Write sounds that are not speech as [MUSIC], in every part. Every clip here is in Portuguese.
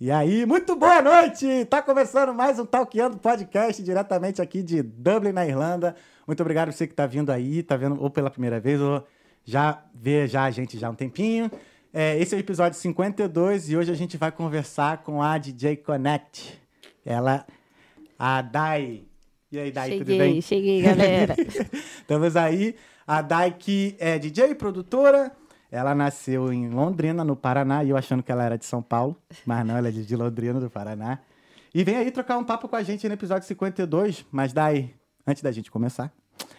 E aí, muito boa noite! Tá começando mais um Talkando Podcast diretamente aqui de Dublin, na Irlanda. Muito obrigado você que tá vindo aí, tá vendo ou pela primeira vez ou já vê já a gente já há um tempinho. É, esse é o episódio 52 e hoje a gente vai conversar com a DJ Connect. Ela, a Dai. E aí, Dai, cheguei, tudo bem? Cheguei, galera. [LAUGHS] Estamos aí. A Dai que é DJ, produtora, ela nasceu em Londrina, no Paraná, e eu achando que ela era de São Paulo, mas não, ela é de Londrina, do Paraná. E vem aí trocar um papo com a gente no episódio 52, mas daí, antes da gente começar,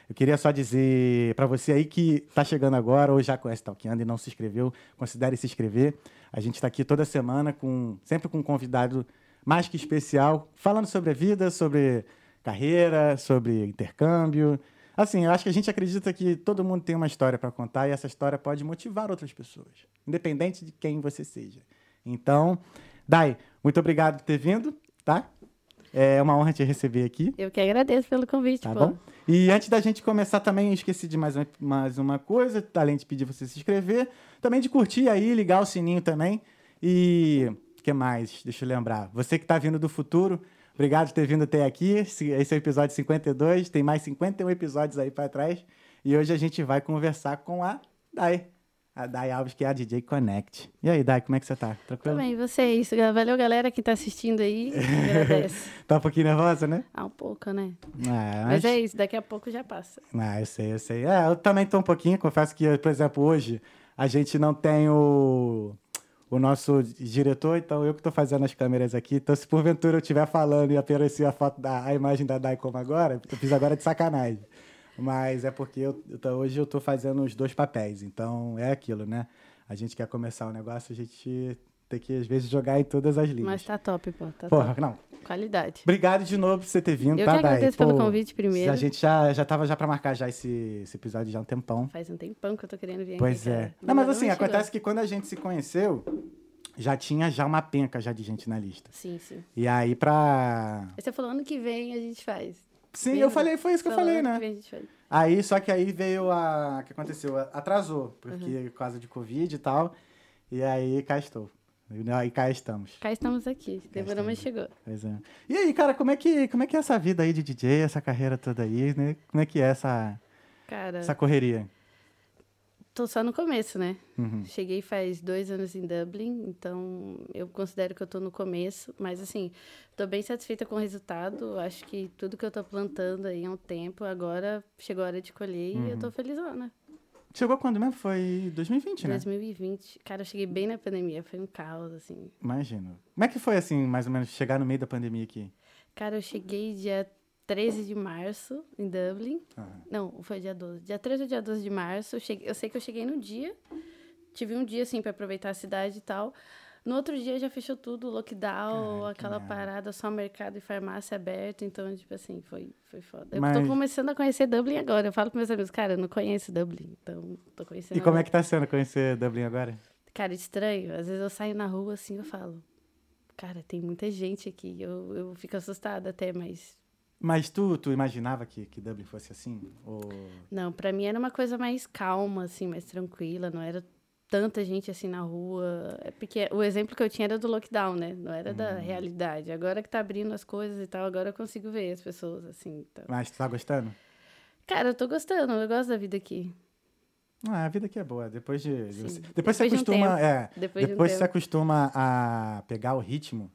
eu queria só dizer para você aí que tá chegando agora ou já conhece Talkando e não se inscreveu, considere se inscrever. A gente está aqui toda semana com sempre com um convidado mais que especial, falando sobre a vida, sobre carreira, sobre intercâmbio, Assim, eu acho que a gente acredita que todo mundo tem uma história para contar e essa história pode motivar outras pessoas, independente de quem você seja. Então, Dai, muito obrigado por ter vindo, tá? É uma honra te receber aqui. Eu que agradeço pelo convite, tá pô. bom? E antes da gente começar também, eu esqueci de mais, mais uma coisa, além de pedir você se inscrever, também de curtir aí, ligar o sininho também. E o que mais? Deixa eu lembrar. Você que está vindo do futuro, Obrigado por ter vindo até aqui. Esse é o episódio 52. Tem mais 51 episódios aí para trás. E hoje a gente vai conversar com a Dai. A Dai Alves, que é a DJ Connect. E aí, Dai, como é que você tá? Tranquilo? Também, vocês. Valeu, galera que tá assistindo aí. Agradece. [LAUGHS] tá um pouquinho nervosa, né? Ah, um pouco, né? Ah, mas... mas... é isso, daqui a pouco já passa. Ah, eu sei, eu sei. É, eu também tô um pouquinho. Confesso que, por exemplo, hoje a gente não tem o o nosso diretor, então eu que estou fazendo as câmeras aqui. Então, se porventura eu estiver falando e aparecer a foto da a imagem da Dai como agora, eu fiz agora de sacanagem. Mas é porque eu, então, hoje eu estou fazendo os dois papéis. Então é aquilo, né? A gente quer começar o negócio, a gente tem que, às vezes, jogar em todas as linhas. Mas tá top, pô. Tá Porra, top. não. Qualidade. Obrigado de novo por você ter vindo, eu tá, que agradeço Dai? pelo Pô, convite primeiro. A gente já, já tava já para marcar já esse, esse episódio já há um tempão. Faz um tempão que eu tô querendo vir Pois aqui, é. Cara. Não, mas assim, acontece que quando a gente se conheceu, já tinha já uma penca já de gente na lista. Sim, sim. E aí pra... Você falou ano que vem a gente faz. Sim, Lembra? eu falei, foi isso que falou eu falei, né? Que vem a gente faz. Aí, só que aí veio a... O que aconteceu? Atrasou, porque uhum. por causa de Covid e tal. E aí cá estou. E cá estamos. Cá estamos aqui. Demorou, mas chegou. Pois é. E aí, cara, como é, que, como é que é essa vida aí de DJ, essa carreira toda aí, né? Como é que é essa, cara, essa correria? tô só no começo, né? Uhum. Cheguei faz dois anos em Dublin, então eu considero que eu tô no começo, mas assim, tô bem satisfeita com o resultado. Acho que tudo que eu tô plantando aí há um tempo, agora chegou a hora de colher uhum. e eu tô felizona. Chegou quando mesmo? Foi 2020, né? 2020. Cara, eu cheguei bem na pandemia, foi um caos, assim. Imagino. Como é que foi, assim, mais ou menos, chegar no meio da pandemia aqui? Cara, eu cheguei dia 13 de março, em Dublin. Ah. Não, foi dia 12. Dia 13 ou dia 12 de março. Eu, cheguei, eu sei que eu cheguei no dia. Tive um dia, assim, para aproveitar a cidade e tal. No outro dia já fechou tudo, lockdown, aquela parada, só mercado e farmácia aberto. Então, tipo assim, foi, foi foda. Mas... Eu tô começando a conhecer Dublin agora. Eu falo com meus amigos, cara, eu não conheço Dublin. Então, tô conhecendo. E como agora. é que tá sendo conhecer Dublin agora? Cara, estranho. Às vezes eu saio na rua assim, eu falo, cara, tem muita gente aqui. Eu, eu fico assustada até, mas mas tu, tu imaginava que, que Dublin fosse assim? Ou... Não, para mim era uma coisa mais calma, assim, mais tranquila. Não era tanta gente assim na rua. É porque o exemplo que eu tinha era do lockdown, né? Não era hum. da realidade. Agora que tá abrindo as coisas e tal, agora eu consigo ver as pessoas, assim. Então... Mas tu tá gostando? Cara, eu tô gostando. Eu gosto da vida aqui. Ah, a vida aqui é boa. Depois de. de você... depois, depois, você acostuma. Um é, depois, depois de um você acostuma a pegar o ritmo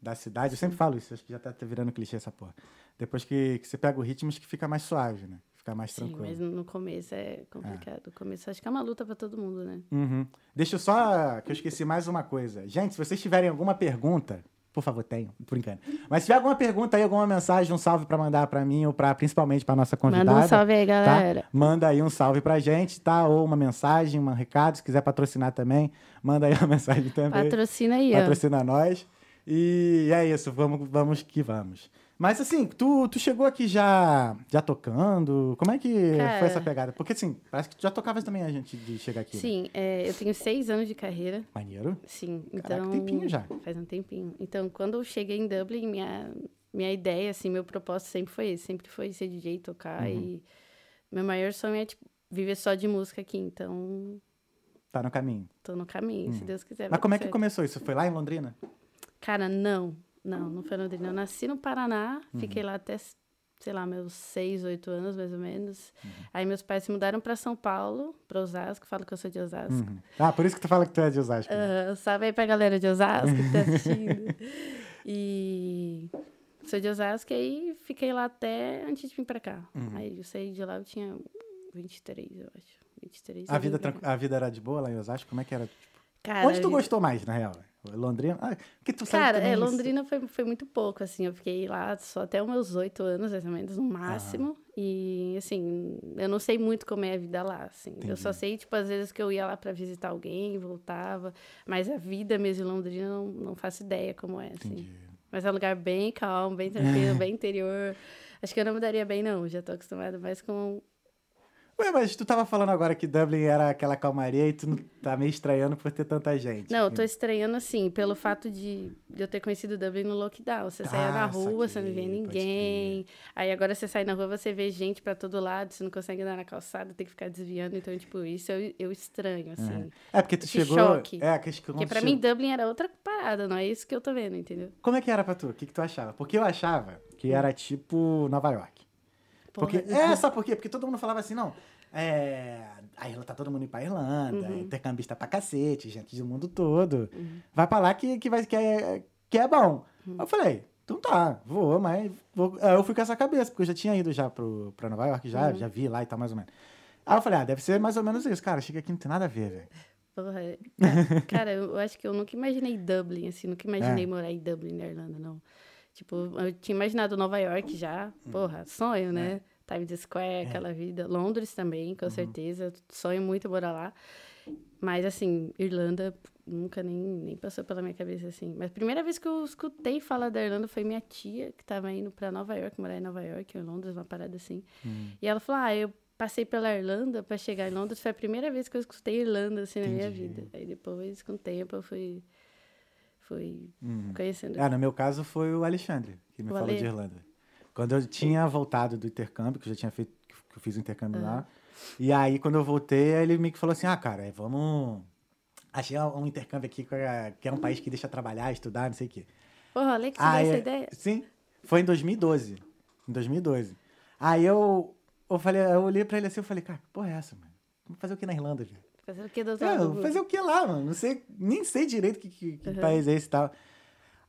da cidade. Eu sempre falo isso, acho que já tá virando clichê essa porra. Depois que, que você pega o ritmo, acho que fica mais suave, né? Fica mais Sim, tranquilo. mas no começo é complicado. É. O começo acho que é uma luta para todo mundo, né? Uhum. Deixa eu só, que eu esqueci mais uma coisa. Gente, se vocês tiverem alguma pergunta, por favor, tenham, por enquanto. Mas se tiver alguma pergunta aí, alguma mensagem, um salve para mandar para mim ou para principalmente para nossa convidada. Manda um salve aí, galera. Tá? Manda aí um salve pra gente, tá? Ou uma mensagem, um recado, se quiser patrocinar também, manda aí uma [LAUGHS] mensagem também. Patrocina aí, Patrocina ó. nós. E é isso, vamos, vamos que vamos. Mas assim, tu, tu chegou aqui já, já tocando? Como é que Cara, foi essa pegada? Porque assim, parece que tu já tocavas também a gente de chegar aqui. Sim, né? é, eu tenho seis anos de carreira. Maneiro. Sim, Caraca, então. tempinho já. Faz um tempinho. Então, quando eu cheguei em Dublin, minha, minha ideia, assim, meu propósito sempre foi esse, sempre foi ser DJ, tocar. Uhum. E meu maior sonho é, tipo, viver só de música aqui. Então. Tá no caminho. Tô no caminho, uhum. se Deus quiser. Mas como é que começou isso? Foi lá em Londrina? Cara, não. Não, não foi Londrina. Eu nasci no Paraná, uhum. fiquei lá até, sei lá, meus seis, oito anos, mais ou menos. Uhum. Aí meus pais se mudaram para São Paulo, para Osasco, falo que eu sou de Osasco. Uhum. Ah, por isso que tu fala que tu é de Osasco. Uh, salve aí pra galera de Osasco que tá assistindo. [LAUGHS] e sou de Osasco e aí fiquei lá até antes de vir pra cá. Uhum. Aí eu saí de lá, eu tinha 23, eu acho. 23 a vida, a vida era de boa lá em Osasco? Como é que era? Cara, Onde tu gostou mais, na real? Londrina? Ah, que tu Cara, é, Londrina foi, foi muito pouco, assim. Eu fiquei lá só até os meus oito anos, mais ou menos, no máximo. E, assim, eu não sei muito como é a vida lá, assim. Entendi. Eu só sei, tipo, às vezes que eu ia lá para visitar alguém, voltava. Mas a vida mesmo em Londrina, não, não faço ideia como é, assim. Entendi. Mas é um lugar bem calmo, bem tranquilo, [LAUGHS] bem interior. Acho que eu não mudaria bem, não. Já tô acostumada mais com Ué, mas tu tava falando agora que Dublin era aquela calmaria e tu tá meio estranhando por ter tanta gente. Não, eu tô estranhando assim, pelo fato de, eu ter conhecido Dublin no lockdown. Você ah, saia na rua, você não vê ninguém. Aí agora você sai na rua, você vê gente para todo lado, você não consegue andar na calçada, tem que ficar desviando. Então, tipo, isso eu, eu estranho, assim. É, é porque tu Esse chegou... choque. É, que, porque pra mim Dublin era outra parada, não é isso que eu tô vendo, entendeu? Como é que era pra tu? O que, que tu achava? Porque eu achava que era tipo Nova York. Porque, Porra. [LAUGHS] é, sabe por quê? Porque todo mundo falava assim, não, é, aí ela tá todo mundo indo pra Irlanda, uhum. intercambista pra cacete, gente do mundo todo. Uhum. Vai pra lá que, que, vai, que, é, que é bom. Uhum. Eu falei, então tá, vou, mas vou. Aí eu fui com essa cabeça, porque eu já tinha ido já pro, pra Nova York, já, uhum. já vi lá e tal, mais ou menos. Aí eu falei, ah, deve ser mais ou menos isso. Cara, chega aqui não tem nada a ver, velho. Porra, é, cara, eu acho que eu nunca imaginei Dublin, assim, nunca imaginei é. morar em Dublin, na Irlanda, não. Tipo, eu tinha imaginado Nova York já, hum. porra, sonho, né? É. Times Square, é. aquela vida. Londres também, com uhum. certeza. Sonho muito morar lá. Mas, assim, Irlanda nunca nem, nem passou pela minha cabeça, assim. Mas a primeira vez que eu escutei falar da Irlanda foi minha tia, que estava indo para Nova York, morar em Nova York, em Londres, uma parada assim. Uhum. E ela falou, ah, eu passei pela Irlanda para chegar em Londres. Foi a primeira vez que eu escutei Irlanda, assim, Entendi. na minha vida. Aí depois, com o tempo, eu fui... Fui uhum. conhecendo. Ah, no meu caso foi o Alexandre, que me o falou Ale... de Irlanda. Quando eu tinha voltado do intercâmbio, que eu já tinha feito, que eu fiz o intercâmbio uhum. lá. E aí, quando eu voltei, ele me falou assim: ah, cara, vamos. Achei um intercâmbio aqui que é um país que deixa trabalhar, estudar, não sei o quê. Porra, Alex, você aí, essa ideia? Sim, foi em 2012. Em 2012. Aí eu, eu falei, eu olhei pra ele assim, eu falei, cara, que porra é essa, mano? Vamos fazer o que na Irlanda, velho? Fazer o que? É, fazer o que lá, mano? Não sei, nem sei direito que, que, que uhum. país é esse e tal.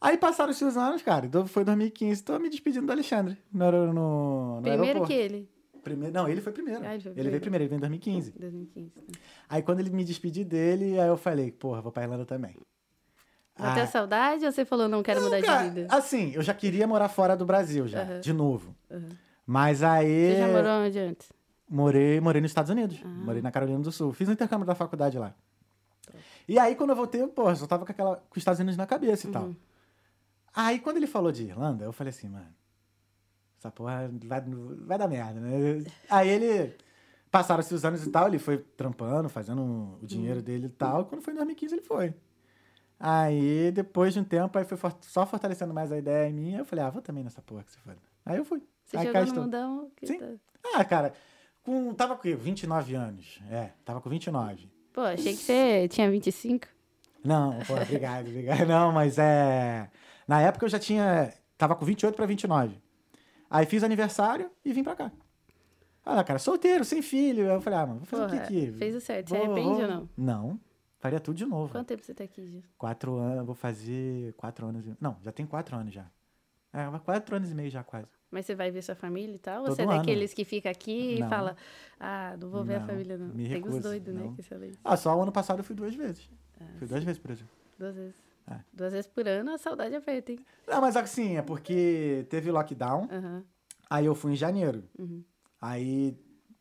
Aí passaram os seus anos, cara. Então foi 2015. Tô me despedindo do Alexandre. No, no, no primeiro aeroporto. que ele. Primeiro, não, ele foi primeiro. Ah, ele, foi ele veio primeiro, ele veio em 2015. 2015. Né? Aí quando ele me despediu dele, aí eu falei, porra, vou pra Irlanda também. Bateu ah, saudade ou você falou, não quero não, mudar cara, de vida? Assim, eu já queria morar fora do Brasil já, uhum. de novo. Uhum. Mas aí. Você já morou onde antes? Morei, morei nos Estados Unidos. Uhum. Morei na Carolina do Sul. Fiz um intercâmbio da faculdade lá. E aí, quando eu voltei, pô, eu só tava com, aquela, com os Estados Unidos na cabeça e tal. Uhum. Aí, quando ele falou de Irlanda, eu falei assim, mano, essa porra vai, vai dar merda, né? Aí ele. Passaram-se os anos e tal, ele foi trampando, fazendo o dinheiro uhum. dele e tal. E quando foi em 2015, ele foi. Aí, depois de um tempo, aí foi só fortalecendo mais a ideia em mim. Eu falei, ah, vou também nessa porra que você foi. Aí eu fui. Você aí chegou no mundão? Sim. Tá... Ah, cara, com, tava com 29 anos. É, tava com 29. Pô, achei que você tinha 25. Não, pô, obrigado, obrigado. [LAUGHS] Não, mas é... Na época eu já tinha. Tava com 28 para 29. Aí fiz aniversário e vim pra cá. Ah, cara, solteiro, sem filho. Eu falei, ah, mano, vou fazer Porra, o que aqui? Fez o certo. Vou, você arrepende vou... ou não? Não. Faria tudo de novo. Quanto tempo você tá aqui, Gil? Quatro anos, vou fazer quatro anos. Não, já tem quatro anos já. É, quatro anos e meio já quase. Mas você vai ver sua família e tal? Todo ou você é daqueles que fica aqui não. e fala, ah, não vou ver não, a família, não? Me tem recuso, os doidos, né? Que ah, só o ano passado eu fui duas vezes. Ah, fui duas vezes, por exemplo. Duas vezes. É. Duas vezes por ano, a saudade é feita, hein? Não, mas assim, é porque teve lockdown. Uhum. Aí eu fui em janeiro. Uhum. Aí,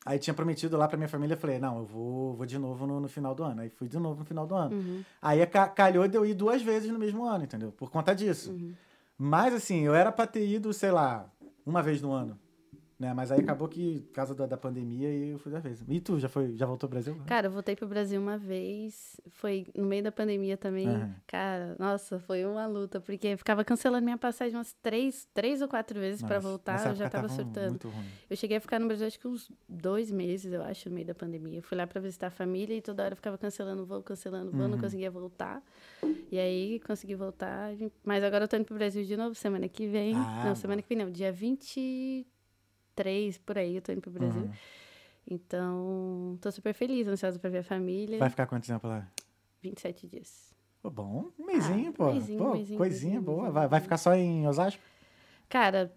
aí tinha prometido lá pra minha família, eu falei, não, eu vou, vou de novo no, no final do ano. Aí fui de novo no final do ano. Uhum. Aí calhou de eu ir duas vezes no mesmo ano, entendeu? Por conta disso. Uhum. Mas assim, eu era pra ter ido, sei lá, uma vez no ano. Né? Mas aí acabou que, por causa da, da pandemia, e eu fui da vez. E tu, já, foi, já voltou pro Brasil? Cara, eu voltei pro Brasil uma vez. Foi no meio da pandemia também. Aham. Cara, nossa, foi uma luta. Porque eu ficava cancelando minha passagem umas três, três ou quatro vezes Nossa, voltar. Eu já época tava surtando. Eu cheguei a ficar no Brasil acho que uns dois meses, eu acho, no meio da pandemia. Eu fui lá pra visitar a família e toda hora eu ficava cancelando voo, cancelando voo, não Uhum. conseguia voltar. E aí consegui voltar. Mas agora eu tô indo pro Brasil de novo, semana que vem. Ah, não, semana que vem não, dia 23, por aí eu tô indo pro Brasil. Uhum. Então, tô super feliz, ansiosa pra ver a família. Vai ficar quanto tempo lá? 27 dias. Pô, bom, um mêsinho, Ah, pô. mêsinho, pô, mêsinho, coisinha mêsinho, boa. Vai, vai ficar só em Osasco? Cara,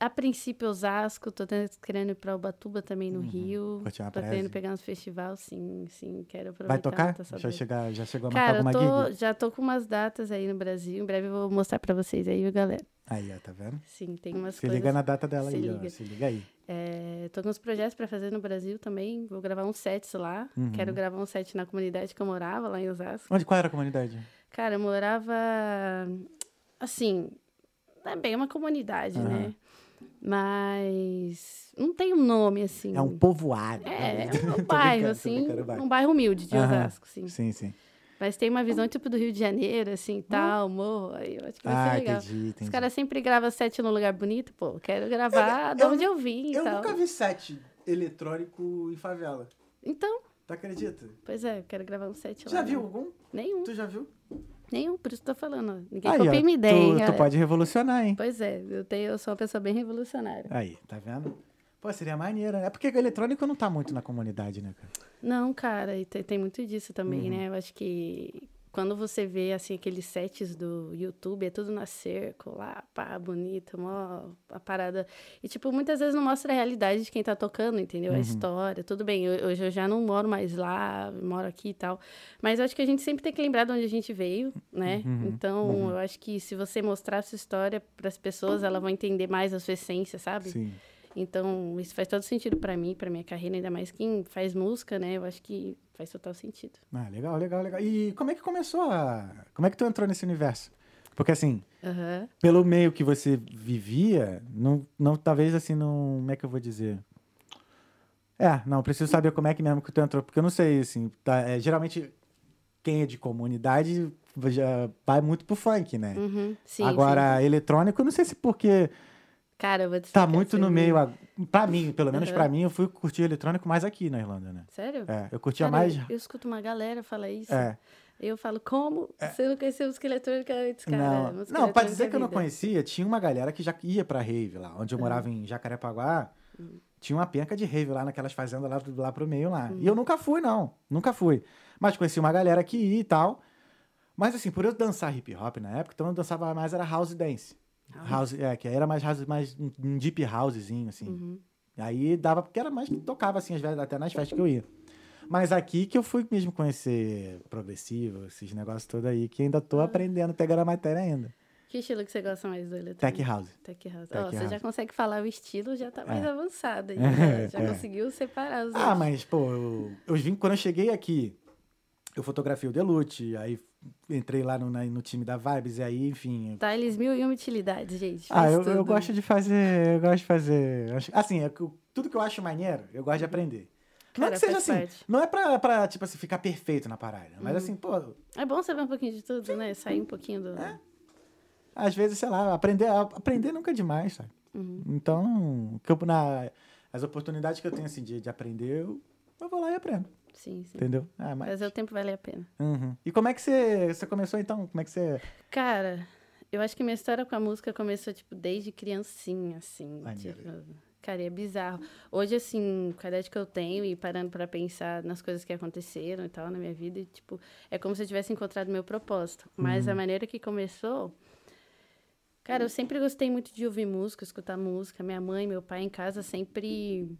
a princípio Osasco, tô querendo ir pra Ubatuba também no Uhum. Rio. Uma Tô querendo pegar uns festivais, sim, sim, quero aproveitar. Vai tocar? tá Já, sabendo. chega, já chegou a marcar Cara, alguma tô, já tô com umas datas aí no Brasil. Em breve eu vou mostrar pra vocês aí, galera? Aí, ó, tá vendo? Sim, tem umas Se coisas. liga na data dela se aí, ó. liga. Se liga aí. É, tô com uns projetos pra fazer no Brasil também. Vou gravar uns sets lá. Uhum. Quero gravar um set na comunidade que eu morava, lá em Osasco. Onde, qual era a comunidade? Cara, eu morava. Assim. É bem uma comunidade, Aham. né? Mas. Não tem um nome assim. É um povoado. É, [LAUGHS] Tô é um bairro, assim. Um bairro humilde de. Osasco, sim. Sim, sim. Mas tem uma visão tipo do Rio de Janeiro, assim, tal, morro. Aí eu acho que vai Ah, ser legal. entendi, entendi. Os caras sempre gravam set num lugar bonito, pô. Quero gravar de eu- onde eu vim Eu tal. nunca vi set eletrônico em favela. Então, Tu acredita? pois é, eu quero gravar um set lá. Já né? viu algum? Nenhum, Tu já viu? Nenhum. Por isso que eu tô falando. Ninguém Aí, copia ó, minha ideia, hein, tu, tu galera. pode revolucionar, hein? Pois é, eu, tenho, eu sou uma pessoa bem revolucionária. Aí, tá vendo? Pô, seria maneiro. né? É porque o eletrônico não tá muito na comunidade, né, cara? Não, cara, e te- tem, muito disso também, Uhum. né? Eu acho que quando você vê, assim, aqueles sets do YouTube, é tudo na cerco, lá, pá, bonito, mó, a parada. E, tipo, muitas vezes não mostra a realidade de quem tá tocando, entendeu? Uhum. A história, tudo bem, eu- hoje eu já não moro mais lá, moro aqui e tal. Mas eu acho que a gente sempre tem que lembrar de onde a gente veio, né? Uhum, Então, eu acho que se você mostrar a sua história para as pessoas, elas vão entender mais a sua essência, sabe? Sim. Então, isso faz todo sentido para mim, para minha carreira, ainda mais quem faz música, né? Eu acho que faz total sentido. Ah, legal, legal, legal. E como é que começou a... Como é que tu entrou nesse universo? Porque, assim, Aham. pelo meio que você vivia, não, não talvez, assim, não... Como é que eu vou dizer? É, não, preciso saber como é que mesmo que tu entrou. Porque eu não sei, assim, tá, é, geralmente quem é de comunidade já vai muito pro funk, né? Uhum. Sim, Agora, eletrônico, eu não sei se porque sim. Cara, eu vou te tá muito no meio. a- Pra mim, pelo menos Aham. pra mim, eu fui curtir eletrônico mais aqui na Irlanda, né? Sério? É, eu curtia Cara, mais. Eu, eu escuto uma galera falar isso. É. Eu falo, como? Você não conheceu música eletrônica antes, cara? não, não pra dizer é que eu não conhecia, tinha uma galera que já ia pra rave lá. Onde eu morava em Jacarepaguá, tinha uma penca de rave lá naquelas fazendas lá, lá pro meio lá. E eu nunca fui, não. Nunca fui. Mas conheci uma galera que ia e tal. Mas assim, por eu dançar hip hop na época, então eu dançava mais, era house dance. House, é, que era mais, house, mais um deep housezinho, assim. Uhum. Aí dava, porque era mais que tocava, assim, às vezes, até nas festas que eu ia. Mas aqui que eu fui mesmo conhecer progressivo, esses negócios todos aí, que ainda Ah. tô aprendendo, pegando a matéria ainda. Que estilo que você gosta mais do eletrônico? Tech House. Tech House. Tech você House. já consegue falar o estilo, já tá mais É. avançado aí. [LAUGHS] É, Já, é. conseguiu separar os Ah, dois. mas, pô, eu, eu vim, quando eu cheguei aqui, eu fotografei o Delute, aí entrei lá no, na- no time da Vibes, e aí, enfim. Tá, eles mil e uma utilidades, gente. Ah, eu, eu gosto de fazer, eu gosto de fazer. Assim, é tudo que eu acho maneiro, eu gosto de aprender. Não é Cara, que seja assim, parte. não é pra, pra, tipo assim, ficar perfeito na parada, mas Uhum. assim, pô, É bom saber um pouquinho de tudo, né? Sair um pouquinho do... É. às vezes, sei lá, aprender, aprender nunca é demais, sabe? Uhum. Então, que eu- na, as oportunidades que eu tenho, assim, de, de aprender, eu, eu vou lá e aprendo, Sim, sim. entendeu? Ah, mas... Fazer o tempo vale a pena. Uhum. E como é que você, você começou, então? Como é que você... Cara, eu acho que minha história com a música começou, tipo, desde criancinha, assim. Tipo, cara, é bizarro. Hoje, assim, com a idade que eu tenho e parando pra pensar nas coisas que aconteceram e tal na minha vida, e, tipo, é como se eu tivesse encontrado meu propósito. Mas a maneira que começou... Cara, eu sempre gostei muito de ouvir música, escutar música. Minha mãe, meu pai em casa sempre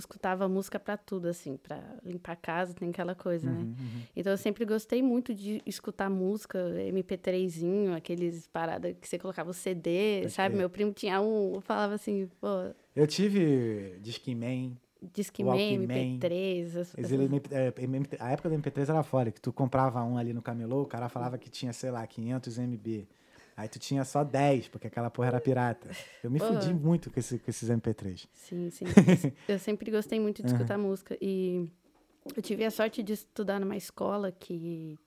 escutava música pra tudo, assim, pra limpar a casa, tem aquela coisa, né? Uhum, uhum. Então eu sempre gostei muito de escutar música, MP3zinho, aqueles paradas que você colocava o CD, sabe? Meu primo tinha um, eu falava assim, pô, Eu tive Discman, Discman, Walkman, MP3, as, a época do MP3 era foda, que tu comprava um ali no camelô, o cara falava que tinha, sei lá, 500 MB. Aí tu tinha só 10, porque aquela porra era pirata. Eu me Porra. fudi muito com, esse- com esses MP3. Sim, sim. [LAUGHS] eu sempre gostei muito de escutar música. E eu tive a sorte de estudar numa escola que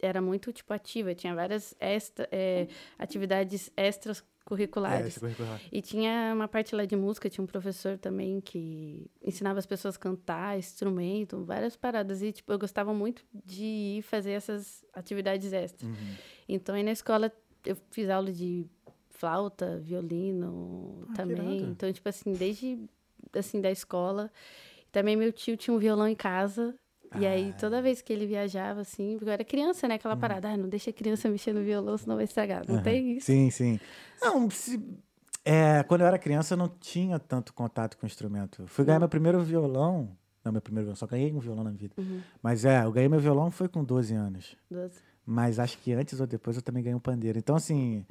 era muito, tipo, ativa. Tinha várias extra, é, atividades extras É, curriculares. currículo. E tinha uma parte lá de música, tinha um professor também que ensinava as pessoas a cantar, instrumento, várias paradas. E, tipo, eu gostava muito de ir fazer essas atividades extras. Uhum. Então, aí na escola eu fiz aula de flauta, violino Ah, também. Então, tipo assim, desde assim da escola. Também meu tio tinha um violão em casa. E aí, Ah. toda vez que ele viajava, assim, porque eu era criança, né? Aquela parada, ah, não deixa a criança mexer no violão, senão vai estragar. Não Aham. tem isso. Sim, sim. Não, se- é, quando eu era criança, eu não tinha tanto contato com o instrumento. Eu fui ganhar meu primeiro violão. Não, meu primeiro violão, só ganhei um violão na vida. Uhum. Mas é, eu ganhei meu violão foi com 12 anos. Doze. Mas acho que antes ou depois eu também ganhei um pandeiro. Então, assim.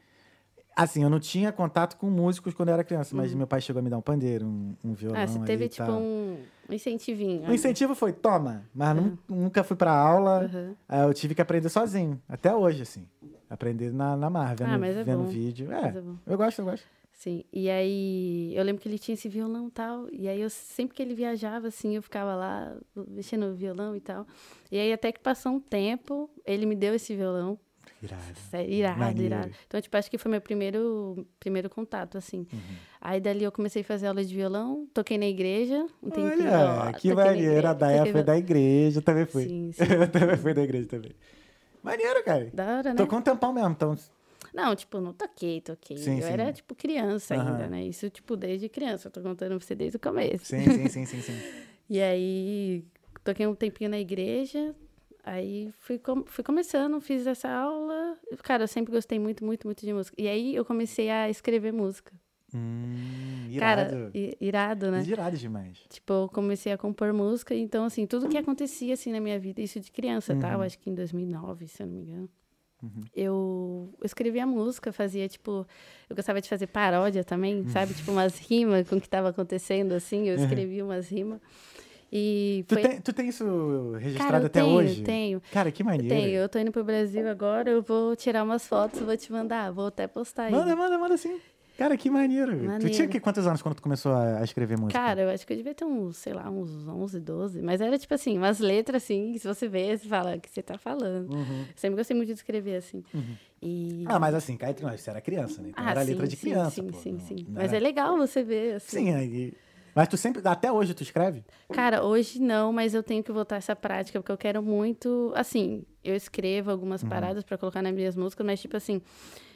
Assim, eu não tinha contato com músicos quando eu era criança, mas meu pai chegou a me dar um pandeiro, um, um violão. Uhum. Ah, você teve, tipo, tal. um incentivinho. O incentivo foi, toma, mas nun- nunca fui pra aula. Uhum. Aí eu tive que aprender sozinho, até hoje, assim. Aprender na, na mar, vendo, Ah, mas é vendo bom. vídeo. É, é bom. eu gosto, eu gosto. Sim, e aí eu lembro que ele tinha esse violão e tal, e aí eu sempre que ele viajava, assim, eu ficava lá mexendo no violão e tal. E aí até que passou um tempo, ele me deu esse violão, Irado. irado, Maneiro. irado. Então, tipo, acho que foi meu primeiro, primeiro contato, assim. Aí dali eu comecei a fazer aula de violão, toquei na igreja um tempinho. Olha, ó, que maneiro. A toquei foi da igreja, também fui. Sim, [LAUGHS] sim. eu também fui da igreja também. Maneiro, cara. Da hora, né? Tocou um tempão mesmo, então. Não, tipo, não toquei, toquei. Sim, eu sim. era, tipo, criança Aham. ainda, né? Isso, tipo, desde criança. Eu tô contando pra você desde o começo. Sim, sim, sim, sim, sim. [LAUGHS] E aí, toquei um tempinho na igreja. Aí fui, com- fui começando, fiz essa aula. Cara, eu sempre gostei muito, muito, muito de música. E aí eu comecei a escrever música. Hum, irado. Cara, irado, né? Irado demais. Tipo, eu comecei a compor música. Então, assim, tudo que acontecia, assim, na minha vida, isso de criança, tá? Eu acho que em 2009, se eu não me engano. Eu escrevia música, fazia, tipo... Eu gostava de fazer paródia também, sabe? Tipo, umas rimas com o que tava acontecendo, assim. Eu escrevia umas rimas. E Tu foi... tem, tu tem isso registrado Cara, até tenho, hoje? tenho. Cara, que maneiro. Tenho, eu tô indo pro Brasil agora, eu vou tirar umas fotos, vou te mandar, vou até postar aí. Manda, manda, manda sim. Cara, que maneiro. Tu Maneiro. tinha que, quantos anos quando tu começou a, a escrever música? Cara, eu acho que eu devia ter uns, sei lá, uns 11, 12, mas era tipo assim, umas letras assim, que se você vê, você fala o que você tá falando. Uhum. Sempre gostei muito de escrever assim. E... Ah, mas assim, cá entre nós, você era criança, né? Então Ah, era sim, letra de sim, criança, Sim, pô. sim, não- sim. não Mas era- é legal você ver, assim. Sim, aí... Mas tu sempre, até hoje tu escreve? Cara, hoje não, mas eu tenho que voltar essa prática, porque eu quero muito. Assim, eu escrevo algumas Uhum. paradas pra colocar nas minhas músicas, mas, tipo assim,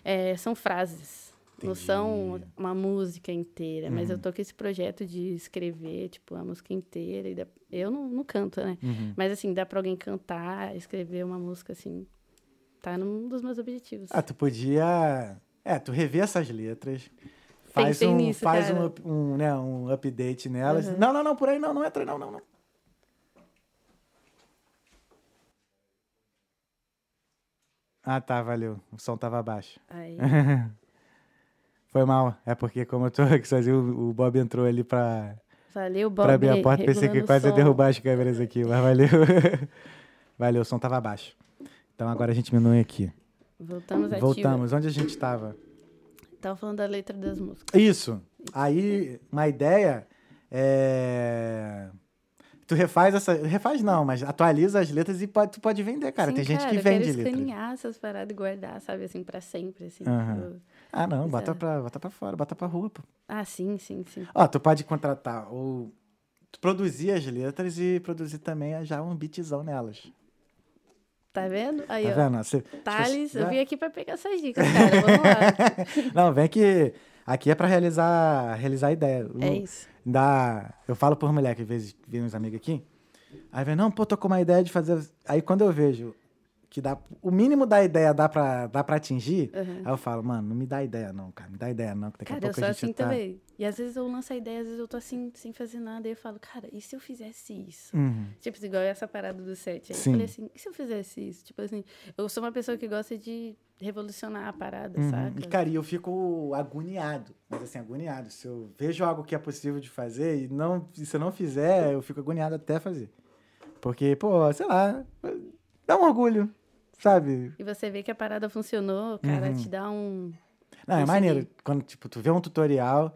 é, são frases. Não Entendi. são uma música inteira, mas Uhum. eu tô com esse projeto de escrever, tipo, a música inteira. E dá- Eu não, não canto, né? Uhum. Mas, assim, dá pra alguém cantar, escrever uma música, assim. Tá num dos meus objetivos. Ah, tu podia... É, tu rever essas letras, faz um, nisso, faz um, um, né, um update nelas. Uhum. Não, não, não, por aí não, não entra não, não, não. Ah, tá, valeu. O som tava baixo. Aí, [LAUGHS] Foi mal. É porque como eu tô [LAUGHS] aqui sozinho, o Bob entrou ali pra, valeu, Bob. pra abrir a porta. Pensei que quase ia derrubar as câmeras aqui, mas valeu. [LAUGHS] valeu, o som tava baixo. Então agora a gente diminui aqui. Voltamos ativa. Voltamos. Onde a gente estava? Tava falando da letra das músicas. Isso. Aí, uma ideia é... Tu refaz essa... Refaz não, mas atualiza as letras e pode, tu pode vender, cara. Sim, Tem gente cara, que eu quero vende letras. escanear essas paradas e guardar, sabe, assim, pra sempre, assim. Tipo- Ah, não. Bota é. pra, bota pra fora, bota pra rua, pô. Ah, sim, sim, sim. Ó, tu pode contratar ou... Tu produzir as letras e produzir também já um beatzão nelas. Tá vendo? Aí, Tá ó. vendo? Você- Thales, você- eu vim aqui pra pegar essas dicas, cara. Vamos lá. [LAUGHS] Não, vem que aqui é pra realizar, realizar ideia. É isso. Dá, eu falo por mulher, que às vezes vem uns amigos aqui, aí vem, não, pô, tô com uma ideia de fazer... Aí quando eu vejo que dá, o mínimo da ideia dá pra, dá pra atingir, Uhum. aí eu falo, mano, não me dá ideia não, cara, me dá ideia não, que daqui Cara, a eu pouco sou a gente assim tá... também. E às vezes eu lanço a ideia, às vezes eu tô assim, sem fazer nada, e eu falo, cara, e se eu fizesse isso? Uhum. Tipo, igual essa parada do set. Aí Sim. eu falei assim, e se eu fizesse isso? Tipo assim, eu sou uma pessoa que gosta de revolucionar a parada, Uhum. saca? E, cara, e eu fico agoniado, mas assim, agoniado. Se eu vejo algo que é possível de fazer e, não, e se eu não fizer, eu fico agoniado até fazer. Porque, pô, sei lá, dá um orgulho. sabe? E você vê que a parada funcionou, cara, Uhum. te dá um. Não, é maneiro. Quando, tipo, tu vê um tutorial,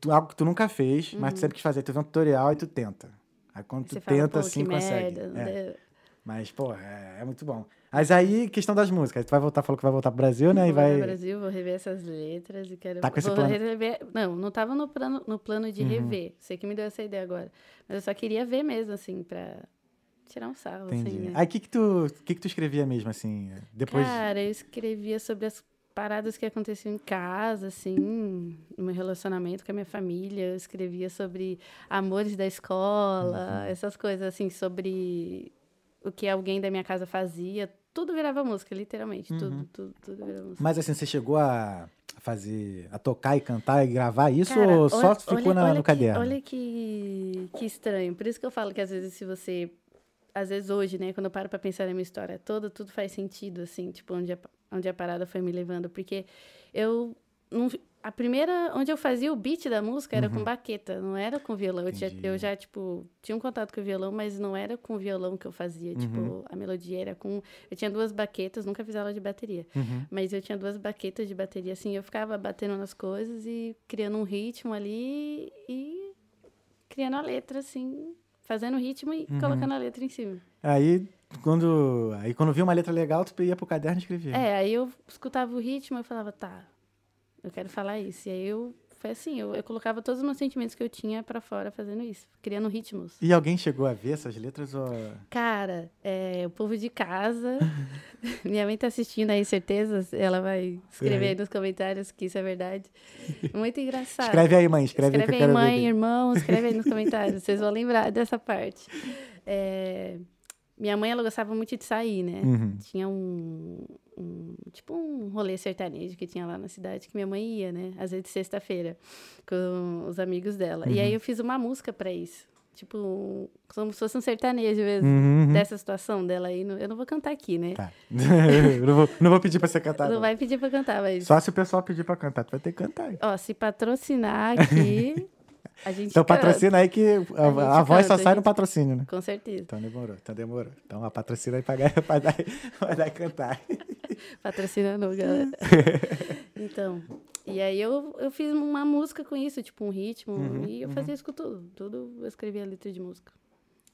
tu- algo que tu nunca fez, mas tu Uhum. sempre quis fazer. Tu vê um tutorial e tu tenta. Aí quando tu Você fala, tenta, assim, consegue. merda. É. Mas, pô, é, é muito bom. Mas aí, questão das músicas. Tu vai voltar, falou que vai voltar pro Brasil, né? E Vou vai. no Brasil, vou rever essas letras e quero. Tá com esse vou plano? rever. Não, não tava no plano, no plano de Uhum. rever. Você que me deu essa ideia agora. Mas eu só queria ver mesmo, assim, pra tirar um sarro, Entendi. assim, né? Aí o que que tu, que que tu escrevia mesmo, assim? Depois. Cara, eu escrevia sobre as paradas que aconteciam em casa, assim, no meu relacionamento com a minha família. Eu escrevia sobre amores da escola, Uhum. essas coisas, assim, sobre o que alguém da minha casa fazia. Tudo virava música, literalmente. Uhum. Tudo, tudo, tudo virava música. Mas assim, você chegou a fazer. a tocar e cantar e gravar isso Cara, ou só olha- ficou olha- na- olha no que- caderno? olha que, que estranho. Por isso que eu falo que às vezes se você... Às vezes hoje, né, quando eu paro pra pensar na minha história toda, tudo faz sentido, assim, tipo, onde a, onde a parada foi me levando. Porque eu... Não, a primeira... Onde eu fazia o beat da música era com baqueta, não era com violão. Eu, tinha- Uhum. Eu já, tipo, tinha um contato com o violão, mas não era com o violão que eu fazia. Uhum. Tipo, a melodia era com... Eu tinha duas baquetas, nunca fiz aula de bateria. Uhum. Mas eu tinha duas baquetas de bateria, assim, eu ficava batendo nas coisas e criando um ritmo ali e criando a letra, assim, fazendo o ritmo e Uhum. colocando a letra em cima. Aí, quando. Aí quando via uma letra legal, tu ia pro caderno e escrevia. É, aí eu escutava o ritmo e falava, tá, eu quero falar isso. E aí eu, foi assim, eu, eu colocava todos os meus sentimentos que eu tinha pra fora fazendo isso, criando ritmos. E alguém chegou a ver essas letras ou. Cara, é, o povo de casa, [LAUGHS] minha mãe tá assistindo aí, certeza, ela vai escrever aí nos comentários que isso é verdade. Muito engraçado. Escreve aí, mãe, escreve, aí que eu Escreve aí, mãe, ver. irmão, escreve aí nos comentários. Vocês vão lembrar dessa parte. É, minha mãe, ela gostava muito de sair, né? Uhum. Tinha um, um- Tipo um rolê sertanejo que tinha lá na cidade que minha mãe ia, né? Às vezes de sexta-feira, com os amigos dela. E Uhum. aí eu fiz uma música pra isso. Tipo, como se fosse um sertanejo mesmo. Uhum. Dessa situação dela aí. Eu não vou cantar aqui, né? Tá. [LAUGHS] não, vou, não vou pedir pra você cantar. não não. vai pedir pra cantar, mas. Só se o pessoal pedir pra cantar, tu vai ter que cantar. Ó, se patrocinar aqui, [LAUGHS] Então canta. patrocina aí que a, gente a voz só a sai no gente- patrocínio, né? Com certeza. Então demorou, então demorou. Então a patrocina aí pra, pra, [LAUGHS] dar, pra dar e cantar. [LAUGHS] Patrocina não, galera. [LAUGHS] então, e aí eu, eu fiz uma música com isso, tipo um ritmo, Uhum, e eu fazia isso com tudo. Tudo eu escrevia letra de música.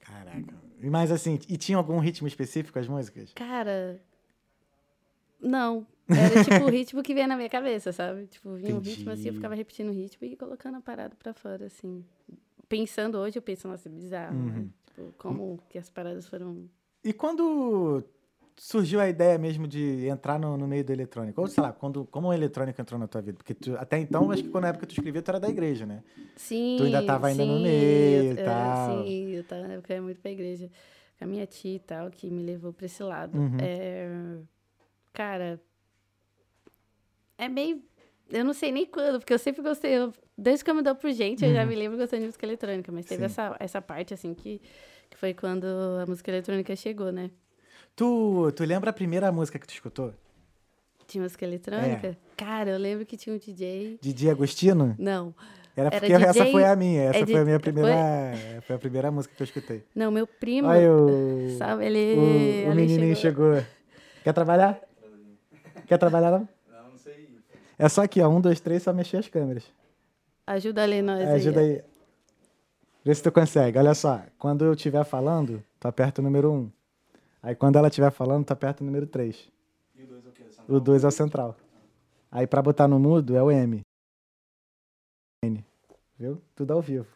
Caraca. Mas assim, e tinha algum ritmo específico as músicas? Cara, não. Era tipo o ritmo que vinha na minha cabeça, sabe? Tipo, vinha um ritmo assim, eu Entendi. ficava repetindo o ritmo e colocando a parada pra fora, assim. Pensando hoje, eu penso, nossa, é bizarro, Uhum. né? Tipo, como que as paradas foram E quando surgiu a ideia mesmo de entrar no, no meio do eletrônico? Ou sei lá, quando, como o eletrônico entrou na tua vida? Porque tu- até então, acho que quando na época que tu escrevia, tu era da igreja, né? Sim. Tu ainda tava ainda no meio e eu- é, tal. Sim, eu tava, eu ia muito pra igreja. Com a minha tia e tal, que me levou pra esse lado. Uhum. É, cara, é meio. Eu não sei nem quando, porque eu sempre gostei. eu- desde que eu me dou por gente, eu já me lembro gostando de música eletrônica. Mas teve Uhum. Sim. essa, essa parte, assim, que, que foi quando a música eletrônica chegou, né? Tu, tu lembra a primeira música que tu escutou? Tinha música eletrônica? É. Cara, eu lembro que tinha um DJ. Didi Agostino? Não. Era Era porque essa DJ foi a minha. Essa é foi a minha de- primeira. Foi a primeira música que eu escutei. Não, meu primo. Olha o. Sabe, ele. O, o menininho chegou. Quer trabalhar? Quer trabalhar não? É só aqui, ó. Um, dois, três, só mexer as câmeras. Ajuda ali nós. É, ajuda aí. Vê se tu consegue. Olha só. Quando eu estiver falando, tu aperta o número um. Aí quando ela estiver falando, tu aperta o número três. E o 2 é o quê? O dois é o central. Aí pra botar no mudo é o M. N. Viu? Tudo ao vivo.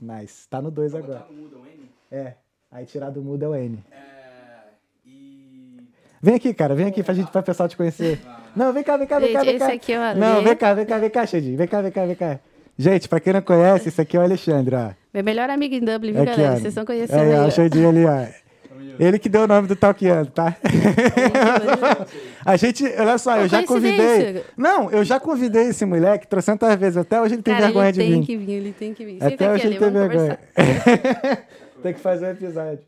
Nice. Tá no dois agora. Botar no mudo é um N? É. Aí tirar do mudo é o N. É. E. Vem aqui, cara. Vem aqui pra gente, pra o pessoal te conhecer. Não, vem cá, vem cá, vem cá, vem esse cá. aqui, ó. Não, ele- vem cá, vem cá, vem cá, Xandinho. Vem cá, vem cá, vem cá. Gente, pra quem não conhece, esse aqui é o Alexandre, ó. Meu melhor amigo em Dublin, viu, Aqui, galera? ó. Vocês estão conhecendo Aí, ó, aí. o. Xandinho ali, ó. Ele que deu o nome do Talkando, tá? [LAUGHS] A gente, olha só, eu Ô, já convidei. Não, eu já convidei esse moleque trocentas vezes. Até hoje ele tem Cara, vergonha ele de tem vir. que vir, ele tem que vir. Até Senta aqui, hoje ele Ali, tem vergonha. [LAUGHS] tem que fazer um episódio.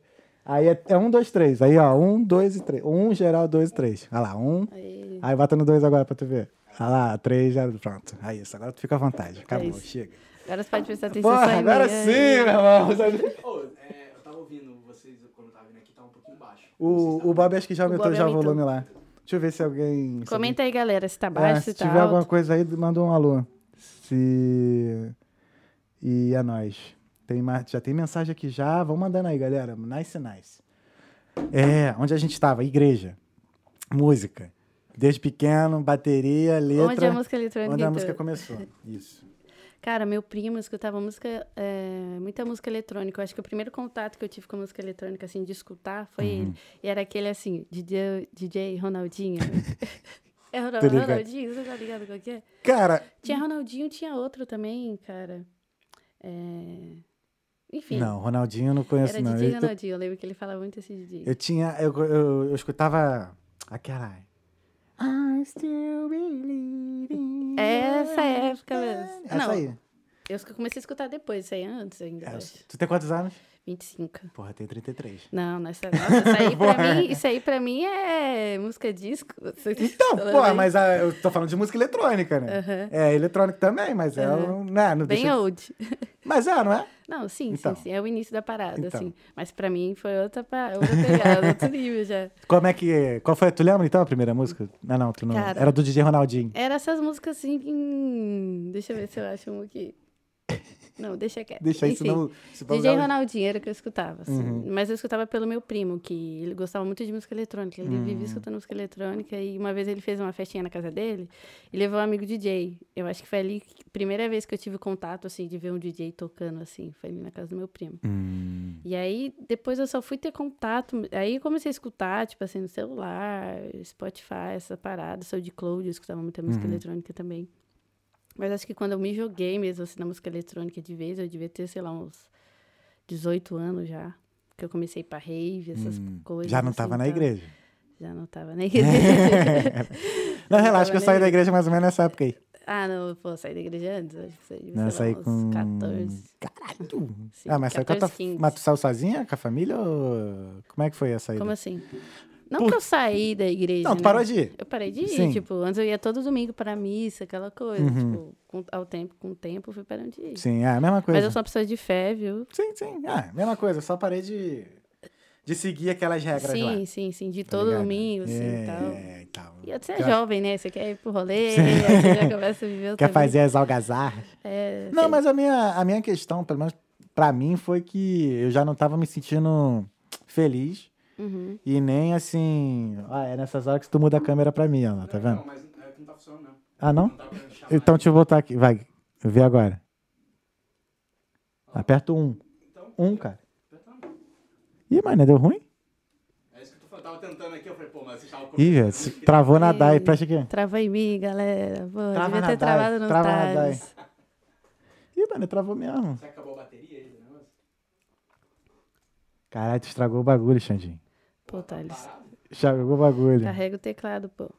Aí é, é um, dois, três. Aí, ó, um, dois e três. Um, geral, dois e três. Olha lá, um. Aí, Aí bota no dois agora pra tu ver. Olha lá, três, já, pronto. Aí isso, agora tu fica à vontade. Acabou, É chega. agora você pode prestar atenção Porra, agora mim. sim, meu irmão. [LAUGHS] Ô, é, eu tava ouvindo vocês quando eu tava vindo aqui, tava um pouquinho baixo. O, tá o Bob acho que já O aumentou Bob já o volume lá. Deixa eu ver se alguém. se Comenta aí, galera, se tá alguém- baixo, É, se, se tá tiver alguma alto. coisa aí, manda um alô. Se. E é nóis. Tem já tem mensagem aqui já. Vão mandando aí, galera. Nice, nice. É, onde a gente tava? Igreja. Música. Desde pequeno, bateria, letra. Onde a música eletrônica Onde a música começou. Isso. Cara, meu primo escutava música, é, muita música eletrônica. Eu acho que o primeiro contato que eu tive com a música eletrônica, assim, de escutar, foi Uhum. ele. E era aquele, assim, DJ, DJ Ronaldinho. [LAUGHS] é Ronald- Tô ligado. Ronaldinho, você tá ligado qual que é? Cara, Tinha Ronaldinho, tinha outro também, cara. É... Enfim, não, Ronaldinho eu não conheço, era não. DJ Eu- eu, Ronaldinho. Eu lembro que ele falava muito esse DJ. eu tinha. Eu, eu, eu escutava aquela. I still believe in É essa época mesmo. Essa Não, aí. Eu comecei a escutar depois, isso aí é antes ainda. É, tu tem quantos anos? 25. Porra, tem 33. Não, nessa, nossa, isso aí [LAUGHS] pra mim, isso aí pra mim é música disco. Então, porra, mas ah, eu tô falando de música eletrônica, né? É eletrônico também, mas é um. Né, não Bem deixa... old. Mas é, não é? Não, sim, Então. sim, sim. É o início da parada, Então. assim. Mas pra mim foi outra, outra pegada, [LAUGHS] outro nível já. Como é que. Qual foi? Tu lembra então a primeira música? Não, não, tu não. Cara. Era do DJ Ronaldinho. Era essas músicas assim. hum, Deixa eu ver se eu acho uma aqui. Não, deixa quieto. Deixa senão. Se DJ bobear- Ronaldinho era o que eu escutava, assim. Uhum. Mas eu escutava pelo meu primo, que ele gostava muito de música eletrônica. Ele Uhum. vivia escutando música eletrônica e uma vez ele fez uma festinha na casa dele e levou um amigo DJ. Eu acho que foi ali, que- primeira vez que eu tive contato, assim, de ver um DJ tocando, assim. Foi ali na casa do meu primo. Hum, E aí, depois eu só fui ter contato. Aí comecei a escutar, tipo assim, no celular, Spotify, essa parada, SoundCloud, eu escutava muita música Uhum. eletrônica também. Mas acho que quando eu me joguei mesmo assim na música eletrônica de vez, eu devia ter, sei lá, uns 18 anos já. Que eu comecei pra rave, essas hum. coisas. Já não assim, tava na tá? igreja. Já não tava na igreja. [LAUGHS] [LAUGHS] Não, relaxa que eu saí da igreja. mais ou menos nessa época aí. ah, não, pô, saí da igreja antes. Acho que saí, Não, lá, saí uns com. 14. Caralho! Sim, ah, mas saiu com a tua... 14, 15. Mas tu saiu sozinha com a família ou. Como é que foi a saída? Como assim? Não Por- que eu saí da igreja. Não, tu né? parou de ir. Eu parei de ir, Sim. tipo, antes eu ia todo domingo pra missa, aquela coisa. Uhum. Tipo, com, ao tempo, com o tempo, eu fui parando de ir. Sim, é a mesma coisa. Mas eu sou uma pessoa de fé, viu? Sim, sim. É, mesma coisa. Eu só parei de. De seguir aquelas regras lá. Sim, sim, sim. De tá todo ligado? domingo, assim, é, e tal. É, e tal. E você é Quer- jovem, né? Você quer ir pro rolê, você já começa a viver outra [LAUGHS] Quer fazer as algazarras. É, Não, sei. mas a minha, a minha questão, pelo menos pra mim, foi que eu já não tava me sentindo feliz. Uhum. E nem assim. Ah, é nessas horas que tu muda a câmera pra mim, ó, tá vendo? Não, mas é que não tá funcionando, não. Ah, não? Não chamar. Então deixa eu voltar aqui. Vai, vê agora. Aperta um. Então, Um, cara. Ih, mano, deu ruim? É isso que eu tô falando. Tava tentando aqui, eu falei, pô, mas você tava Ih, velho, se travou na DAI. Presta aqui. Travou em mim, galera. Pô, Trava devia ter DAI, travado no trava na Thales. Ih, mano, travou mesmo. Será que acabou a bateria aí negócio? Caralho, tu estragou o bagulho, Xandinho. Pô, Thales. Estragou o bagulho. Carrega o teclado, pô.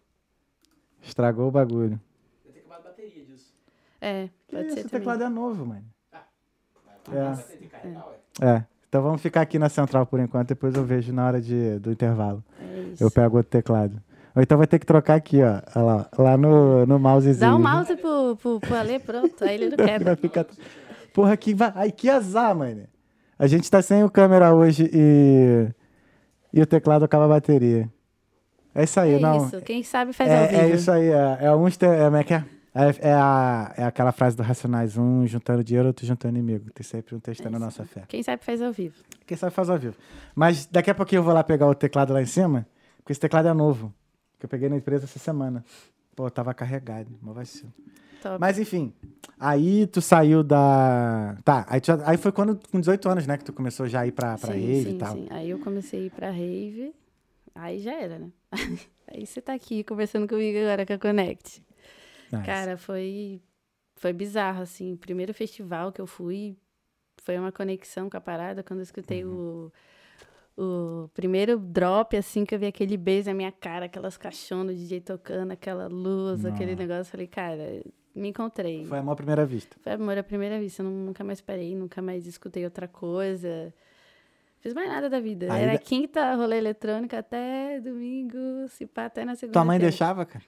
Estragou o bagulho. Ter acabado a bateria disso. É, Que pode isso, ser o também. teclado é novo, mano. Vai, É. vai que ué. É. Então vamos ficar aqui na central por enquanto, depois eu vejo na hora de, do intervalo. É isso. Eu pego outro teclado. Ou então vai ter que trocar aqui, ó. Olha lá, lá no, no mousezinho. Dá o mouse pro, pro, pro Ale, pronto. Aí ele não [LAUGHS] Vai quebra. ficar... Porra, que, va- Ai, que azar, mano. A gente tá sem o câmera hoje e... E o teclado acaba a bateria. É isso aí, É não. isso. Quem sabe faz ao É, vivo. é isso aí, é, é te- é, como é que é? É, é a, é aquela frase do Racionais, um juntando dinheiro, outro juntando inimigo. Tem sempre um testando a nossa fé. Quem sabe faz ao vivo. Quem sabe faz ao vivo. Mas daqui a pouquinho eu vou lá pegar o teclado lá em cima, porque esse teclado é novo. Que eu peguei na empresa essa semana. Pô, tava carregado, mó vacilo. Top. Mas enfim, aí tu saiu da. Tá, aí, tu aí foi quando, com 18 anos, né, que tu começou já a ir pra, pra sim, rave sim, e tal. sim. Aí eu comecei a ir pra rave. Aí já era, né? [LAUGHS] Aí você tá aqui conversando comigo agora com a Connect. Nice. Cara, foi, foi bizarro, assim. Primeiro festival que eu fui foi uma conexão com a parada. Quando eu escutei Uhum. o, o primeiro drop, assim, que eu vi aquele beijo na minha cara, aquelas caixonas de DJ tocando, aquela luz, aquele negócio. Falei, cara, me encontrei. Foi amor à primeira vista. Foi amor à primeira vista. Eu nu- nunca mais parei, nunca mais escutei outra coisa. Fiz mais nada da vida. Aí Era da- quinta, rolê eletrônico até domingo, se pá, até na segunda. Tua mãe deixava, cara?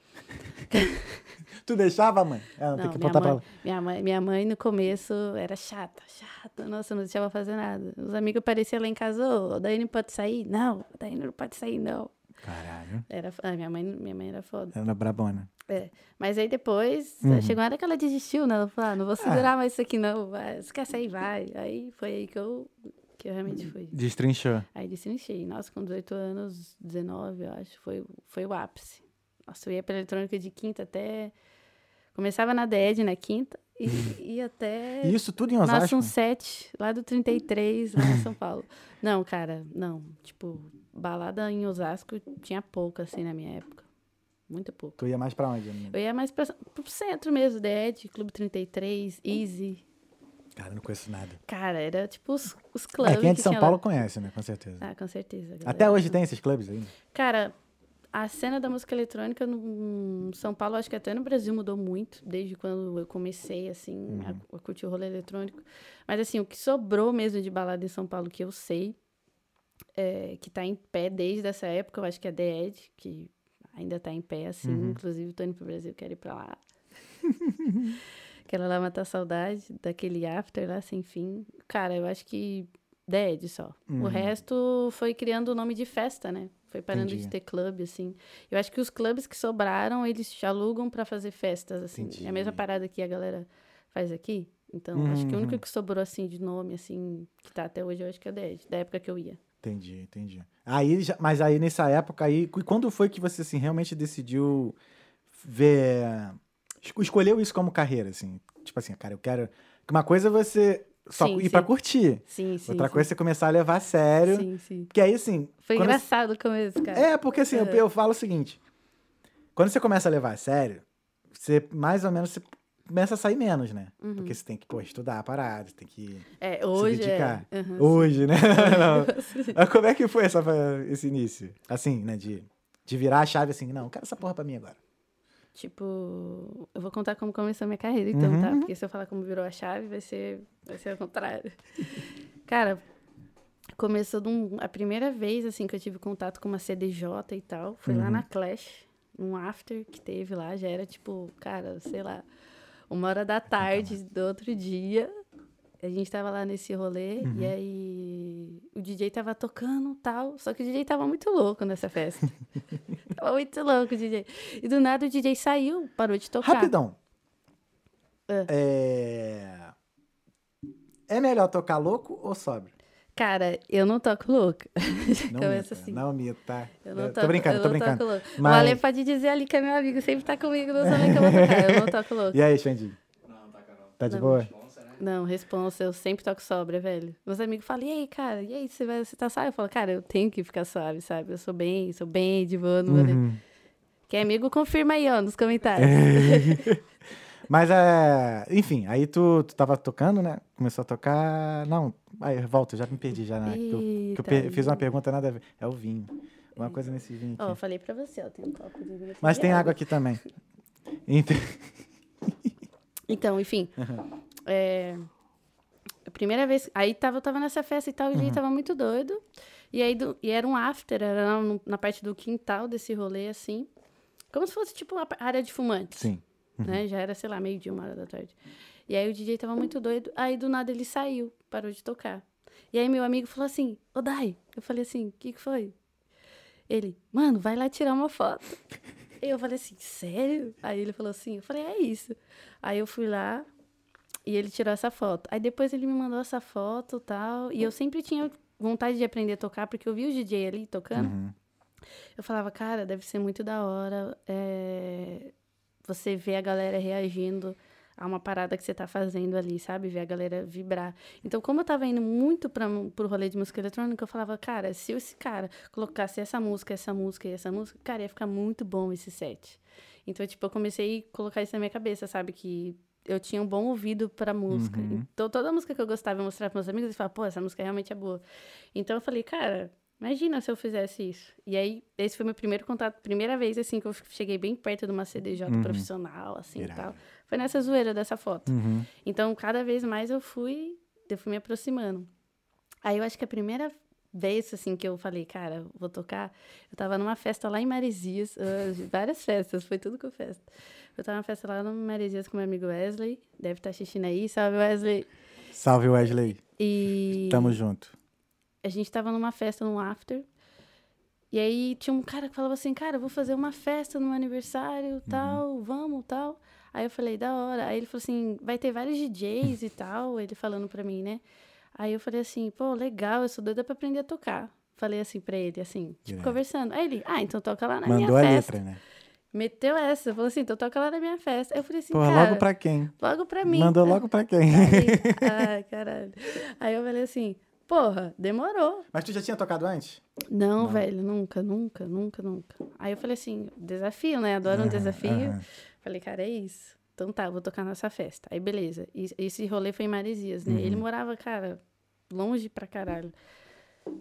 [LAUGHS] tu deixava, mãe? Ela tem Não, que minha botar pra mãe, lá. minha, mãe, minha mãe no começo era chata, chata. Nossa, não deixava fazer nada. Os amigos apareciam lá em casa, ô, daí não pode sair? Não, daí não pode sair, não. Caralho. Era, ah, minha, mãe, minha mãe era foda. Ela era brabona. É. Mas aí depois, Uhum. chegou uma hora que ela desistiu, né? Ela falou, ah, não vou segurar mais isso aqui não, vai. você quer sair, vai. Aí foi aí que eu, que eu realmente fui. Destrinchou. Aí destrinchei. Nossa, com 18 anos, 19, eu acho, foi, foi o ápice. Nossa, eu ia pela eletrônica de quinta até... Começava na DED na quinta e [LAUGHS] ia até... Isso tudo em Osasco? Ação 7, lá do 33, lá em São [LAUGHS] Paulo. Não, cara, não. Tipo, balada em Osasco tinha pouco, assim, na minha época. Muito pouco. Tu ia mais pra onde? menino? Eu ia mais pra, pro centro mesmo, DED, Clube 33, Easy. Cara, não conheço nada. Cara, era tipo os, os clubes. É, quem é de São Paulo lá. conhece, né? Com certeza. Ah, com certeza. Até galera. hoje tem esses clubes ainda. Cara, a cena da música eletrônica no São Paulo, acho que até no Brasil mudou muito, desde quando eu comecei, assim, a, a curtir o rolê eletrônico. Mas, assim, o que sobrou mesmo de balada em São Paulo, que eu sei, é, que tá em pé desde essa época, eu acho que é The Ed, que ainda tá em pé, assim. Inclusive, tô indo pro Brasil, quero ir pra lá. [LAUGHS] Quero lá matar saudade daquele after lá, sem fim. Cara, eu acho que Ed só. Uhum. O resto foi criando o nome de festa, né? Foi parando Entendi. de ter clube, assim. Eu acho que os clubes que sobraram, eles alugam pra fazer festas, assim. Entendi. É a mesma parada que a galera faz aqui. Então, acho que o único Uhum. que sobrou, assim, de nome, assim, que tá até hoje, eu acho que é o Ed, da época que eu ia. Entendi, entendi. Aí, mas aí nessa época aí, e quando foi que você assim realmente decidiu ver, escolheu isso como carreira assim? Tipo assim, cara, eu quero que uma coisa é você só Sim, ir pra sim. curtir. Sim, sim. Outra sim. coisa é você começar a levar a sério. Sim, sim. Porque aí assim, Foi engraçado o começo, cara. É, porque assim, eu, Uhum. eu falo o seguinte, quando você começa a levar a sério, você mais ou menos você começa a sair menos, né? Uhum. Porque você tem que, pô, estudar a parada, você tem que É, se hoje dedicar. é. Aham, Hoje, né? [LAUGHS] Não. sim. Mas como é que foi essa, esse início? Assim, né? De, de virar a chave assim, não, quero essa porra pra mim agora. Tipo, eu vou contar como começou a minha carreira, então, tá? Uhum. Porque se eu falar como virou a chave, vai ser, vai ser ao contrário. [LAUGHS] Cara, começou um- a primeira vez, assim, que eu tive contato com uma CDJ e tal, foi lá Uhum. na Clash, num after que teve lá, já era, tipo, cara, sei lá, uma hora da tarde do outro dia. A gente tava lá nesse rolê Uhum. e aí o DJ tava tocando tal, só que o DJ tava muito louco nessa festa. [LAUGHS] tava muito louco o DJ. E do nada o DJ saiu, parou de tocar. Rapidão. Ah. É... é melhor tocar louco ou sóbrio? Cara, eu não toco louca. [LAUGHS] Não Começa mita, assim. não mita. Eu não toco, tô brincando, eu tô não brincando. toco louca. Mas- O Ale pode dizer ali que é meu amigo, sempre tá comigo nos rolês que eu vou tocar. Eu não toco [LAUGHS] louca. E aí, Xandinho? Não, tá, Carol. Tá de Não. boa? Não, responsa, eu sempre toco sobra, velho. Meus amigos falam, e aí, cara, e aí, você, vai, você tá suave? Eu falo, cara, eu tenho que ficar suave, sabe? Eu sou bem, sou bem de boa rolê. Uhum. Quem é amigo, confirma aí, ó, nos comentários. [LAUGHS] Mas, é... enfim, aí tu, tu tava tocando, né? Começou a tocar... Não, aí, volta, eu já me perdi já, né? Que eu, eu Eita, per- fiz uma pergunta nada a ver. É o vinho. Uma coisa nesse vinho Ó, eu aqui. falei pra você, ó, tem um copo de vinho Mas tem água aqui também. Então... [LAUGHS] Então, enfim. É, a primeira vez. Aí tava, eu tava nessa festa e tal, e o Uhum. tava muito doido. E aí do- e era um after, era no- na parte do quintal desse rolê, assim. Como se fosse tipo uma área de fumantes. Sim. Né? Já era, sei lá, meio-dia, uma hora da tarde. E aí o DJ tava muito doido. Aí do nada ele saiu, parou de tocar. E aí meu amigo falou assim: Ô Dai. Eu falei assim: o que, que foi? Ele, mano, vai lá tirar uma foto. [LAUGHS] Eu falei assim, sério? Aí ele falou assim, eu falei, é isso. Aí eu fui lá e ele tirou essa foto. Aí depois ele me mandou essa foto e tal. E eu sempre tinha vontade de aprender a tocar, porque eu vi o DJ ali tocando. Uhum. Eu falava, cara, deve ser muito da hora é, você ver a galera reagindo a uma parada que você tá fazendo ali, sabe? Ver a galera vibrar. Então, como eu tava indo muito pra, pro rolê de música eletrônica, eu falava, cara, se esse cara colocasse essa música, essa música e essa música, cara, ia ficar muito bom esse set. Então, tipo, eu comecei a colocar isso na minha cabeça, sabe? Que eu tinha um bom ouvido pra música. Uhum. Então, toda música que eu gostava, eu mostrava pros meus amigos, eles falavam, pô, essa música realmente é boa. Então, eu falei, cara, imagina se eu fizesse isso. E aí, esse foi meu primeiro contato, primeira vez, assim, que eu cheguei bem perto de uma CDJ Uhum. profissional, assim, e tal. Foi nessa zoeira dessa foto. Uhum. Então, cada vez mais eu fui, eu fui me aproximando. Aí, eu acho que a primeira, vez, assim, que eu falei, cara, vou tocar. Eu tava numa festa lá em Maresias, ah, várias festas, foi tudo com festa. Eu tava numa festa lá no Maresias com meu amigo Wesley, deve estar assistindo aí, salve Wesley. Salve, Wesley. E Tamo junto. a gente tava numa festa, num after. E aí tinha um cara que falava assim, cara, eu vou fazer uma festa no meu aniversário, tal, vamos, tal. Aí eu falei, da hora. Aí ele falou assim, vai ter vários DJs e tal, ele falando pra mim, né? Aí eu falei assim, pô, legal, eu sou doida pra aprender a tocar. Falei assim pra ele, assim, tipo, conversando. Aí ele, ah, então toca lá na Mandou a minha festa. letra, né? Meteu essa, falou assim, então toca lá na minha festa. Eu falei assim, Pô, cara, logo pra quem? logo pra mim. Mandou logo pra quem? Aí, [LAUGHS] ai, caralho. Aí eu falei assim, porra, demorou. Mas tu já tinha tocado antes? Não, velho, nunca, nunca, nunca, nunca. Aí eu falei assim, desafio, né? Adoro um desafio. aham. Falei, cara, é isso. Então tá, vou tocar nessa festa. Aí beleza. E esse rolê foi em Maresias, né? Ele morava, cara, longe pra caralho.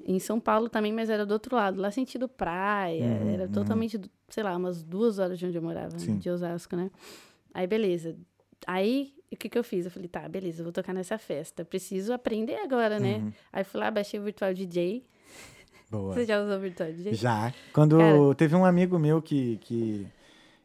Em São Paulo também, mas era do outro lado, lá sentido praia. Uhum, era totalmente, do- sei lá, umas duas horas de onde eu morava, Sim. de Osasco, né? Aí beleza. Aí o que, que eu fiz? Eu falei, tá, beleza, vou tocar nessa festa. Preciso aprender agora, né? Uhum. Aí fui lá, baixei o Virtual DJ. Boa. Você já usou o Virtual DJ? Já. Quando Cara- teve um amigo meu que, que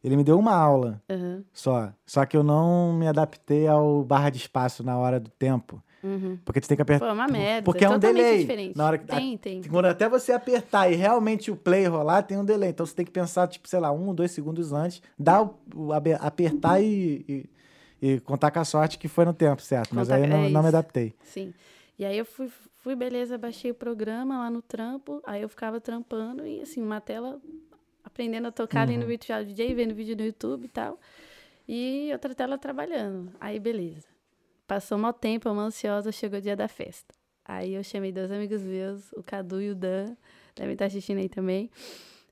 ele me deu uma aula Aham. só. Só que eu não me adaptei ao barra de espaço na hora do tempo. Uhum. Porque tu tem que apertar. Pô, é uma merda. Porque é um delay. diferente. Na hora que- Tem, tem. Quando até você apertar e realmente o play rolar, tem um delay. Então você tem que pensar, tipo, sei lá, um, dois segundos antes, dar o, apertar e, e, e contar com a sorte que foi no tempo, certo? Mas aí eu não, é não me adaptei. Sim. E aí eu fui, fui, beleza, baixei o programa lá no trampo, aí eu ficava trampando e assim, uma tela aprendendo a tocar ali Uhum. no Virtual DJ, vendo vídeo no YouTube e tal. E outra tela trabalhando. Aí beleza. Passou mal tempo, eu ansiosa, chegou o dia da festa. Aí eu chamei dois amigos meus, o Cadu e o Dan, devem estar assistindo aí também.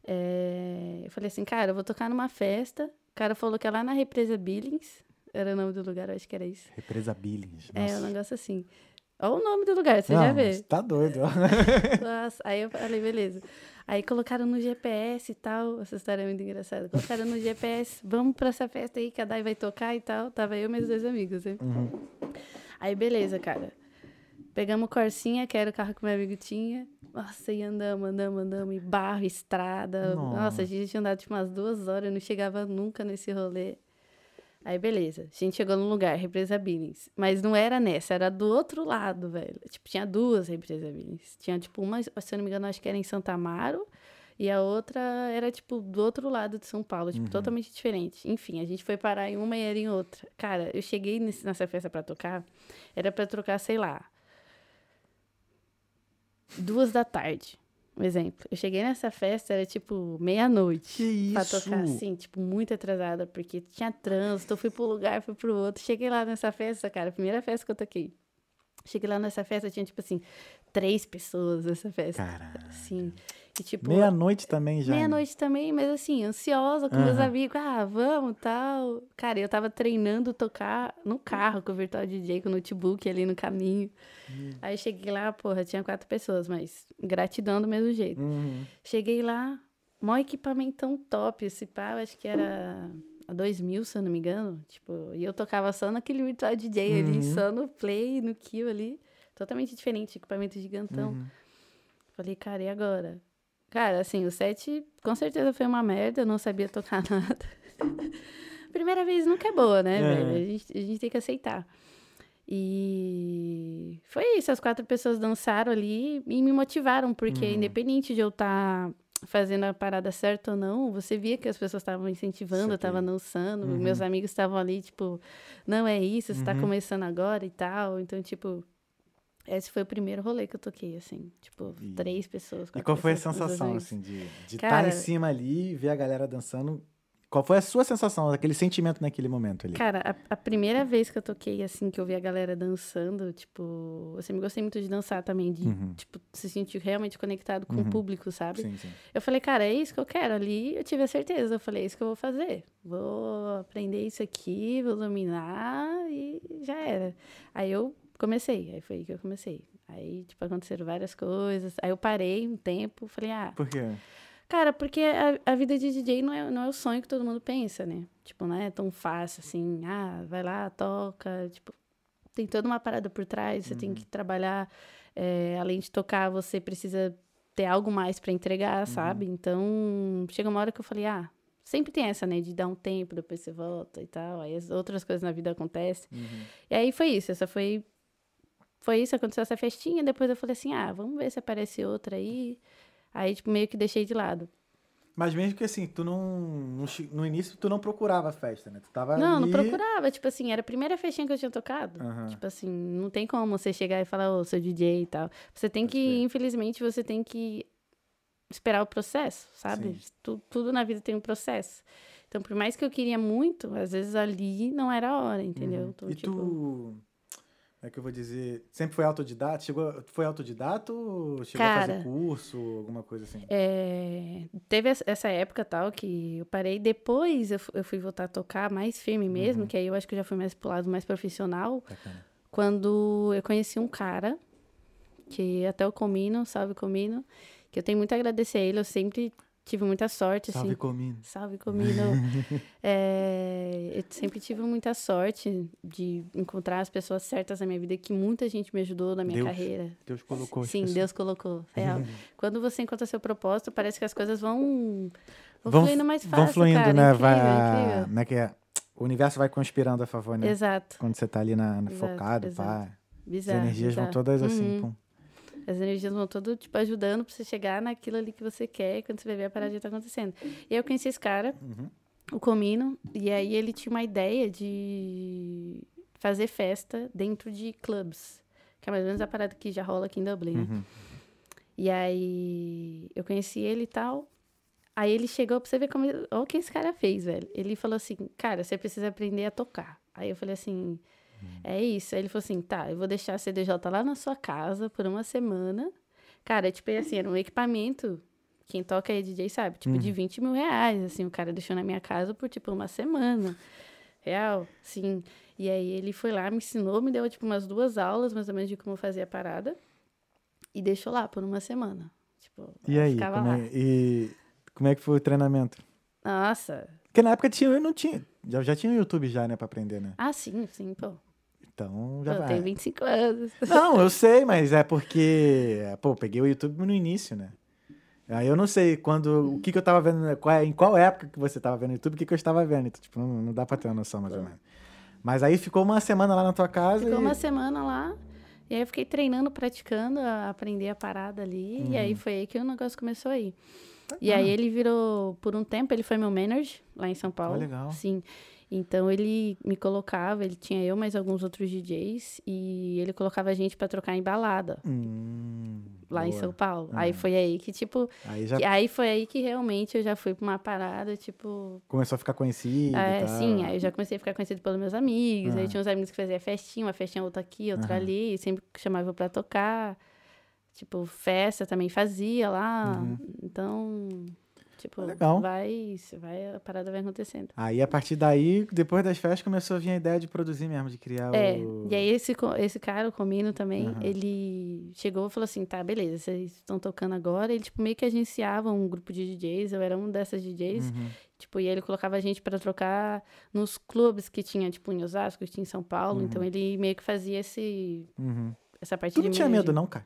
É, eu falei assim, cara, eu vou tocar numa festa. O cara falou que é lá na Represa Billings, era o nome do lugar, eu acho que era isso. Represa Billings. É, nossa. um negócio assim. Olha o nome do lugar, você Não, já vê. Tá doido. [LAUGHS] [LAUGHS] Nossa, aí eu falei, beleza. Aí colocaram no GPS e tal. Essa história é muito engraçada. Colocaram no GPS, vamos pra essa festa aí que a Dai vai tocar e tal. Tava eu e meus dois amigos, né? Uhum. Aí, beleza, cara. Pegamos Corsinha, que era o carro que meu amigo tinha. Nossa, e andamos, andamos, andamos. E barro, estrada. Nossa. Nossa, a gente tinha andado tipo umas duas horas, eu não chegava nunca nesse rolê. Aí, beleza. A gente chegou num lugar, Represa Billings. Mas não era nessa, era do outro lado, velho. Tipo, tinha duas Represa Billings. Tinha, tipo, uma, se eu não me engano, acho que era em Santa Amaro. E a outra era, tipo, do outro lado de São Paulo. Tipo, totalmente diferente. Enfim, a gente foi parar em uma e era em outra. Cara, eu cheguei nesse- nessa festa pra tocar. Era pra trocar, sei lá, duas da tarde. Um exemplo. Eu cheguei nessa festa, era tipo meia-noite. Que Pra isso? tocar assim, tipo, muito atrasada, porque tinha trânsito, eu fui pro lugar, fui pro outro. Cheguei lá nessa festa, cara, primeira festa que eu toquei. Cheguei lá nessa festa, tinha, tipo assim, três pessoas nessa festa. Caralho. Sim. E, tipo, Meia-noite também já. Meia-noite também, mas assim, ansiosa com meus Aham. amigos. Ah, vamos, tal. Cara, eu tava treinando tocar no carro com o Virtual DJ, com o notebook ali no caminho. Hum. Aí cheguei lá, porra, tinha quatro pessoas, mas gratidão do mesmo jeito. Uhum. Cheguei lá, mó equipamentão top. Esse pá, eu acho que era a 2000, se eu não me engano. Tipo, e eu tocava só naquele Virtual DJ ali, Uhum. só no play, no kill ali. Totalmente diferente, equipamento gigantão. Uhum. Falei, cara, e agora? Cara, assim, o set com certeza foi uma merda, eu não sabia tocar [LAUGHS] nada. Primeira vez nunca é boa, né, É. velho? A gente, a gente tem que aceitar. E foi isso, as quatro pessoas dançaram ali e me motivaram, porque Uhum. independente de eu estar fazendo a parada certa ou não, você via que as pessoas estavam incentivando, estavam dançando, Uhum. meus amigos estavam ali, tipo, não é isso, você tá Uhum. começando agora e tal. Então, tipo, esse foi o primeiro rolê que eu toquei, assim. Tipo, E- três pessoas. E qual foi a sensação, assim, de estar Cara- em cima ali e ver a galera dançando? Qual foi a sua sensação, aquele sentimento naquele momento ali? Cara, a, a primeira vez que eu toquei, assim, que eu vi a galera dançando, tipo... Eu sempre gostei muito de dançar também, de, Uhum. tipo, se sentir realmente conectado com Uhum. o público, sabe? Sim, sim. Eu falei, cara, é isso que eu quero. Ali eu tive a certeza. Eu falei, é isso que eu vou fazer. Vou aprender isso aqui, vou dominar e já era. Aí eu comecei, aí foi aí que eu comecei. Aí, tipo, aconteceram várias coisas. Aí eu parei um tempo, falei, ah, Por quê? cara, porque a, a vida de DJ não é, não é o sonho que todo mundo pensa, né? Tipo, não é tão fácil assim, ah, vai lá, toca, tipo, tem toda uma parada por trás, você tem que trabalhar É, além de tocar, você precisa ter algo mais pra entregar, Uhum. sabe? Então, chega uma hora que eu falei, ah, sempre tem essa, né? De dar um tempo, depois você volta e tal. Aí as outras coisas na vida acontecem. Uhum. E aí foi isso, essa foi. Foi isso, aconteceu essa festinha, depois eu falei assim, ah, vamos ver se aparece outra aí. Aí, tipo, meio que deixei de lado. Mas mesmo que assim, tu não, não No início, tu não procurava festa, né? Tu tava Não, não ali- procurava. Tipo assim, era a primeira festinha que eu tinha tocado. Aham. Tipo assim, não tem como você chegar e falar, ô, sou DJ e tal. Você tem Pode que, infelizmente, você tem que esperar o processo, sabe? Tu- tudo na vida tem um processo. Então, por mais que eu queria muito, às vezes ali não era a hora, entendeu? Uhum. Então, e tipo, tu. É que eu vou dizer? Sempre foi autodidata? Chegou, foi autodidata ou chegou a fazer Cara, curso, alguma coisa assim? É, teve essa- época tal que eu parei. Depois eu, eu fui voltar a tocar mais firme Uhum. mesmo, que aí eu acho que eu já fui mais pro lado mais profissional. Bacana. Quando eu conheci um cara, que até o Comino, salve Comino, que eu tenho muito a agradecer a ele, eu sempre tive muita sorte, Salve assim. Comino. Salve Comino. [LAUGHS] É, eu sempre tive muita sorte de encontrar as pessoas certas na minha vida, que muita gente me ajudou na minha Deus. carreira. Deus colocou. Sim, pessoas. Deus colocou. Real. [LAUGHS] Quando você encontra seu propósito, parece que as coisas vão, vão, Vão, fluindo mais fácil, vão fluindo, cara. né? Incrível, vai, incrível. Como é que é? O universo vai conspirando a favor, né? Exato. Quando você tá ali na, na Exato, focado, exato. pá. Bizarro, as energias vão todas assim, Uhum. pum. As energias vão todas, tipo, ajudando pra você chegar naquilo ali que você quer, e quando você vai ver a parada já tá acontecendo. E eu conheci esse cara, Uhum. o Comino, e aí ele tinha uma ideia de fazer festa dentro de clubs, que é mais ou menos a parada que já rola aqui em Dublin, né? Uhum. E aí eu conheci ele e tal. Aí ele chegou pra você ver como. Olha o que esse cara fez, velho. Ele falou assim: Cara, você precisa aprender a tocar. Aí eu falei assim: É isso. Aí ele falou assim: Tá, eu vou deixar a CDJ lá na sua casa por uma semana. Cara, tipo, assim, era um equipamento. Quem toca aí DJ sabe, tipo, de 20 mil reais. Assim, o cara deixou na minha casa por, tipo, uma semana. Real, sim. E aí ele foi lá, me ensinou, me deu, tipo, umas duas aulas, mais ou menos, de como fazer a parada. E deixou lá por uma semana. Tipo, E aí, ficava como lá. é, e como é que foi o treinamento? Nossa. Porque na época tinha, eu não tinha. Já, já tinha o YouTube já, né, pra aprender, né? Ah, sim, sim, pô. Então já eu vai. tenho 25 anos. Não, eu sei, mas é porque, pô, peguei o YouTube no início, né? Aí eu não sei quando, o que que eu tava vendo, qual é- em qual época que você tava vendo o YouTube, o que que eu estava vendo. Então, tipo, não, não dá pra ter uma noção mais ou menos. Mas aí ficou uma semana lá na tua casa Ficou e... uma semana lá. E aí eu fiquei treinando, praticando, a aprender a parada ali. E Uhum. aí foi aí que o negócio começou a ir. E aí ele virou, por um tempo, ele foi meu manager lá em São Paulo. legal. Sim. Então ele me colocava, ele tinha eu mais alguns outros DJs e ele colocava a gente pra trocar em balada Hum, lá em boa. São Paulo. Aí foi aí que tipo, Aí já que- aí foi aí que realmente eu já fui pra uma parada, tipo, começou a ficar conhecido É, sim, aí eu já comecei a ficar conhecido pelos meus amigos. Aí Ah. tinha uns amigos que faziam festinha, uma festinha outra aqui, outra Aham. ali, e sempre chamavam pra tocar. Tipo, festa também fazia lá. Uhum. Então, tipo, Legal. vai, vai, a parada vai acontecendo. Aí, a partir daí, depois das festas, começou a vir a ideia de produzir mesmo, de criar É, o... e aí esse, esse cara, o Comino também, Aham. ele chegou e falou assim, tá, beleza, vocês estão tocando agora. Ele, tipo, meio que agenciava um grupo de DJs, eu era um dessas DJs. Uhum. Tipo, e ele colocava a gente pra trocar nos clubes que tinha, tipo, em Osasco, que tinha em São Paulo. Então, ele meio que fazia esse, Uhum. essa parte Tu não tinha medo não, cara?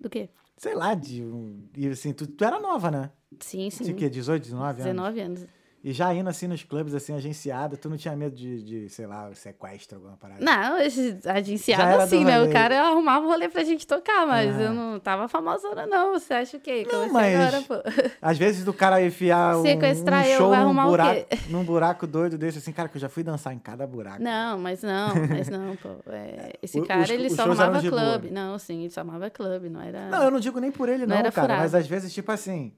Do quê? Sei lá, de... E assim, tu, tu era nova, né? Sim, sim. Tinha o quê? 18, 19 anos? 19 anos. E já indo assim nos clubes, assim, agenciada, tu não tinha medo de, de sei lá, sequestro, alguma parada? Não, esse agenciado assim, né? O cara arrumava o rolê pra gente tocar, mas Ah. eu não tava famosona, não. Você acha o quê? Comecei mas- agora, pô. [LAUGHS] Às vezes do cara enfiar um, Sequestrar um eu, show num buraco, num buraco doido desse, assim, cara, que eu já fui dançar em cada buraco. Não, mas não, mas não, pô. [LAUGHS] É, esse O- cara, os- ele os só boa. clube. Não, sim, ele só arrumava clube, não era... Não, eu não digo nem por ele Não não, cara, furado. mas às vezes, tipo assim,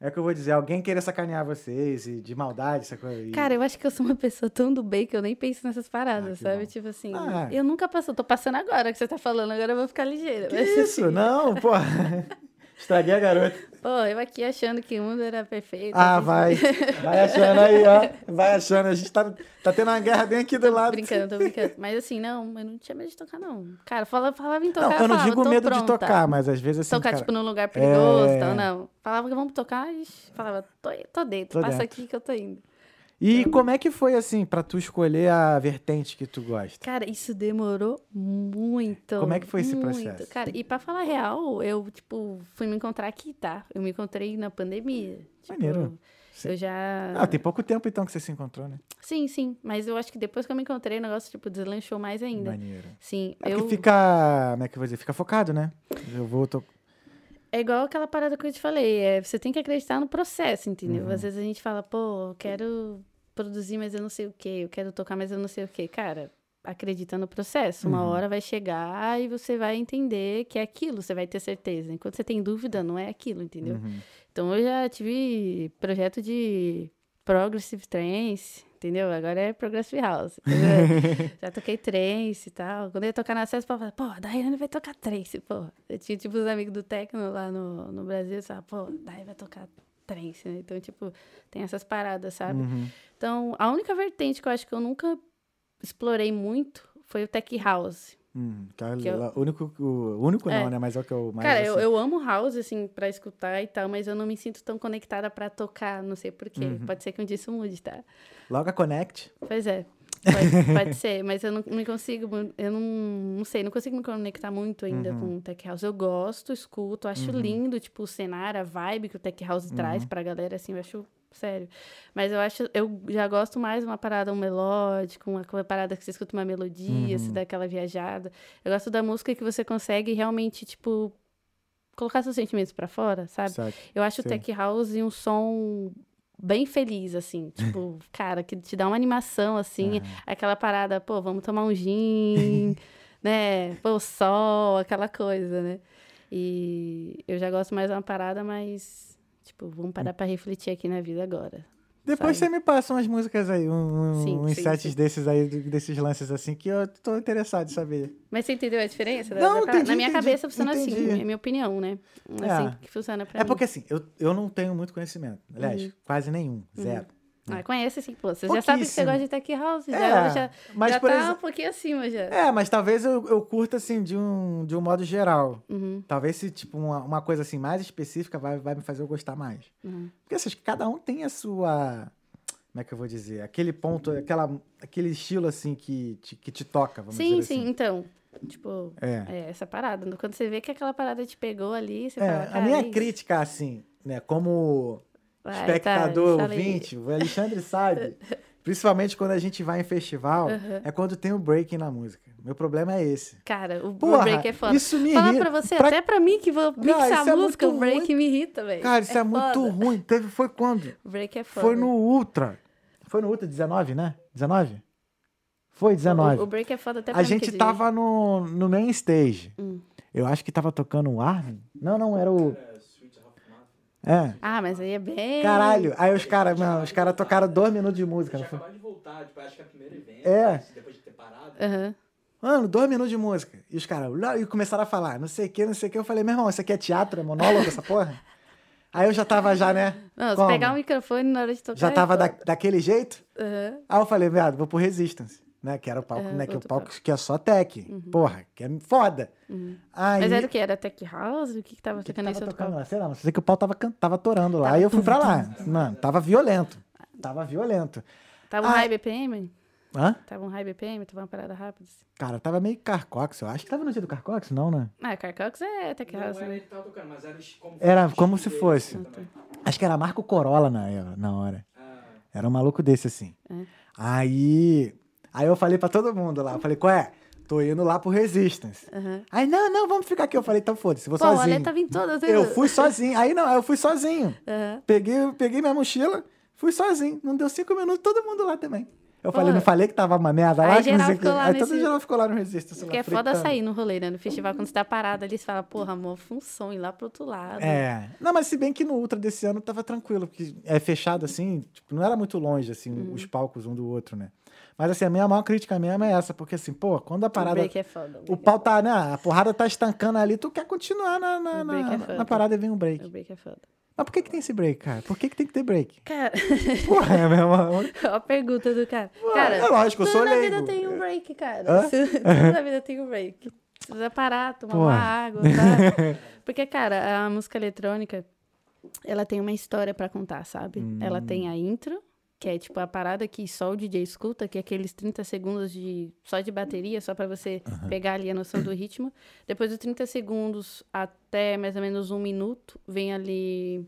é que eu vou dizer, alguém querer sacanear vocês e de maldade, essa coisa. e- Cara, eu acho que eu sou uma pessoa tão do bem que eu nem penso nessas paradas, Ah, sabe? bom. Tipo assim, Ah. eu nunca passo, tô passando agora que você tá falando, agora eu vou ficar ligeira. Que mas, isso? assim, Não, pô. [LAUGHS] Estraguei a garota. Pô, eu aqui achando que o mundo era perfeito. Ah, vai. Vai achando aí, ó. Vai achando. A gente tá, tá tendo uma guerra bem aqui do lado. Brincando, tô brincando. Mas assim, não, eu não tinha medo de tocar, não. Cara, falava, falava em tocar, Não, eu não falava, digo tô medo de pronta. tocar, mas às vezes assim, Tocar, cara, tipo, num lugar perigoso, É. então, não. Falava que vamos tocar, ixi, falava, tô, tô dentro, Tô passa dentro. aqui que eu tô indo. E como é que foi, assim, pra tu escolher a vertente que tu gosta? Cara, isso demorou muito. Como é que foi esse muito. processo? Cara, e pra falar real, eu, tipo, fui me encontrar aqui, tá? Eu me encontrei na pandemia. Tipo, Maneiro. Eu já. Ah, tem pouco tempo então que você se encontrou, né? Sim, sim. Mas eu acho que depois que eu me encontrei, o negócio, tipo, deslanchou mais ainda. Maneiro. Sim. É eu... fica. Como é que eu vou dizer? Fica focado, né? Eu vou. Tô... É igual aquela parada que eu te falei. É, você tem que acreditar no processo, entendeu? Uhum. Às vezes a gente fala, pô, eu quero produzir, mas eu não sei o quê. Eu quero tocar, mas eu não sei o quê. Cara, acredita no processo. Uma Uhum. hora vai chegar e você vai entender que é aquilo. Você vai ter certeza. Enquanto você tem dúvida, não é aquilo, entendeu? Uhum. Então eu já tive projeto de progressive trance, entendeu? Agora é progressive house. [LAUGHS] já toquei trance e tal. Quando eu ia tocar na festa, eu falava, pô, a Daiane vai tocar trance, pô. Eu tinha, tipo, os amigos do techno lá no, no Brasil, eu falava, pô, Dai vai tocar trance, né? Então, tipo, tem essas paradas, sabe? Uhum. Então, a única vertente que eu acho que eu nunca explorei muito foi o tech house. Hum, tá, Que eu- o único, o único É. não, né? Mas é o que eu mais. Cara, eu, assim, eu amo house, assim, pra escutar e tal, mas eu não me sinto tão conectada pra tocar, não sei porquê. Uhum. Pode ser que um dia isso mude, tá? Logo a Connect. Pois é. Pode, [LAUGHS] pode ser, mas eu não me consigo, eu não, não sei, não consigo me conectar muito ainda Uhum. com o Tech House. Eu gosto, escuto, acho lindo, tipo, o cenário, a vibe que o Tech House traz Uhum. pra galera, assim, eu acho sério. Mas eu acho, eu já gosto mais de uma parada um melódica, uma, uma parada que você escuta uma melodia, Uhum. se dá aquela viajada. Eu gosto da música que você consegue realmente, tipo, colocar seus sentimentos pra fora, sabe? Sabe? Eu acho Sim. o Tech House um som bem feliz, assim. [LAUGHS] Tipo, cara, que te dá uma animação, assim. Aquela parada, pô, vamos tomar um gin, [LAUGHS] né? Pô, o sol, aquela coisa, né? E eu já gosto mais de uma parada, mas, tipo, vamos parar pra refletir aqui na vida agora. Depois Sabe? você me passa umas músicas aí, um, um- Sim, uns sim, sets sim. desses aí, desses lances assim, que eu tô interessado em saber. Mas você entendeu a diferença? Não, entendi, na minha entendi, cabeça funciona entendi. assim, é minha opinião, né? É É. assim que funciona pra É mim. porque assim, eu, eu não tenho muito conhecimento. Aliás, Uhum. quase nenhum. Zero. Ah, conhece sim, pô. Você já sabe que você gosta de Tech House, já, É, já, mas já tá um pouquinho acima já. É, mas talvez eu, eu curta assim de um, de um modo geral. Uhum, Talvez se, tipo, uma, uma coisa assim mais específica vai, vai me fazer eu gostar mais. uhum. Porque assim, acho que cada um tem a sua. Como é que eu vou dizer? Aquele ponto, aquela, aquele estilo assim que te, que te toca, vamos Sim, dizer sim, assim. então. Tipo, É. é essa parada. Quando você vê que aquela parada te pegou ali, você É, fala, a minha é crítica, assim, né, como Vai, espectador, tá, ouvinte, o Alexandre sabe, [LAUGHS] principalmente quando a gente vai em festival, Uhum. é quando tem o breaking na música. Meu problema é esse. Cara, o, o Porra, break é foda. isso me Falar irrita. pra você, Pra- até pra mim que vou mixar é música, muito o break me irrita, velho. Cara, isso é, muito foda. ruim. Teve, foi quando? [LAUGHS] O break é foda. Foi no Ultra. Foi no Ultra 19, né? 19? Foi 19. O, o break é foda até pra a gente tava no, no main stage. Hum. Eu acho que tava tocando o Armin. Não, não, era o. É. Ah, mas aí é bem... Caralho. Aí os caras, não, os caras tocaram dois minutos de música. Tinha acabado de voltar, tipo, acho que é o primeiro evento. É. Depois de ter parado. Aham. Mano, dois minutos de música. E os caras e começaram a falar, não sei o que, não sei o que. Eu falei, meu irmão, isso aqui é teatro, é monólogo, essa porra? Aí eu já tava já, né? Não, se pegar o microfone na hora de tocar... Já é tava da, foda. daquele jeito? Aham. Aí eu falei, viado, vou pro Resistance. Né? Que era o palco, É, né? Que é o palco palco. que é só tech. Porra, que é foda. Aí, Mas era o que? Era Tech House? O que que tava que que tocando tava nesse outro palco? lá? Sei lá, mas sei que o pau tava, tava torando lá. Tava Aí eu fui pra lá. Mano, tava violento. Tava violento. Tava um Ah. high BPM? Hã? Tava um high BPM? Tava uma parada rápida? Cara, tava meio Carcox, eu acho que tava no dia do Carcox, não, né? Ah, Carcox é Tech Não House, era né? tava tocando, mas era como Era como se fosse. também. Acho que era Marco Corolla na, na hora. Ah, Era um maluco desse, assim. É. Aí. Aí eu falei pra todo mundo lá. Eu falei, qual é? Tô indo lá pro Resistance. Aham. Aí, não, não, vamos ficar aqui. Eu falei, então foda-se, vou Pô, o sozinho. Ale tava em todas. Eu fui sozinho. Aí não, eu fui sozinho. Aham. Peguei, peguei minha mochila, fui sozinho. Não deu cinco minutos, todo mundo lá também. Eu Pô. falei, não falei que tava uma merda lá. Aí geral sei o ficou lá Aí todo nesse- geral ficou lá no Resistance. Porque lá, é foda sair no rolê, né? No festival, quando você tá parado ali, você fala, porra, amor, som ir lá pro outro lado. É. Não, mas se bem que no Ultra desse ano tava tranquilo, porque é fechado assim, tipo, não era muito longe, assim, Uhum. os palcos um do outro, né? Mas assim, a minha maior crítica mesmo é essa, porque assim, pô, quando a O parada. break é foda. O pau tá, né? A porrada tá estancando ali, tu quer continuar na, na, O break na- é na parada e vem um O break. break é foda. Mas por que, que tem esse break, cara? Por que, que tem que ter break? Cara, Porra, é mesmo. [LAUGHS] ó a pergunta do cara. Cara, é lógico, eu sou leigo. vida tem um break, cara. Hã? [LAUGHS] tudo na vida tem um break. Precisa parar, tomar Porra. uma água, tá? [LAUGHS] Porque, cara, a música eletrônica, ela tem uma história pra contar, sabe? Hum. Ela tem a intro, que é tipo a parada que só o DJ escuta, que é aqueles 30 segundos de só de bateria, só pra você pegar ali a noção do ritmo. Depois dos 30 segundos até mais ou menos um minuto, vem ali.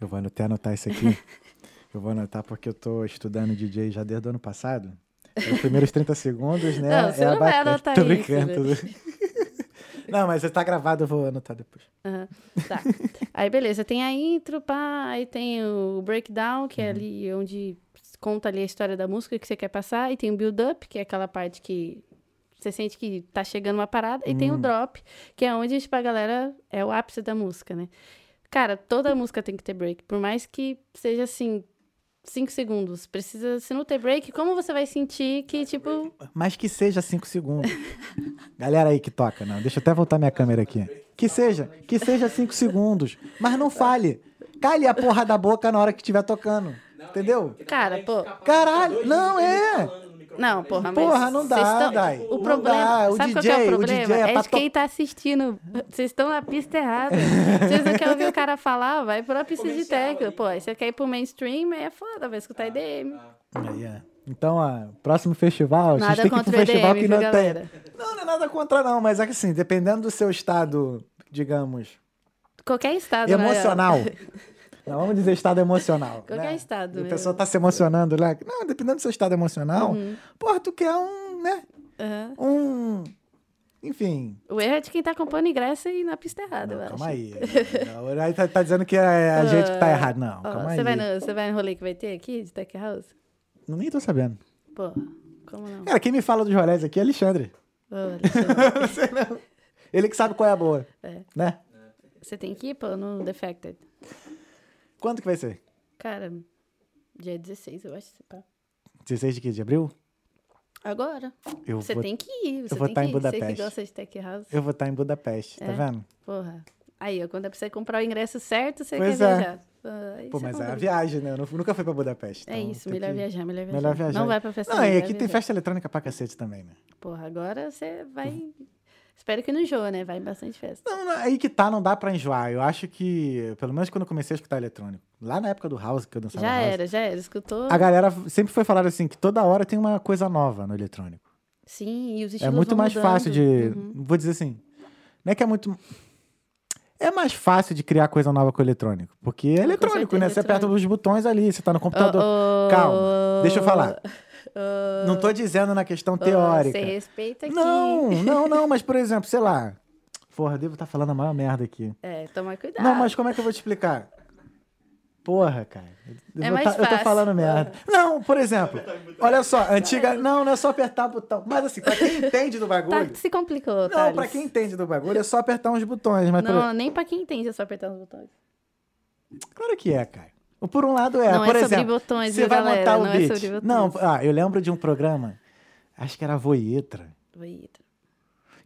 Eu vou até anotar isso aqui. [LAUGHS] eu vou anotar porque eu tô estudando DJ já desde o ano passado. Os primeiros 30 segundos, né? Não, você é não vai anotar Tô isso, brincando. [LAUGHS] não, mas tá gravado, eu vou anotar depois. Aham, tá. aí beleza, tem a intro, pá, aí tem o breakdown, que é Uhum. ali onde conta ali a história da música que você quer passar, e tem o build-up, que é aquela parte que você sente que tá chegando uma parada, e Hum. tem o drop, que é onde, tipo, a galera é o ápice da música, né? Cara, toda música tem que ter break, por mais que seja assim, cinco segundos. Precisa, se não ter break, como você vai sentir que, tipo, Mas que seja 5 segundos. [LAUGHS] Galera aí que toca, não. Deixa eu até voltar minha câmera aqui. Que seja, que seja 5 segundos. Mas não fale. Cale a porra da boca na hora que estiver tocando. Entendeu? Cara, pô. Caralho, não é. Não, porra, mas. Porra, não dá, tão- Dai. O Não problema. dá. O sabe qual DJ, que é o o problema? DJ é é de quem tá assistindo. Vocês estão na pista errada. Vocês não querem ouvir o cara falar, vai pra pista de técnica. ali. Pô, você quer ir pro mainstream, aí é foda, vai escutar IDM. Aí, é. Então, ó, próximo festival, a gente Nada tem que ir contra pro o festival EDM, que não galera? tem. Não, não é nada contra, não, mas é que assim, dependendo do seu estado, digamos, Qualquer estado, né? [LAUGHS] Não, vamos dizer estado emocional. Qualquer né? estado E a pessoa tá se emocionando lá. Não, dependendo do seu estado emocional, Uhum. porra, tu quer um, né? Aham. Um. Enfim. O erro é de quem tá comprando ingresso e na pista errada, Não, eu calma acho. aí. Não, aí tá, tá dizendo que é a gente que tá errado. Não, Ó, calma você aí. vai, no, você vai no rolê que vai ter aqui, de Tech House? Não, nem tô sabendo. Pô, como não? Cara, quem me fala dos rolés aqui é Alexandre. Ô, Alexandre. [LAUGHS] Ele que sabe qual é a boa. É. Né? você tem que ir, pô, no Defected. Quando que vai ser? Cara, dia 16, eu acho. pá. 16 de quê? De abril? Agora. Eu Você vou, tem que ir. Você vou tem tá que em ir. Você Budapeste. que gosta de Tech House. eu vou estar em Budapeste, tá É. vendo? Porra. Aí, quando é pra você comprar o ingresso certo, você Pois quer é. viajar. Aí Pô, você mas é a viagem, né? Eu nu- nunca fui pra Budapeste. É então isso, tem melhor que- viajar, melhor viajar. Melhor viajar. Não vai pra festa Não, e aqui tem viajar. festa eletrônica pra cacete também, né? Porra, agora você vai... Espero que não enjoa, né? Vai em bastante festa. Não, não, aí que tá, não dá pra enjoar. Eu acho que, pelo menos quando eu comecei a escutar eletrônico, lá na época do House, que eu dançava Já House, era, já era. Escutou? a galera sempre foi falar assim, que toda hora tem uma coisa nova no eletrônico. Sim, e os É estilos muito vão mais mudando. fácil de. Uhum. Vou dizer assim. Não é que é muito. É mais fácil de criar coisa nova com o eletrônico. Porque é Com eletrônico, certeza, né? Você aperta eletrônico. os botões ali, você tá no computador. Ô, ô, Calma, deixa eu falar. Ô, Não tô dizendo na questão ô, teórica. Você respeita aqui. Não, não, não, mas por [LAUGHS] exemplo, sei lá. Porra, eu devo estar falando a maior merda aqui. É, toma cuidado. Não, mas como é que eu vou te explicar? Porra, cara. Eu, É mais tá- eu tô fácil. falando merda. Não, por exemplo, olha só, antiga. Não, não é só apertar botão. Mas assim, pra quem entende do Tá, bagulho. se complicou, Não, Thales. pra quem entende do bagulho é só apertar uns botões. Mas por- Não, nem pra quem entende é só apertar os botões. Claro que é, cara. Por um lado é. Não é por sobre exemplo, botões, você vai galera? montar o Não é beat. botões. não, ah, eu lembro de um programa, acho que era Voietra, Eita.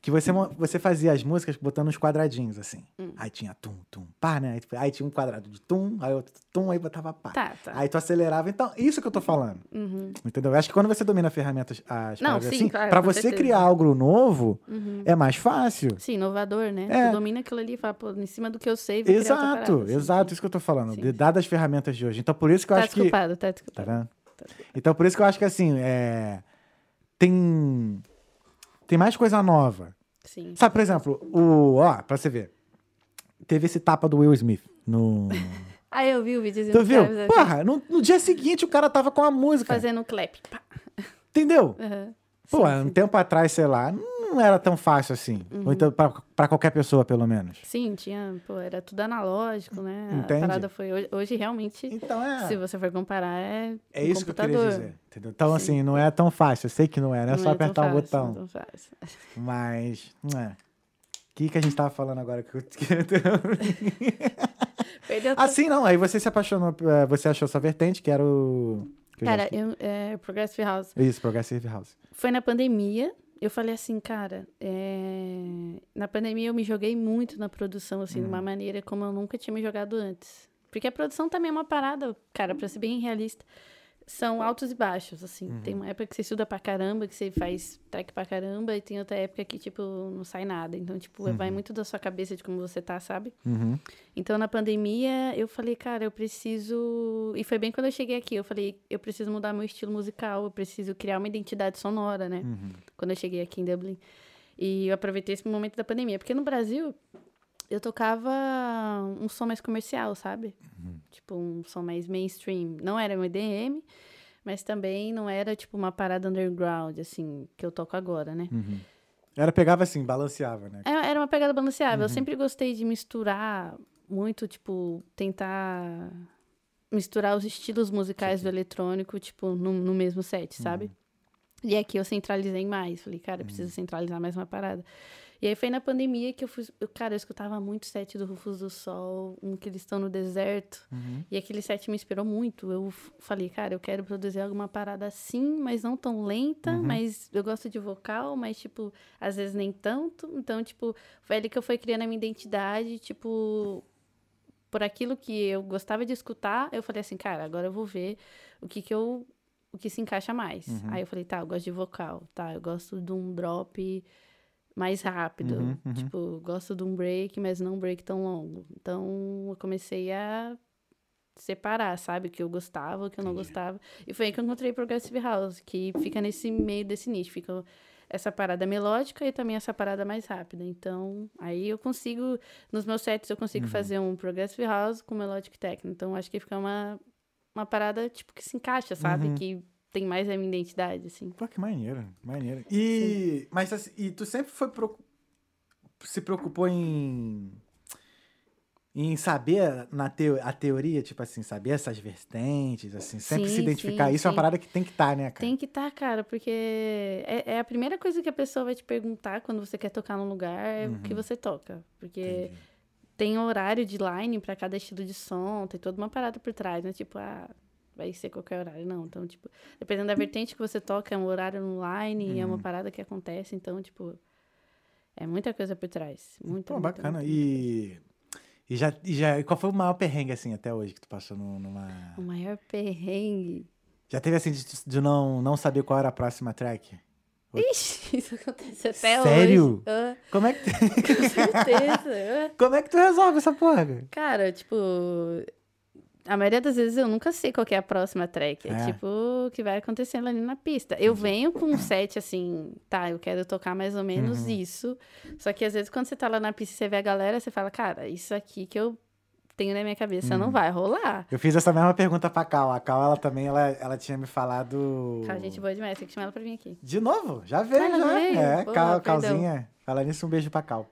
Que você, você fazia as músicas botando uns quadradinhos assim. Hum. Aí tinha tum, tum, pá, né? Aí, aí tinha um quadrado de tum, aí outro tum, aí botava pá. Tá, tá. Aí tu acelerava. Então, isso que eu tô falando. Uhum. Entendeu? Eu acho que quando você domina ferramentas, as Não, sim, assim, claro, pra você certeza. criar algo novo, Uhum. é mais fácil. Sim, inovador, né? É. Tu domina aquilo ali e fala, pô, em cima do que eu sei, vou Exato, parada, assim, exato, sim. isso que eu tô falando. Sim. Dadas as ferramentas de hoje. Então, por isso que eu Tá acho que. desculpado, tá Tá desculpado. vendo? Então, por isso que eu acho que assim, é... tem. Tem mais coisa nova. Sim. Sabe, por exemplo, o. Ó, pra você ver. Teve esse tapa do Will Smith no. [LAUGHS] Ah, eu vi o vídeo. Tu viu? Porra, no, no dia seguinte o cara tava com a música. Fazendo clap. Pá. Entendeu? Aham. Pô, Sim, um sim. tempo atrás, sei lá, não era tão fácil assim. Uhum. Então, pra, pra qualquer pessoa, pelo menos. Sim, tinha, pô, era tudo analógico, né? Entende? A parada foi hoje, hoje realmente, Então é. se você for comparar, é É um isso que eu computador. queria dizer. Entendeu? Então, assim, não é tão fácil. Eu sei que não é, não é só é apertar um fácil, botão. não é tão fácil. [LAUGHS] Mas. Não é. O que, que a gente tava falando agora? [LAUGHS] [LAUGHS] assim, não. Aí você se apaixonou. eh, Você achou sua vertente, que era o. que Cara, eu, é, Progressive House. Isso, Progressive House. Foi na pandemia. Eu falei assim, cara, é, na pandemia eu me joguei muito na produção, assim, de Hum. uma maneira como eu nunca tinha me jogado antes. Porque a produção também é uma parada, cara, pra ser bem realista. São altos e baixos, assim. Tem uma época que você estuda pra caramba, que você faz track pra caramba, e tem outra época que, tipo, não sai nada. Então, tipo, vai muito da sua cabeça de como você tá, sabe? Uhum. Então, na pandemia, eu falei, cara, eu preciso. E foi bem quando eu cheguei aqui. Eu falei, eu preciso mudar meu estilo musical, eu preciso criar uma identidade sonora, né? Uhum. Quando eu cheguei aqui em Dublin. E eu aproveitei esse momento da pandemia. Porque no Brasil, eu tocava um som mais comercial, sabe? Tipo, um som mais mainstream. Não era um EDM, mas também não era, tipo, uma parada underground, assim, que eu toco agora, né? Era, pegava assim, balanceava, né? É- Era uma pegada balanceável. Eu sempre gostei de misturar muito, tipo, tentar misturar os estilos musicais do eletrônico, tipo, no, no mesmo set, sabe? E aqui eu centralizei mais. Falei, cara, eu preciso centralizar mais uma parada. E aí foi na pandemia que eu fui. eu- cara, eu escutava muito set do Rufus do Sol, um que eles estão no deserto. E aquele set me inspirou muito. Eu falei, cara, eu quero produzir alguma parada assim, mas não tão lenta, mas eu gosto de vocal, mas, tipo, às vezes nem tanto. Então, tipo, foi ali que eu fui criando a minha identidade, tipo, por aquilo que eu gostava de escutar, eu falei assim, cara, agora eu vou ver o que que eu o que se encaixa mais. Aí eu falei, tá, eu gosto de vocal, tá, eu gosto de um drop mais rápido, Uhum, uhum. tipo, gosto de um break, mas não um break tão longo. Então, eu comecei a separar, sabe, o que eu gostava, o que eu não gostava. E foi aí que eu encontrei Progressive House, que fica nesse meio desse nicho, fica essa parada melódica e também essa parada mais rápida. Então, aí eu consigo, nos meus sets, eu consigo Uhum. fazer um Progressive House com Melodic Techno. Então, acho que fica uma, uma parada, tipo, que se encaixa, sabe? Uhum. Que tem mais a minha identidade, assim. Pô, que maneiro, maneiro. E, mas assim, e tu sempre foi preocu- se preocupou em em saber na teo, a teoria, tipo assim, saber essas vertentes, assim, sempre se Sim, identificar. sim, Isso é uma sim. parada que tem que estar, né, cara? Tem que estar, cara, porque é, é a primeira coisa que a pessoa vai te perguntar quando você quer tocar num lugar, é o que você toca. Porque Uhum. Entendi. tem horário de line pra cada estilo de som, tem toda uma parada por trás, né? Tipo, ah, vai ser qualquer horário. Não, então, tipo, dependendo da vertente que você toca, é um horário no line, é Uhum. uma parada que acontece, então, tipo, é muita coisa por trás. Muita, Pô, muita, bacana. muita, E, e já, e já, qual foi o maior perrengue, assim, até hoje que tu passou no- numa... O maior perrengue. Já teve, assim, de, de não, não saber qual era a próxima track? Ixi, isso acontece até Sério? hoje. Ah, Como é que, com certeza. [LAUGHS] como é que tu resolve essa porra? Cara, tipo, a maioria das vezes eu nunca sei qual que é a próxima track. É, É. tipo o que vai acontecendo ali na pista. Eu venho com um set assim, tá, eu quero tocar mais ou menos Uhum. isso. Só que às vezes quando você tá lá na pista e você vê a galera, você fala, cara, isso aqui que eu tenho na minha cabeça Uhum. não vai rolar. Eu fiz essa mesma pergunta pra Cal. A Cal, ela também, ela, ela tinha me falado... Cara, gente boa demais, tem que chamar ela pra vir aqui. De novo? Já veio, Ah, já. veio? É, Porra, Cal. Calzinha. Fala nisso, um beijo pra Cal.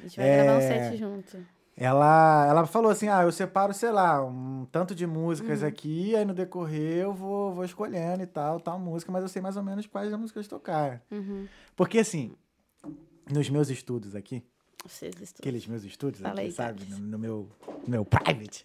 A gente vai gravar um É. set junto. Ela, ela falou assim, ah, eu separo, sei lá, um tanto de músicas Uhum. aqui, aí no decorrer eu vou, vou escolhendo e tal, tal música, mas eu sei mais ou menos quais as músicas tocar. Uhum. Porque assim, nos meus estudos aqui, estudam. aqueles meus estudos Fala aqui, aí, sabe? No, no meu, no meu private.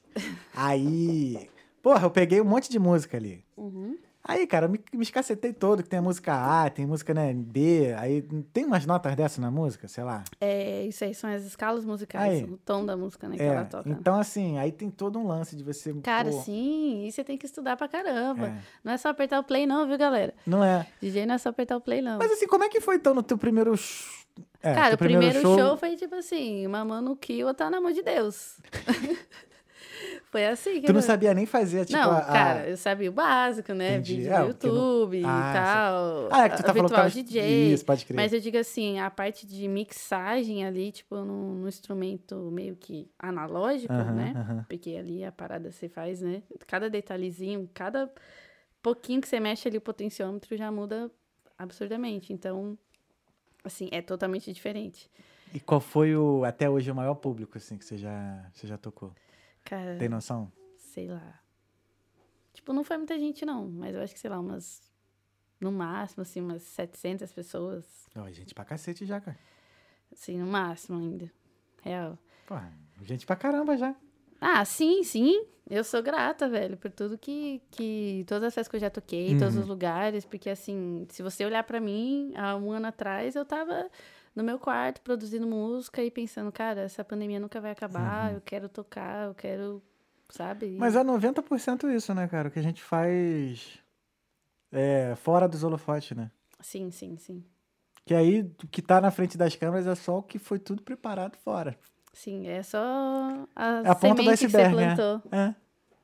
aí, porra, eu peguei um monte de música ali. Uhum. Aí, cara, eu me, me escacetei todo, que tem a música A, tem música né, B, aí tem umas notas dessas na música, sei lá. É, isso aí são as escalas musicais, Aí. o tom da música, né, que É, ela toca. então assim, aí tem todo um lance de você... Cara, pô, sim, e você tem que estudar pra caramba. é, Não é só apertar o play, não, viu, galera? não é. DJ não é só apertar o play, não. Mas assim, como é que foi então no teu primeiro... É, Cara, o primeiro show... foi tipo assim, mamando o Kill tá na mão de Deus. [LAUGHS] foi assim que Tu não sabia nem fazer, tipo, Não, a... cara, eu sabia o básico, né? Entendi. Vídeo É, no que não- YouTube Ah, e tal. Ah, é que tu tá a falando virtual tava... DJ. Isso, pode crer. Mas eu digo assim, a parte de mixagem ali, tipo, no, no instrumento meio que analógico, Aham, né? aham. Porque ali a parada você faz, né? Cada detalhezinho, cada pouquinho que você mexe ali o potenciômetro já muda absurdamente. Então, assim, é totalmente diferente. E qual foi o, até hoje, o maior público, assim, que você já, você já tocou? Cara, Tem noção? sei lá. Tipo, não foi muita gente, não. Mas eu acho que, sei lá, umas... No máximo, assim, umas 700 pessoas. Ó, gente pra cacete já, cara. Assim, no máximo ainda. Real. Porra, gente pra caramba já. Ah, sim, sim. Eu sou grata, velho, por tudo que, que todas as festas que eu já toquei, todos Uhum. os lugares, porque assim, se você olhar pra mim, há um ano atrás eu tava no meu quarto produzindo música e pensando, cara, essa pandemia nunca vai acabar, eu quero tocar, eu quero, sabe? Uhum. Mas é 90% isso, né, cara? O que a gente faz é, fora dos holofotes, né? Sim, sim, sim. Que aí o que tá na frente das câmeras é só o que foi tudo preparado fora. Sim, é só a, É a ponta do semente que você iceberg, né? plantou. É.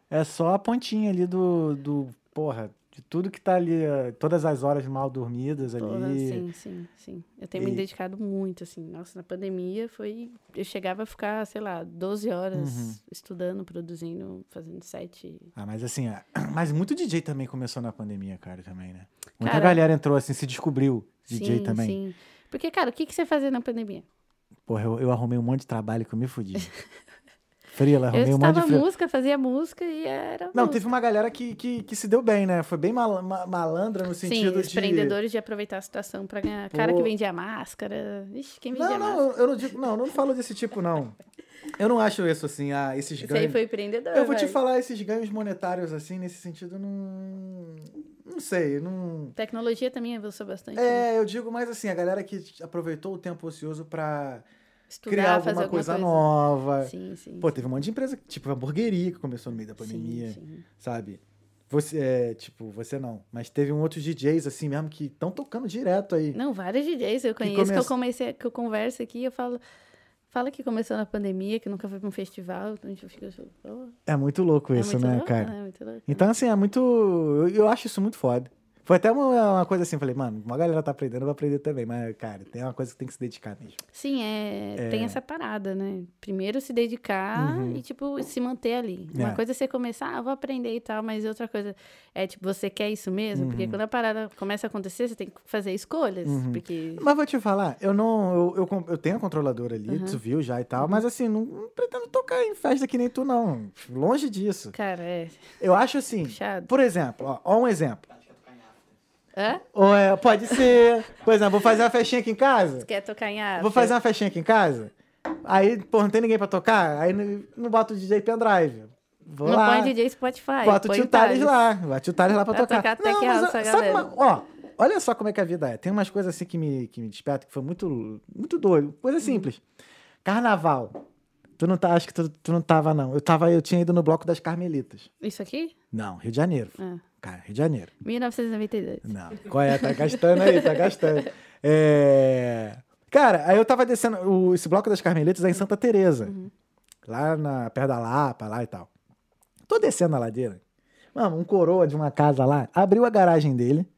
É só a pontinha ali do, do. Porra, de tudo que tá ali, eh, todas as horas mal dormidas ali. Porra, sim, sim, sim. Eu tenho me E- dedicado muito, assim. Nossa, na pandemia foi. Eu chegava a ficar, sei lá, 12 horas Uhum. estudando, produzindo, fazendo set. Ah, mas assim, é- [CLEARS THROAT] mas muito DJ também começou na pandemia, cara, também, né? Muita Cara- galera entrou assim, se descobriu DJ sim, também. sim. Porque, cara, o que, que você fazia na pandemia? Porra, eu, eu arrumei um monte de trabalho que eu me fudi. [LAUGHS] Frila, Eu arrumei um monte de frila. música, fazia música e era. Não, música. teve uma galera que, que, que se deu bem, né? Foi bem mal- ma- malandra no Sim, sentido os de. empreendedores de aproveitar a situação pra ganhar. Cara Pô. que vendia máscara. Ixi, quem vendia Não, máscara? não, eu não digo, não, não falo desse tipo, não. Eu não acho isso assim, ah, esses Esse aí ganhos. foi empreendedor. Eu vou te velho. falar, esses ganhos monetários, assim, nesse sentido, não. Não sei, não. Tecnologia também avançou bastante. né? É, eu digo mais assim, a galera que aproveitou o tempo ocioso pra Estudar, criar alguma alguma coisa, coisa. nova. Sim, sim. Pô, teve um monte de empresa, tipo hamburgueria, que começou no meio da sim, pandemia, sim. sabe? Você, é, tipo, você não. Mas teve um outros DJs, assim mesmo, que estão tocando direto aí. Não, vários DJs eu conheço que, come- eu comecei, que eu converso aqui, eu falo. Fala que começou na pandemia, que nunca foi pra um festival, então a gente fica. Oh, É muito louco é isso, muito né, louco, cara? É muito louco. Então, assim, é muito. Eu, eu acho isso muito foda. Foi até uma, uma coisa assim, falei, mano, uma galera tá aprendendo, eu vou aprender também. Mas, cara, tem uma coisa que tem que se dedicar mesmo. Sim, é, tem essa parada, né? Primeiro se dedicar Uhum. e, tipo, se manter ali. Uma É. coisa é você começar, ah, vou aprender e tal, mas outra coisa é, tipo, você quer isso mesmo? Uhum. Porque quando a parada começa a acontecer, você tem que fazer escolhas. Porque. Mas vou te falar, eu não. Eu, eu, eu tenho a controladora ali, Uhum. tu viu já e tal, mas assim, não, não pretendo tocar em festa que nem tu, não. Longe disso. Cara, é Eu acho assim. puxado. Por exemplo, ó, ó um exemplo. Tática tocar em after. Hã? Ou é, pode ser. Por exemplo, vou fazer uma festinha aqui em casa. Quer tocar em after? Vou fazer uma festinha aqui em casa. Aí, pô, não tem ninguém pra tocar. Aí não, não boto o DJ pendrive. Vou Não lá. põe DJ Spotify. Bota o tio Thales. lá. Bota o tio Thales lá pra Vai tocar. tocar Tech mas, House, a sabe uma- ó, olha só como é que a vida é. Tem umas coisas assim que me, que me despertam que foi muito, muito doido. Coisa Uhum. simples. Carnaval. Tu não tá, acho que tu, tu não tava, não. Eu tava, eu tinha ido no bloco das Carmelitas. Isso aqui? Não, Rio de Janeiro. Ah, Cara, Rio de Janeiro. 1992. Não. Qual é? Tá gastando aí, tá gastando. É... Cara, aí eu tava descendo. O, esse bloco das Carmelitas é em Santa Teresa. Lá na, perto da Lapa, lá e tal. Tô descendo a ladeira. Mano, um coroa de uma casa lá abriu a garagem dele,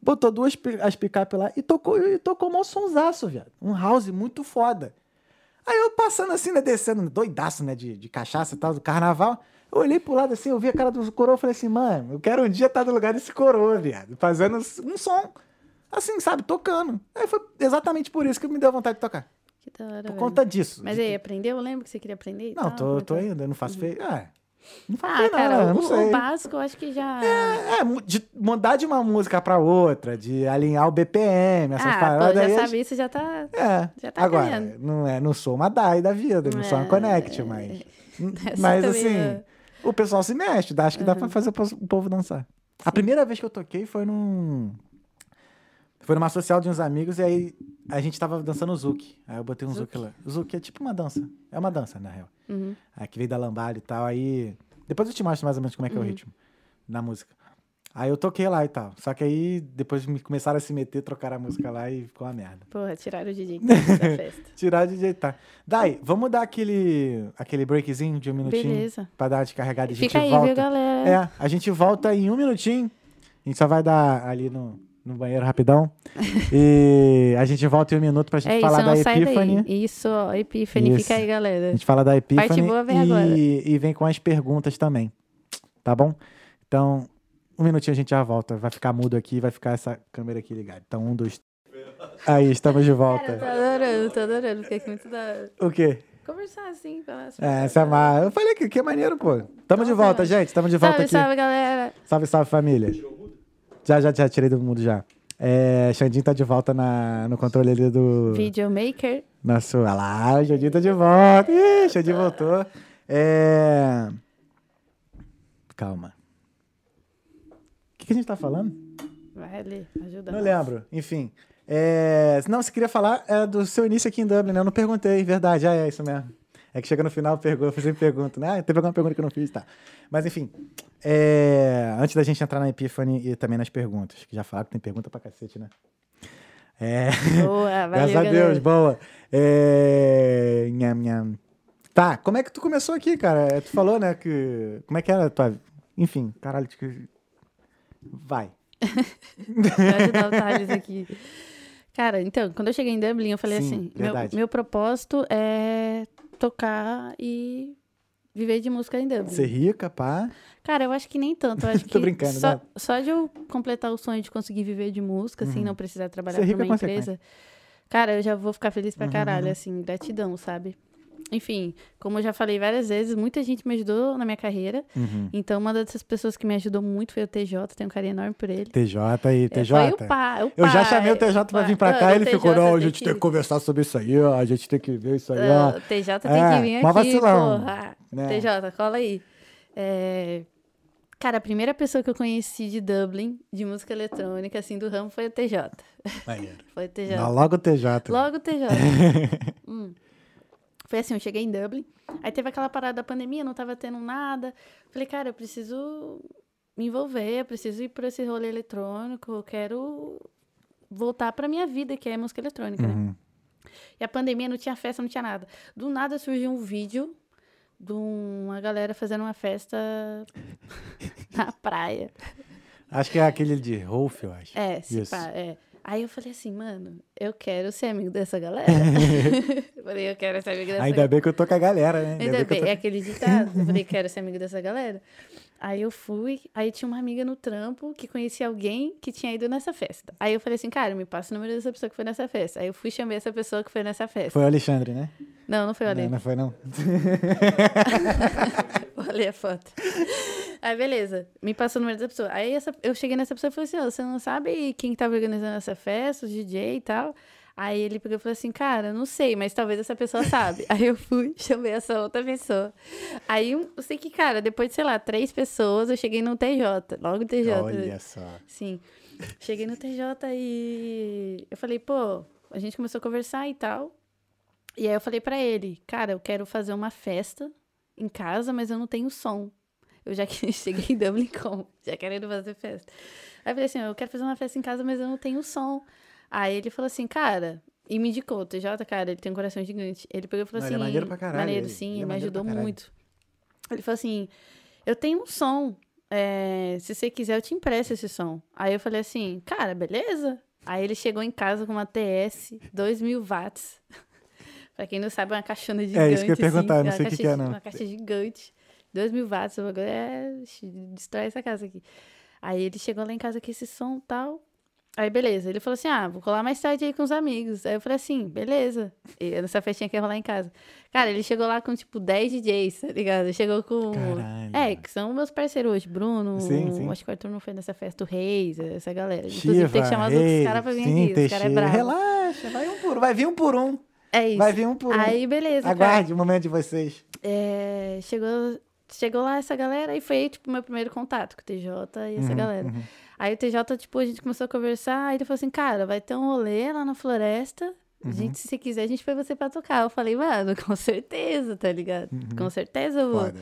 botou duas as picape lá e tocou, e tocou um sonsaço, viado. Um house muito foda. Aí eu passando assim, né, descendo, doidaço, né, de, de cachaça e tal, do carnaval. Eu olhei pro lado assim, eu vi a cara do coroa e falei assim, mano, eu quero um dia estar no lugar desse coroa, viado, fazendo um som, assim, sabe, tocando. Aí foi exatamente por isso que me deu vontade de tocar. Que da hora, Por velho. conta disso. Mas De- aí, aprendeu? Eu lembro que você queria aprender Não, tal, tô, tô é que- ainda, não faço feio. Ah, não faço Ah, cara, não, o, não sei. o básico eu acho que já... É, mu- de mudar de uma música pra outra, de alinhar o BPM, essas ah, pô, paradas já aí. sabe isso, já tá... É, Já tá agora, ganhando. não, é, não sou uma DAI da vida, não sou uma É, Connect, mas... [LAUGHS] [LAUGHS] Mas assim, é- o pessoal se mexe, dá- acho que dá pra fazer o povo dançar. A primeira vez que eu toquei foi num... Foi numa social de uns amigos e aí a gente tava dançando o Zouk. Aí eu botei um Zouk lá. O Zouk é tipo uma dança. É uma dança, na real. Uhum. Aí que veio da lambada e tal. Aí. Depois eu te mostro mais ou menos como é que é o ritmo na música. Aí eu toquei lá e tal. Só que aí depois me começaram a se meter, trocaram a música lá e ficou uma merda. Porra, tiraram o DJ [LAUGHS] da festa. Tirar de jeitar. Daí, vamos dar aquele, aquele breakzinho de um minutinho Beleza. pra dar uma descarregada e a gente Fica aí, volta. viu, galera? É, a gente volta em um minutinho. A gente só vai dar ali no, no banheiro rapidão. [LAUGHS] e a gente volta em um minuto pra gente É isso, falar da daí. Isso, ó, Epiphany, Isso. fica aí, A galera. gente fala da Epiphany boa vem agora. e, e vem com as perguntas também. Tá bom? Então, um minutinho a gente já volta. Vai ficar mudo aqui, vai ficar essa câmera aqui ligada. Então, um, dois. Aí, estamos de Cara, eu volta. tô adorando, tô adorando, fica aqui muito da hora. O quê? Conversar assim, falar assim. É, essa é má. Eu falei que, que é maneiro, pô. Tamo de volta, gente. Tamo de volta Salve, aqui. salve, galera. Salve, salve, família. Já, já, já tirei do mundo já. É, Xandinho tá de volta na, no controle ali do. Videomaker. Nosso. Olha lá, o Xandinho tá de volta. Ih, Xandinho voltou. É. Calma. O que, a gente tá falando? Vai ali, ajuda Não nós. lembro. Enfim. É... Não, você queria falar é, do seu início aqui em Dublin, né? Eu não perguntei, verdade. Ah, é isso mesmo. É que chega no final, eu sempre pergunto, né? Ah, teve alguma pergunta que eu não fiz, tá. Mas enfim, é, antes da gente entrar na Epiphany e também nas perguntas, que já falaram que tem pergunta pra cacete, né? É. Boa, [LAUGHS] valeu, Graças a galera. Deus, boa. É... Nham, nham. Tá, como é que tu começou aqui, cara? É, Tu falou, né, que... Como é que era a tua... Enfim, caralho, que... Vai. [LAUGHS] Ajudar o Thales aqui. Cara, então, quando eu cheguei em Dublin, eu falei Sim, assim: meu, meu propósito é tocar e viver de música em Dublin. Ser rica, pá. Cara, eu acho que nem tanto. Eu [LAUGHS] acho Tô que brincando, só, né? só de eu completar o sonho de conseguir viver de música, assim, não precisar trabalhar Ser é uma empresa. Cara, eu já vou ficar feliz pra Uhum, caralho, uhum. assim, gratidão, sabe? Enfim, como eu já falei várias vezes, muita gente me ajudou na minha carreira. Uhum. Então, uma dessas pessoas que me ajudou muito foi o TJ, tenho um carinho enorme por ele. TJ aí, É, TJ. foi o pai, o Eu já chamei o TJ pra pai. vir pra cá Mano, e ele o ficou, TJ não, a tem gente tem que conversar sobre isso aí, ó, a gente tem que ver isso aí, ó. Ah, o TJ tem É, que vir mó aqui, vacilão, porra. né? TJ, cola aí. É, Cara, a primeira pessoa que eu conheci de Dublin, de música eletrônica, assim, do ramo, foi o TJ. [LAUGHS] Foi o TJ. Não, logo o TJ. Logo o TJ. [LAUGHS] Hum. Foi assim, eu cheguei em Dublin, aí teve aquela parada da pandemia, não tava tendo nada. Falei, cara, eu preciso me envolver, eu preciso ir pra esse rolê eletrônico, eu quero voltar pra minha vida, que é música eletrônica, né? Uhum. E a pandemia não tinha festa, não tinha nada. Do nada surgiu um vídeo de uma galera fazendo uma festa [LAUGHS] na praia. Acho que é aquele de Rolf, eu acho. É, se Isso. pá, é. Aí eu falei assim, mano, eu quero ser amigo dessa galera. [LAUGHS] eu falei, eu quero ser amigo dessa Ainda bem que eu tô com a galera, né? Ainda que eu bem, tô- é aquele ditado. Eu falei, quero ser amigo dessa galera. Aí eu fui, aí tinha uma amiga no trampo que conhecia alguém que tinha ido nessa festa. Aí eu falei assim, cara, me passa o número dessa pessoa que foi nessa festa. Aí eu fui e chamei essa pessoa que foi nessa festa. Foi o Alexandre, né? Não, não foi o Ale. Não, não foi, não. [LAUGHS] Olha a foto. Aí, beleza. Me passou o número da pessoa. Aí essa, eu cheguei nessa pessoa e falei assim: "Ô, você não sabe quem que tava organizando essa festa, os DJ e tal? Aí ele pegou e falou assim: cara, não sei, mas talvez essa pessoa sabe. Aí eu fui, [LAUGHS] chamei essa outra pessoa. Aí eu sei que, cara, depois de, sei lá, três pessoas, eu cheguei no TJ. Logo TJ. Olha só. Sim. Cheguei no TJ e eu falei, pô, a gente começou a conversar e tal. E aí eu falei pra ele, cara, eu quero fazer uma festa em casa, mas eu não tenho som. Eu já que- [LAUGHS] cheguei em Dublin com, já querendo fazer festa. Aí eu falei assim, eu quero fazer uma festa em casa, mas eu não tenho som. Aí ele falou assim, cara, e me indicou, o TJ, cara, ele tem um coração gigante. Ele pegou e falou Não, assim, ele é maneiro pra caralho, maneiro, ele- sim, ele é me ajudou muito. Ele falou assim, eu tenho um som, é, se você quiser eu te empresto esse som. Aí eu falei assim, cara, beleza? Aí ele chegou em casa com uma TS 2000 watts. [LAUGHS] pra quem não sabe, é uma caixona gigante. É isso que eu ia perguntar, assim, não uma sei o que que é, não. Uma caixa gigante. 2000 watts, o bagulho é... Destrói essa casa aqui. Aí ele chegou lá em casa com esse som e tal. Aí, beleza. Ele falou assim: ah, vou colar mais tarde aí com os amigos. Aí eu falei assim: beleza. E nessa festinha que ia rolar em casa. Cara, ele chegou lá com, tipo, 10 DJs, tá ligado? Ele chegou com. Caralho. É, que são meus parceiros hoje. Bruno, Sim, sim. acho que o Arthur não foi nessa festa, o Reis, essa galera. Inclusive, Chiva, tem que chamar os outros Reis, caras pra vir sim, aqui. Os caras é bravo. Relaxa, vai um por um. Vai vir um por um. É isso. Vai vir um por um. Aí, beleza. cara. Aguarde o momento de vocês. É, chegou, chegou lá essa galera e foi, tipo, meu primeiro contato com o TJ e essa Uhum, galera. uhum. Aí o TJ, tipo, a gente começou a conversar, aí ele falou assim, cara, vai ter um rolê lá na floresta. A Uhum. gente, se quiser, a gente põe você pra tocar. Eu falei, mano, [LAUGHS] com certeza, tá ligado? Com certeza eu vou. Uhum. Foda.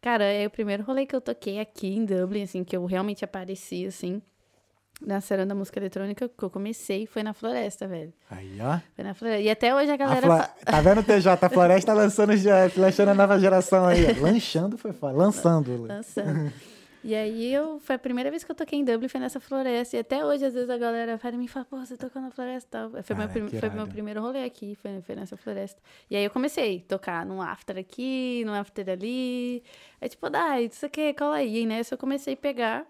Cara, é o primeiro rolê que eu toquei aqui em Dublin, assim, que eu realmente apareci, assim, na da música eletrônica, que eu comecei, foi na floresta, velho. Aí, ó. Foi na floresta. E até hoje a A galera. Flo- fa- Tá vendo, TJ? A Floresta lançando, já- lançando a nova geração aí. Lanchando foi foda. Lançando. dançando. E aí eu foi a primeira vez que eu toquei em Dublin, foi nessa floresta. E até hoje, às vezes, a galera fala e me fala, pô, você tocou na floresta e tal. Foi, meu, Cara, prim- que foi meu primeiro rolê aqui, foi, foi nessa floresta. E aí eu comecei a tocar num after aqui, num after ali. Aí, tipo, dá, isso aqui, cola aí, né? Eu comecei a pegar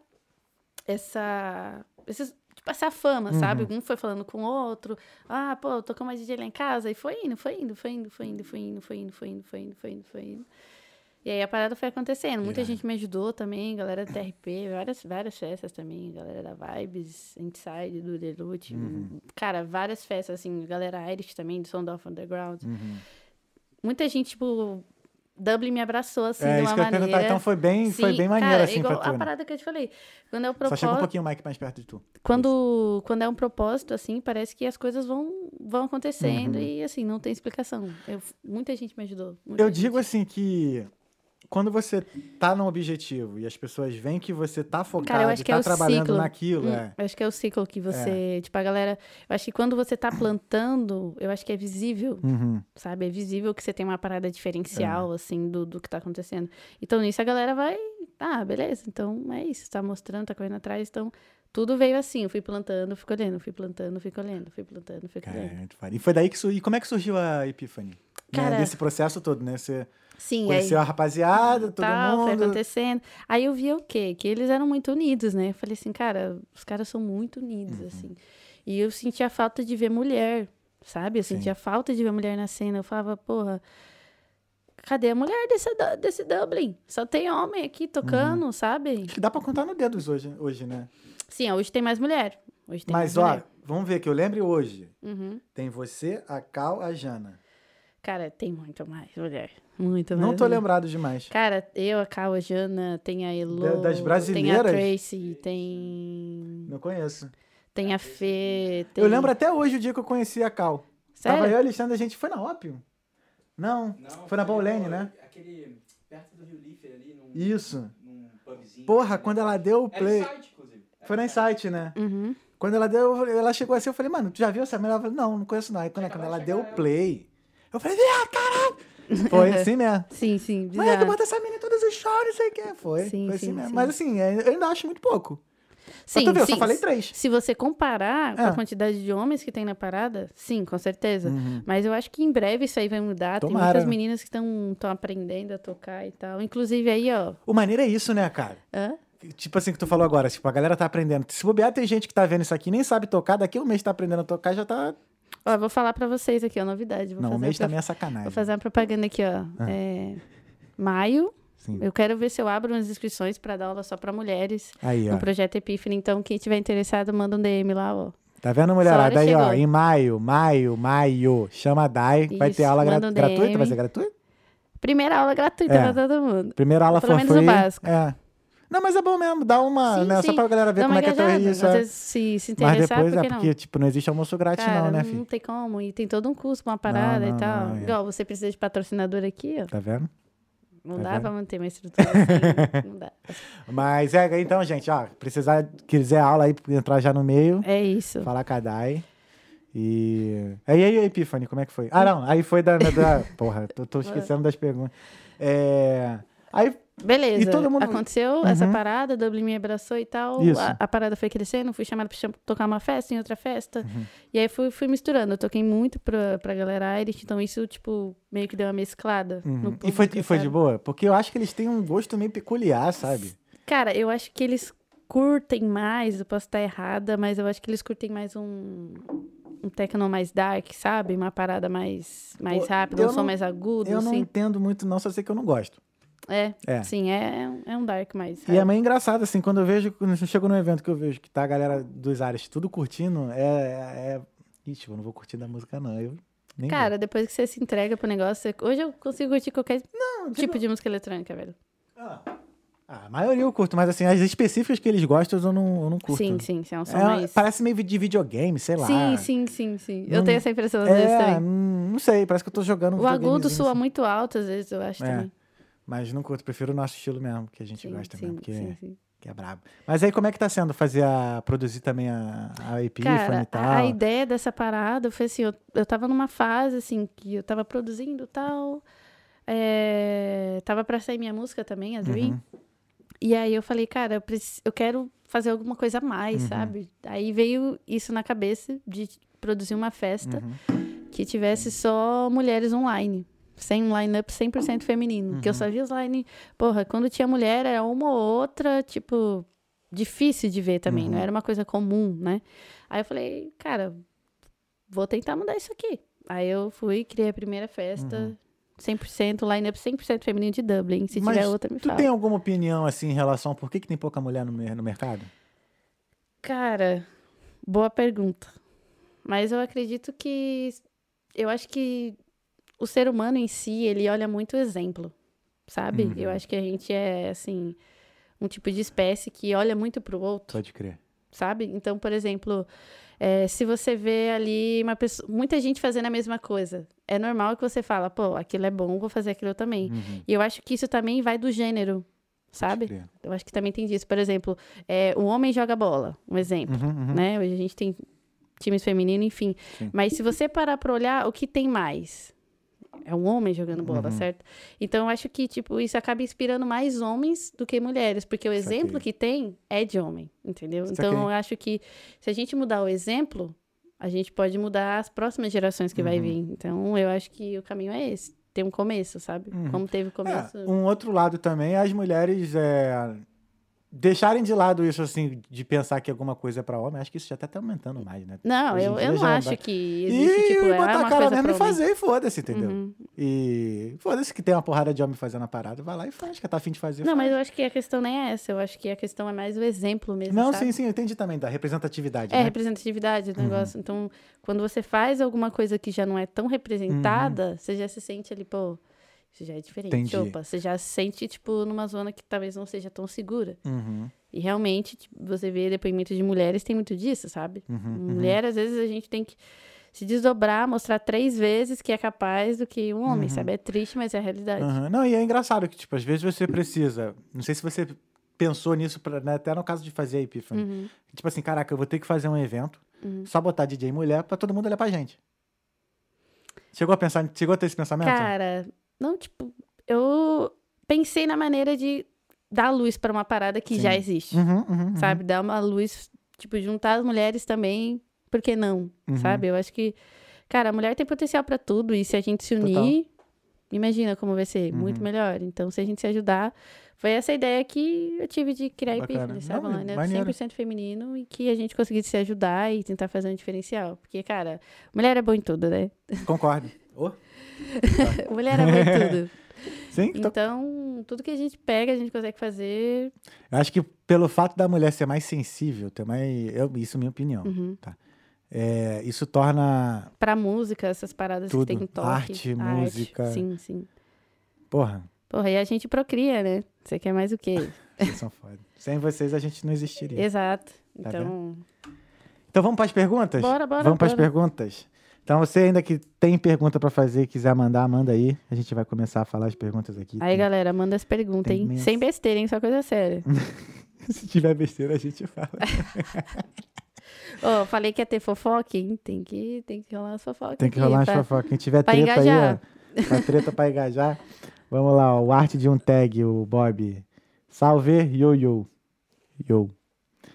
essa. Esses, tipo, essa fama, sabe? Um foi falando com o outro. Ah, pô, tocou uma DJ lá em casa. E foi indo, foi indo, foi indo, foi indo, foi indo, foi indo, foi indo, foi indo, foi indo, foi indo. E aí a parada foi acontecendo. Muita Irado. gente me ajudou também, galera da TRP, várias, várias festas também, galera da Vibes, Inside, do Delute. Cara, várias festas, assim, galera Irish também, do Sound of Underground. Uhum. Muita gente, tipo, Dublin me abraçou, assim, É de isso uma que eu ia maneira. perguntar. Então foi bem, foi Sim, bem maneiro, cara, assim, igual pra tu. a né? parada que eu te falei. Quando é o Só propósito. chega um pouquinho mais, mais perto de tu. Quando, quando é um propósito, assim, parece que as coisas vão, vão acontecendo e, assim, não tem explicação. Eu- muita gente me ajudou. muita Eu gente. digo assim que quando você tá num objetivo e as pessoas veem que você tá focado Cara, eu acho que tá é o trabalhando ciclo. naquilo, Hum, é. eu acho que é o ciclo que você. Tipo, a galera. Eu acho que quando você tá plantando, eu acho que é visível, Uhum. sabe? É visível que você tem uma parada diferencial, É. assim, do, do que tá acontecendo. Então, nisso a galera vai. Ah, beleza. Então é isso. Tá mostrando, tá correndo atrás. Então, tudo veio assim. Eu fui plantando, fui colhendo, fui plantando, fui colhendo, fui plantando, fui colhendo. é. E foi daí que surgiu. E como é que surgiu a Epiphany? Né, Cara- Desse processo todo, né? Você Sim, aí. conheceu a rapaziada, todo tal, foi mundo. acontecendo. Aí eu via o quê? Que eles eram muito unidos, né? Eu falei assim, cara, os caras são muito unidos, Uhum. assim. E eu sentia falta de ver mulher, sabe? Eu Sim. sentia falta de ver mulher na cena. Eu falava, porra, cadê a mulher desse, desse Dublin? Só tem homem aqui tocando, sabe? Acho que dá pra contar no dedos hoje, hoje né? Sim, hoje tem mais mulher. Hoje tem Mas, mais ó, mulher. vamos ver que eu lembre hoje. Uhum. Tem você, a Cal, a Jana. Cara, tem muito mais mulher. Muito mais Não tô mulher. lembrado demais. Cara, eu, a Cal, a Jana, tem a Elo, Da- das tem a brasileiras? Tracy, tem... Não conheço. Tem a Fê, tem... Eu lembro até hoje o dia que eu conheci a Cal. Sério? Tava eu e a Alexandre, a gente foi na Ópio. Não, Não, foi na Paulene, né? Aquele. Perto do Rio Lífer ali, num. Isso. Num pubzinho. Porra, quando ela deu o Era play. Insight, inclusive. Era Foi na Insight, né? Uhum. Quando ela deu, ela chegou assim, eu falei, mano, tu já viu essa mulher? Ela falou, não, não conheço não. Aí quando, quando ela deu o play, eu falei, ah, caralho! [LAUGHS] Foi assim mesmo. Sim, sim, Mas tu bizarro. bota essa menina em todos os shows, não sei o que. Foi, Sim, foi assim sim, mesmo. sim. Mas assim, é, eu ainda acho muito pouco. Sim, tu ver, eu sim. só falei três. Se você comparar com É. a quantidade de homens que tem na parada, sim, com certeza. Uhum. Mas eu acho que em breve isso aí vai mudar. Tem Tomara, muitas né? meninas que estão aprendendo a tocar e tal. Inclusive aí, ó. O maneiro é isso, né, cara? Hã? Tipo assim que tu falou agora, tipo, a galera tá aprendendo. Se bobear, tem gente que tá vendo isso aqui e nem sabe tocar, daqui a um mês tá aprendendo a tocar, já tá. Ó, eu vou falar pra vocês aqui, ó, novidade. Vou não, fazer mês também é sacanagem. Vou fazer uma propaganda aqui, ó. Ah. É, Maio, Sim. eu quero ver se eu abro umas inscrições pra dar aula só pra mulheres Aí, ó. no projeto Epífane. Então, quem tiver interessado, manda um DM lá, ó. Tá vendo, mulherada? Aí, ó, em maio, maio, maio, chama a Dai, vai ter Isso, aula gra- um gratuita, vai ser gratuita? Primeira aula gratuita É. pra todo mundo. Primeira aula Pelo for menos o básico. É. Não, mas é bom mesmo, dá uma, Sim, né? Só sim. pra galera ver Dá como é que é teu isso. Às é. vezes, se, se Mas interessar, depois por é que porque, não? tipo, não existe almoço grátis Cara, não, né, não filho? tem como. E tem todo um custo, uma parada não, e tal. não, é. Igual, você precisa de patrocinador aqui, ó. Tá vendo? Não Tá dá vendo? pra manter uma estrutura assim. não dá. [LAUGHS] Mas é, então, gente, ó, precisar, quiser aula aí, entrar já no meio, É isso. falar com a Dai. E. Aí, aí, Epiphany, como é que foi? Ah, não, aí foi da. da [LAUGHS] porra, tô, tô esquecendo das perguntas. É. Aí. Beleza. E todo mundo- Aconteceu essa Uhum. parada, a Dublin me abraçou e tal. A, a parada foi crescendo, fui chamada pra tocar uma festa em outra festa. Uhum. E aí fui, fui misturando. Eu toquei muito pra, pra galera Irish, então isso, tipo, meio que deu uma mesclada. uhum. E, foi, e foi de boa? Porque eu acho que eles têm um gosto meio peculiar, sabe? Cara, eu acho que eles curtem mais, eu posso estar errada, mas eu acho que eles curtem mais um, um techno mais dark, sabe? Uma parada mais, mais rápida, um som não- mais agudo, Eu não assim. entendo muito, não, só sei que eu não gosto. É, É. sim, é, é um dark mais. E é meio engraçado, assim, quando eu vejo, quando eu chego num evento que eu vejo que tá a galera dos áreas tudo curtindo, é. é... Ixi, eu não vou curtir da música, não. Eu nem vou. Cara, depois que você se entrega pro negócio, você- hoje eu consigo curtir qualquer Não, tipo de música eletrônica, velho. Ah, a maioria eu curto, mas assim, as específicas que eles gostam eu não, eu não curto. Sim, sim, sim, é É, mais. Parece meio de videogame, sei lá. Sim, sim, sim, sim. Eu tenho essa impressão às vezes É, também. hum, não sei, parece que eu tô jogando um O agudo soa assim. muito alto, às vezes, eu acho É, também. Mas não curto, prefiro o nosso estilo mesmo, que a gente Sim, gosta sim, mesmo, que, sim, sim. que é brabo. Mas aí como é que tá sendo fazer a. produzir também a, a Cara, e tal? a, a ideia dessa parada foi assim, eu, eu tava numa fase, assim, que eu tava produzindo e tal. É, tava pra sair minha música também, a Dream. Uhum. E aí eu falei, cara, eu, preci- eu quero fazer alguma coisa a mais, Uhum. sabe? Aí veio isso na cabeça de produzir uma festa Uhum. que tivesse só mulheres online. Sem um line-up 100% feminino. Porque eu Uhum. só vi os line... Porra, quando tinha mulher, era uma ou outra, tipo... Difícil de ver também, Uhum. não era uma coisa comum, né? Aí eu falei, cara, vou tentar mudar isso aqui. Aí eu fui, criei a primeira festa, Uhum. 100%, line-up 100% feminino de Dublin. Se Mas tiver outra, me Tu fala. tem alguma opinião, assim, em relação a por que, que tem pouca mulher no, no mercado? Cara, boa pergunta. Mas eu acredito que. Eu acho que o ser humano em si, ele olha muito exemplo, sabe? Uhum. Eu acho que a gente é, assim, um tipo de espécie que olha muito pro outro, Pode crer. sabe? Então, por exemplo, É, se você vê ali uma pessoa, muita gente fazendo a mesma coisa, é normal que você fala, pô, aquilo é bom, vou fazer aquilo também. Uhum. E eu acho que isso também vai do gênero, sabe? Eu acho que também tem disso. Por exemplo, é, o homem joga bola, um exemplo, Uhum, uhum. né? Hoje a gente tem times femininos, enfim. Sim. Mas se você parar pra olhar, o que tem mais? É um homem jogando bola, Uhum. certo? Então eu acho que, tipo, isso acaba inspirando mais homens do que mulheres, porque o Saquei. exemplo que tem é de homem, entendeu? Saquei. Então eu acho que se a gente mudar o exemplo, a gente pode mudar as próximas gerações que vai Uhum. vir. Então eu acho que o caminho é esse. Tem um começo, sabe? Uhum. Como teve o começo. É, um outro lado também é as mulheres é, deixarem de lado isso, assim, de pensar que alguma coisa é pra homem. Acho que isso já tá até aumentando mais, né? Não, eu, eu não já acho que existe, e tipo, é botar a cara mesmo e fazer e foda-se, entendeu? Uhum. E foda-se que tem uma porrada de homem fazendo a parada, vai lá e faz, que tá afim de fazer. Não, faz. mas eu acho que a questão nem é essa. Eu acho que a questão é mais o exemplo mesmo, Não, sabe? sim, sim, eu entendi também, da representatividade, É, né? representatividade Uhum. do negócio. Então, quando você faz alguma coisa que já não é tão representada, você já se sente ali, pô, isso já é diferente. Uhum. Entendi. Opa, você já se sente, tipo, numa zona que talvez não seja tão segura. Uhum, E realmente, tipo, você vê depoimentos de mulheres, tem muito disso, sabe? uhum, Mulher, às vezes, a gente tem que se desdobrar, mostrar três vezes que é capaz do que um homem, Uhum. sabe? É triste, mas é a realidade. Aham. Não, e é engraçado que, tipo, às vezes você precisa. Não sei se você pensou nisso, pra, né, até no caso de fazer a Epiphany. Uhum. Tipo assim, caraca, eu vou ter que fazer um evento, Uhum. só botar DJ mulher pra todo mundo olhar pra gente. Chegou a pensar, chegou a ter esse pensamento? Cara, não, tipo, eu pensei na maneira de dar luz pra uma parada que Sim. já existe. Uhum, uhum, uhum. sabe? Dar uma luz, tipo, juntar as mulheres também, por que não? Uhum. Sabe? Eu acho que, cara, a mulher tem potencial pra tudo e se a gente se unir, imagina como vai ser, muito Uhum. melhor. Então, se a gente se ajudar, foi essa ideia que eu tive de criar. Epiphany, sabe? Não, é maneiro. 100% feminino e que a gente conseguisse se ajudar e tentar fazer um diferencial. Porque, cara, mulher é boa em tudo, né? Concordo. Oh, [LAUGHS] mulher é tudo. Sim, tô- Então, tudo que a gente pega, a gente consegue fazer. eu acho que pelo fato da mulher ser mais sensível, ter mais. Eu, isso é minha opinião. Uhum. É, isso torna. Pra música, essas paradas Tudo. que tem toque. Arte, música. Sim, sim. Porra, Porra, e a gente procria, né? Você quer mais o quê? [LAUGHS] vocês são foda. Sem vocês a gente não existiria. Exato. Tá Então, Então vamos para as perguntas? Bora, bora, Vamos para as perguntas? Então você ainda que tem pergunta para fazer quiser mandar, manda aí. A gente vai começar a falar as perguntas aqui. aí, Tem- galera, manda as perguntas, tem hein? imenso. Sem besteira, hein? Só coisa séria. [LAUGHS] Se tiver besteira, a gente fala. [LAUGHS] Ô, falei que ia ter fofoca, hein? Tem que, tem que rolar as fofocas. Tem que rolar as pra- fofocas. Quem tiver treta engajar. aí, ó. Pra treta pra engajar. [LAUGHS] Vamos lá, ó, o arte de um tag, o Bob. Salve, yo, yo. Yo.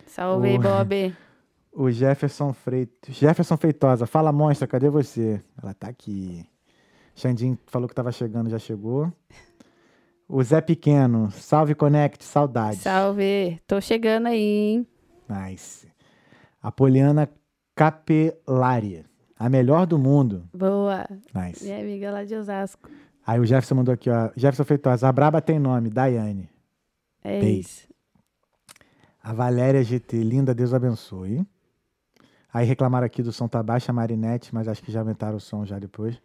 Salve, O- Bob. O Jefferson Freitas. Jefferson Feitosa, fala monstra, cadê você? Ela tá aqui. Xandinho falou que tava chegando, já chegou. O Zé Pequeno, salve Connect, saudades. Salve. Tô chegando aí, hein? Nice. A Poliana Capelari, a melhor do mundo. Boa. Nice. Minha amiga lá de Osasco. Aí o Jefferson mandou aqui, ó. Jefferson Feitosa, a Braba tem nome, Daiane. É Beijo. isso. A Valéria GT, linda, Deus abençoe. Aí reclamaram aqui do som tá baixo, a Marinette, mas acho que já aumentaram o som já depois.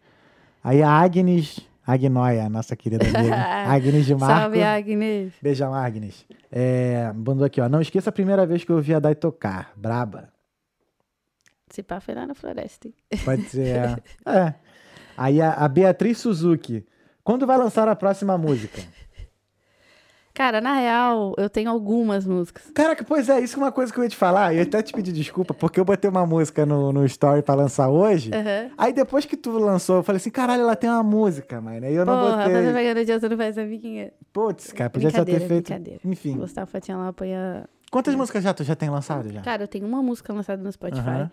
Aí a Agnes, Agnoia, nossa querida amiga. [LAUGHS] Agnes de Marco. Salve, Agnes. Beijão, Agnes. É, mandou aqui, ó. Não esqueça a primeira vez que eu ouvi a Dai tocar. Braba. Se pá, foi lá na floresta? Pode ser. é. [LAUGHS] É. Aí a, a Beatriz Suzuki. Quando vai lançar a próxima música? Cara, na real, eu tenho algumas músicas. Caraca, pois é, isso é uma coisa que eu ia te falar. Eu até te pedir desculpa, porque eu botei uma música no, no story pra lançar hoje. Aham. Aí depois que tu lançou, eu falei assim, caralho, ela tem uma música, mano. Aí eu não Porra, tá botei. pegando de outro não faz amiguinha. Putz, cara, podia já ter feito. Enfim. Gustavo Fatinha lá apoia. Quantas músicas já tu já tem lançado já? Cara, eu tenho uma música lançada no Spotify. Aham.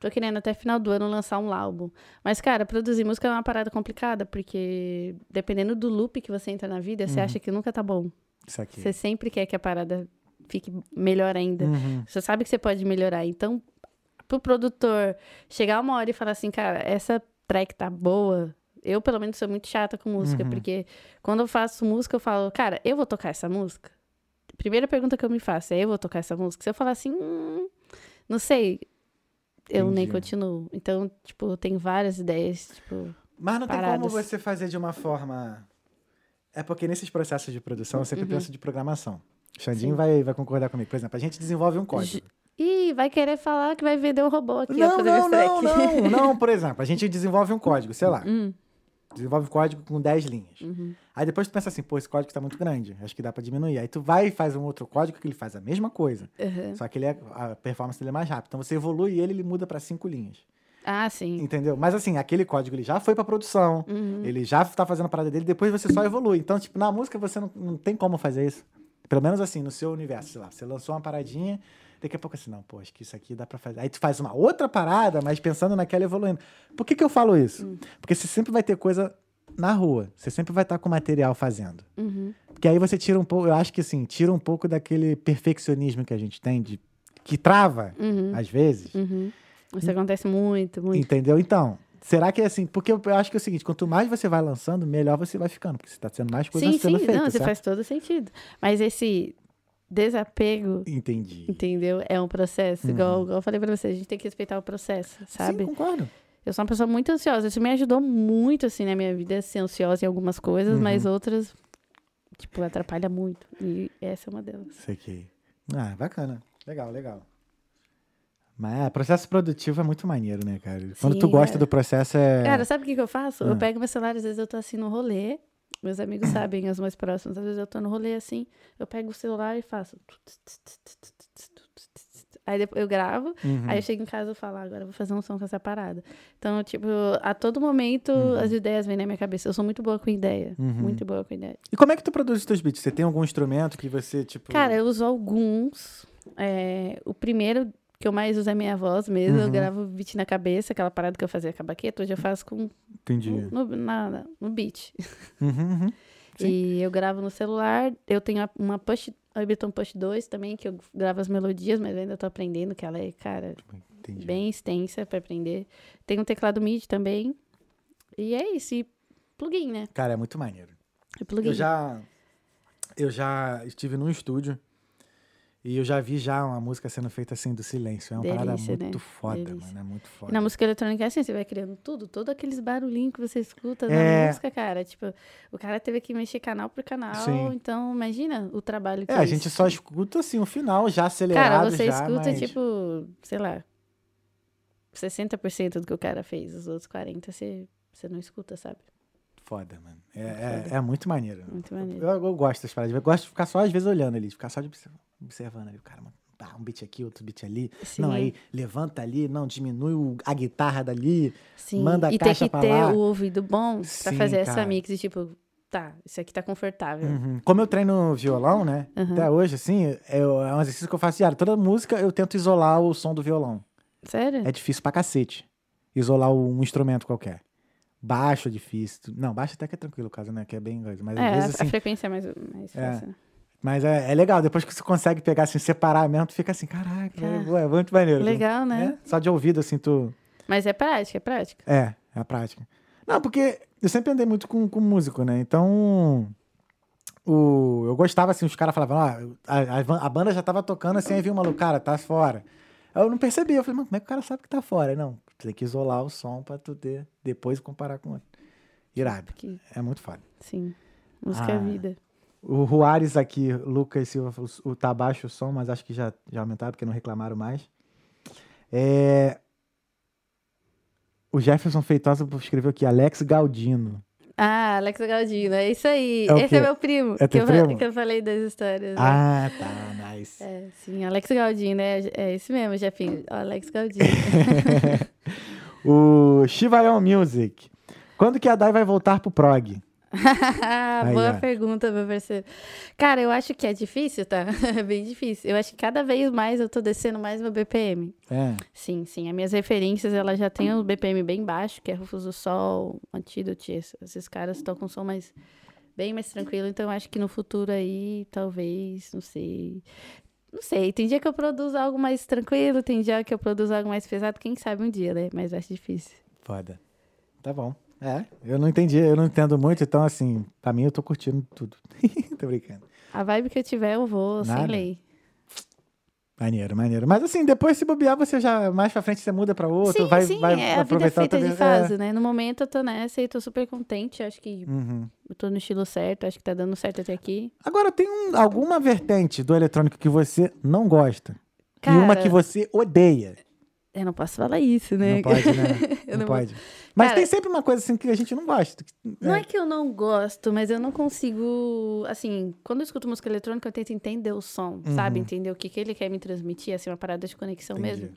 Tô querendo até final do ano lançar um álbum. Mas, cara, produzir música é uma parada complicada, porque dependendo do loop que você entra na vida, você Uhum. acha que nunca tá bom. Você sempre quer que a parada fique melhor ainda. Uhum. Você sabe que você pode melhorar. Então, pro produtor chegar uma hora e falar assim, cara, essa track tá boa. Eu, pelo menos, sou muito chata com música, Uhum. porque quando eu faço música, eu falo, cara, eu vou tocar essa música? Primeira pergunta que eu me faço é: eu vou tocar essa música? Se eu falar assim, hum, não sei, eu nem Entendi. continuo. Então, tipo, tenho várias ideias, tipo. Mas não tem como Paradas. você fazer de uma forma. É porque nesses processos de produção eu sempre Uhum. penso de programação. O Xandinho Sim. vai, vai concordar comigo. Por exemplo, a gente desenvolve um código. Ih, vai querer falar que vai vender um robô aqui. Não, não, não, [LAUGHS] não, não. Por exemplo, a gente desenvolve um código, sei lá. Hum, Desenvolve um código com 10 linhas. uhum. Aí depois tu pensa assim, pô, esse código tá muito grande, acho que dá pra diminuir. Aí tu vai e faz um outro código que ele faz a mesma coisa, Uhum. só que ele é, a performance dele é mais rápida. Então você evolui ele, ele muda pra cinco linhas. Ah, sim. Entendeu? Mas assim, aquele código ele já foi pra produção, Uhum. ele já tá fazendo a parada dele, depois você só evolui. Então, tipo, na música você não, não tem como fazer isso. Pelo menos assim, no seu universo, sei lá, você lançou uma paradinha, daqui a pouco assim, não, pô, acho que isso aqui dá pra fazer. Aí tu faz uma outra parada, mas pensando naquela evoluindo. Por que que eu falo isso? Hum. Porque você sempre vai ter coisa na rua, você sempre vai estar com material fazendo. Uhum. Porque aí você tira um pouco, eu acho que assim, tira um pouco daquele perfeccionismo que a gente tem, de, que trava, Uhum. às vezes. Uhum. Isso acontece muito, muito. Entendeu? Então, será que é assim? Porque eu acho que é o seguinte: quanto mais você vai lançando, melhor você vai ficando, porque você tá tendo mais coisas Sim, sendo sim, feitas. não, você faz todo sentido. Mas esse desapego, Entendi. entendeu? É um processo. Igual, igual eu falei pra você, a gente tem que respeitar o processo, sabe? Uhum. Sim, concordo. Eu sou uma pessoa muito ansiosa. Isso me ajudou muito, assim, na minha vida, ser ansiosa em algumas coisas, mas Uhum. outras, tipo, atrapalha muito. E essa é uma delas. Isso aqui. Ah, bacana. Legal, legal. Mas é, processo produtivo é muito maneiro, né, cara? Quando Sim, tu gosta cara. do processo é. Cara, sabe o que, que eu faço? Ah. Eu pego meu celular, às vezes eu tô assim no rolê. Meus amigos sabem, os mais próximos. Às vezes eu tô no rolê assim, eu pego o celular e faço. Aí depois eu gravo, Uhum. aí eu chego em casa e falo, "Ah, agora eu vou fazer um som com essa parada. Então, tipo, a todo momento Uhum. as ideias vêm na minha cabeça. Eu sou muito boa com ideia. Uhum. Muito boa com ideia. E como é que tu produz os teus beats? Você tem algum instrumento que você, tipo. Cara, eu uso alguns. É, o primeiro que eu mais uso é minha voz mesmo. Eu Uhum. gravo o beat na cabeça, aquela parada que eu fazia com a baqueta, hoje eu faço com, Entendi. no, na- no beat. Uhum, uhum. [LAUGHS] E eu gravo no celular. Eu tenho uma Push, a Ableton Push 2 também, que eu gravo as melodias, mas eu ainda tô aprendendo, que ela é, cara, Entendi. bem extensa pra aprender. Tem um teclado MIDI também. E é isso. E plugin, né? Cara, é muito maneiro. E plugin. Eu já, eu já estive num estúdio e eu já vi já uma música sendo feita assim do silêncio. É uma parada Delícia, muito né? foda, Delícia. mano. É muito E foda. na música eletrônica é assim, você vai criando tudo, todos aqueles barulhinhos que você escuta É. na música, cara. Tipo, o cara teve que mexer canal por canal, Sim. então imagina o trabalho que É, é a gente só escuta assim o final já acelerado Cara, você já, escuta, mas... tipo, sei lá, 60% do que o cara fez, os outros 40% você, você não escuta, sabe? Foda, mano. É, é, é muito maneiro. Muito maneiro. Eu, eu gosto das paradas. Eu gosto de ficar só às vezes olhando ali, ficar só de observ- observando ali. O cara, mano, ah, um beat aqui, outro beat ali. Sim. Não, aí levanta ali, não, diminui o- a guitarra dali. Sim, manda a e ter caixa que pra ter lá. o ouvido bom pra Sim, fazer essa cara. mix e tipo, tá, isso aqui tá confortável. Uhum. Como eu treino violão, né? Uhum. Até hoje, assim, eu- é um exercício que eu faço diário. Toda música eu tento isolar o som do violão. Sério? É difícil pra cacete. Isolar um instrumento qualquer. Baixo é difícil. Não, baixo até que é tranquilo, o caso, né? Que é bem coisa. Mas É, às vezes, a assim. frequência é mais, mais É. fácil. Mas é, é legal. Depois que você consegue pegar, assim, separar mesmo, tu fica assim, caraca, Cara, é, é muito maneiro. Legal, né? É, Só de ouvido, assim, tu. Mas é prática, é prática. É, é a prática. Não, porque eu sempre andei muito com, com músico, né? Então. O, eu gostava, assim, os caras falavam, ah, a, a banda já tava tocando, assim, aí viu o maluco, cara, tá fora. Eu não percebi, eu falei, mano, como é que o cara sabe que tá fora? Aí, não, tem que isolar o som pra tu ter, depois comparar com outro. Irado. Que, É muito foda. sim, música é Ah. vida. O Ruares aqui, Lucas Silva, o, o tá baixo o som, mas acho que já, já aumentaram porque não reclamaram mais. É... O Jefferson Feitosa escreveu aqui, Alex Galdino. Ah, Alex Galdino, é isso aí. É Esse quê? é meu primo. É que, eu, primo? que eu falei das histórias. né? Ah, tá, nice. É, sim, Alex Galdino, é, é esse mesmo, Jefinho. Alex Galdino. [LAUGHS] o Chivayon Music. Quando que a Dai vai voltar pro prog? [LAUGHS] Aí, Boa ó. pergunta, meu parceiro. Cara, eu acho que é difícil, tá? [LAUGHS] É bem difícil. Eu acho que cada vez mais eu tô descendo mais meu BPM. É. Sim, sim. As minhas referências, elas já têm o BPM bem baixo, que é Rufus do Sol, Antidote. esse- Esses caras estão com som mais, bem mais tranquilo. Então, eu acho que no futuro aí, talvez, não sei. Não sei. Tem dia que eu produzo algo mais tranquilo, tem dia que eu produzo algo mais pesado. Quem sabe um dia, né? Mas acho difícil. Foda. Tá bom. É, eu não entendi, eu não entendo muito, então assim, pra mim eu tô curtindo tudo. [LAUGHS] tô brincando. A vibe que eu tiver, eu vou, sem Nada. lei. Maneiro, maneiro. Mas assim, depois se bobear, você já, mais pra frente você muda pra outro, sim, vai, sim, vai é, a vida é feita de fase, né? No momento eu tô nessa e tô super contente. Acho que É. Uhum. eu tô no estilo certo, acho que tá dando certo até aqui. Agora, tem um- alguma vertente do eletrônico que você não gosta? e uma Cara, que você odeia. Eu não posso falar isso, né? Não pode, né? [LAUGHS] Não, não pode. Mas Cara- tem sempre uma coisa assim que a gente não gosta. Não né? é que eu não gosto, mas eu não consigo. Assim, quando eu escuto música eletrônica, eu tento entender o som, sabe? Uhum. Entender o que, que ele quer me transmitir, assim, uma parada de conexão Entendi. mesmo.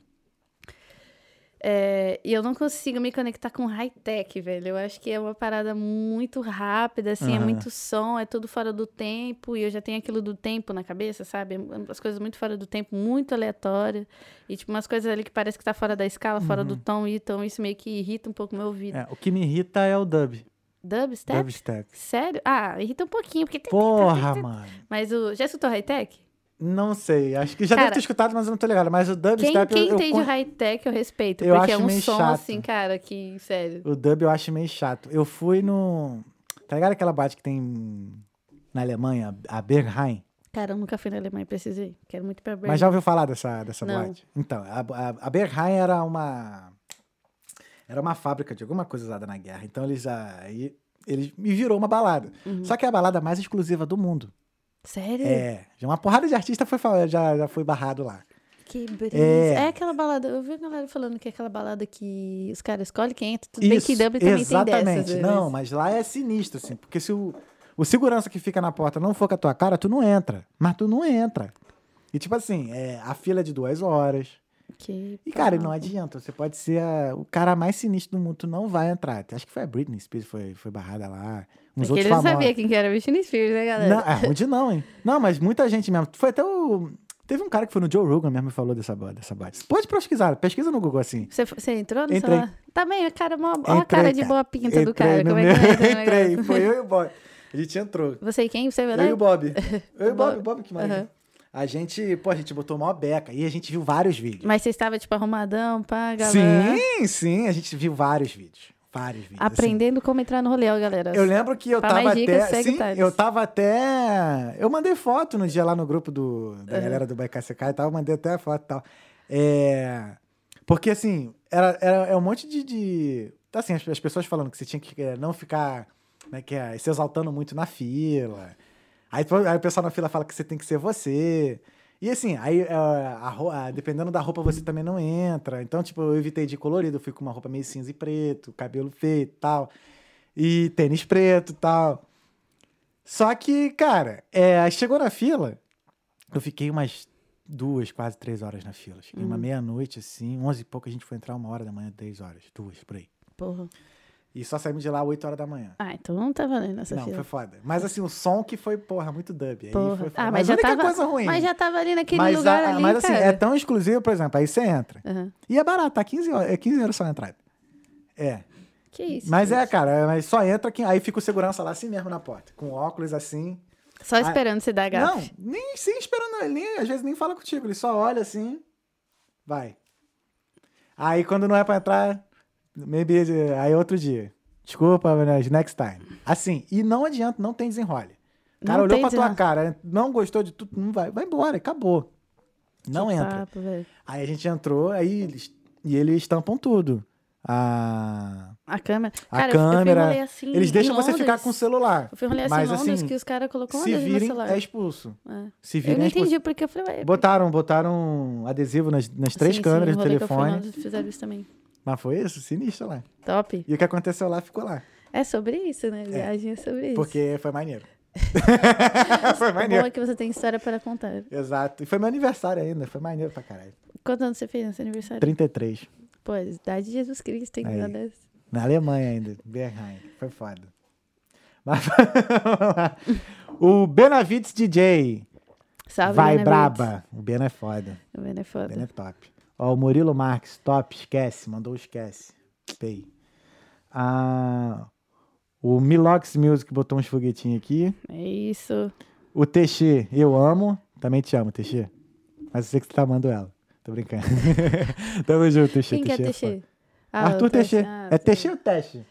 É, e eu não consigo me conectar com high-tech, velho. Eu acho que é uma parada muito rápida, assim, é Aham. muito som, é tudo fora do tempo, e eu já tenho aquilo do tempo na cabeça, sabe? As coisas muito fora do tempo, muito aleatório. E, tipo, umas coisas ali que parece que tá fora da escala, fora do tom, e então isso meio que irrita um pouco o meu ouvido. Uhum. É, o que me irrita é o dub. Dubstep? Dubstep. Sério? Ah, irrita um pouquinho, porque tem. Porra, mano. Mas o. Já escutou high-tech? Não sei. Acho que já Cara, deve ter escutado, mas eu não tô ligado. Mas o Quem, dubstep quem eu, eu entende o high-tech eu respeito. Eu porque é um som chato. assim, cara, que. Sério. O dub eu acho meio chato. Eu fui no. Tá ligado aquela boate que tem na Alemanha, a Berghain? Cara, eu nunca fui na Alemanha, preciso ir. Quero muito ir pra Berlim. Mas já ouviu falar dessa, dessa Não. boate? Então, a, a, a Berghain era uma. Era uma fábrica de alguma coisa usada na guerra. Então eles aí. Eles me virou uma balada. Uhum. Só que é a balada mais exclusiva do mundo. Sério? É. Já uma porrada de artista foi, já, já foi barrado lá. Que brisa. É. É. aquela balada. Eu vi a galera falando que é aquela balada que os caras escolhem quem entra. Tudo bem Isso, que Dublin também exatamente. tem dessas. né? Não, mas lá é sinistro, assim. Porque se o, o segurança que fica na porta não for com a tua cara, tu não entra. Mas tu não entra. E tipo assim, é, a fila é de duas horas. Que E, cara, não adianta. Você pode ser a- o cara mais sinistro do mundo. Tu não vai entrar. Acho que foi a Britney Spears foi, foi barrada lá. Uns Porque outros ele não famosos. sabia quem que era Britney Spears, né, galera? Não, é, onde não, hein? Não, mas muita gente mesmo. Foi até o... Teve um cara que foi no Joe Rogan mesmo e falou dessa, bo- dessa boate. Pode pesquisar. Pesquisa no Google, assim. Você, você entrou no Entrei. celular? Também, a cara, mó, ó a cara de cara. boa pinta do Entrei cara. no Como é meu- que vai [LAUGHS] entrar no Entrei, foi eu e o Bob. A gente entrou. Você e quem? Você, Eu e o Bob. [LAUGHS] Eu e o Bob, Bob. o Bob que mais. Aham. A gente, pô, a gente botou uma beca e a gente viu vários vídeos. Mas você estava, tipo, arrumadão, pá, galera. Sim, sim, a gente viu vários vídeos. Vários vídeos. assim. Aprendendo como entrar no rolê, ó, galera. Eu lembro que eu Pra tava dicas, até. segue Sim, eu tava até. Eu mandei foto no dia lá no grupo do, da galera do BKCK e tal. Eu mandei até a foto e tal. É. Porque assim, era, era é um monte de. de- assim, as, as pessoas falando que você tinha que eh, não ficar. Né, que é, se exaltando muito na fila. Aí, aí o pessoal na fila fala que você tem que ser você. E assim, aí eh, a ro- a- dependendo da roupa você também não entra. Então, tipo, eu evitei de colorido, eu fui com uma roupa meio cinza e preto, cabelo feito e tal. E tênis preto e tal. Só que, cara, é, chegou na fila, eu fiquei umas duas, quase três horas na fila. Cheguei uma meia-noite, assim, onze e pouco, a gente foi entrar uma hora da manhã, dez horas, duas, por aí. Porra. E só saímos de lá oito horas da manhã. Ah, então não tá valendo essa não, fila. foi foda. Mas assim, o som que foi, porra, muito dub. Aí Porra. foi foda. Ah, mas mas, já tava, coisa ruim. mas já tava ali naquele mas, lugar a- ali, mas assim, cara. é tão exclusivo, por exemplo, aí você entra. Aham. E é barato, tá 15 horas, é 15 euros só a entrada. É. Que isso? Mas é, cara, é- mas só entra quem. Aí fica o segurança lá assim mesmo na porta. Com óculos assim. Só esperando você dar Não, gafe. nem sim esperando, nem, às vezes nem fala contigo, ele só olha assim, vai. Aí quando não é pra entrar, maybe, aí outro dia. Desculpa, mas next time. Assim, e não adianta, não tem desenrole. O cara Não olhou pra tua cara, não gostou de tudo, não vai, vai embora, acabou. Não Que entra. papo. Aí a gente entrou, aí eles, e eles tampam tudo. A, A câmera. a Cara, eu- eu câmera. assim eles deixam você ficar com o celular. Eu fui assim Mas, Londres assim, que os caras colocam Se virem, celular. é expulso. É. Se Eu virem, não é entendi porque eu falei... Botaram, botaram adesivo nas, nas três sim, câmeras sim, do eu telefone. Fizeram isso também. Mas foi isso, sinistro lá. Top. E o que aconteceu lá ficou lá. É sobre isso, né? Viagem é sobre isso. Porque foi maneiro. [LAUGHS] foi O bom maneiro. é que você tem história para contar. Exato. E foi meu aniversário ainda. Foi maneiro pra caralho. Quantos anos você fez seu aniversário? 33. Pô, idade de Jesus Cristo, tem uma dessa. Na Alemanha ainda. Bergheim. Foi foda. Mas [LAUGHS] vamos lá. O Benavides DJ. Salve, Vai Benavides. braba. O Ben é foda. O Ben é O foda. Ben é top. Ó, o Murilo Marques, top, esquece, mandou esquece. Pay. Ah, o Milox Music botou uns foguetinhos aqui. É isso. O Teixê, eu amo. Também te amo, Teixê. Mas eu sei que você tá amando ela. Tô brincando. [LAUGHS] Tamo junto, Teixê. Quem que é Teixê? foda. Ah, Arthur o Teixê. Ah, É. Teixê ou? Tech, né?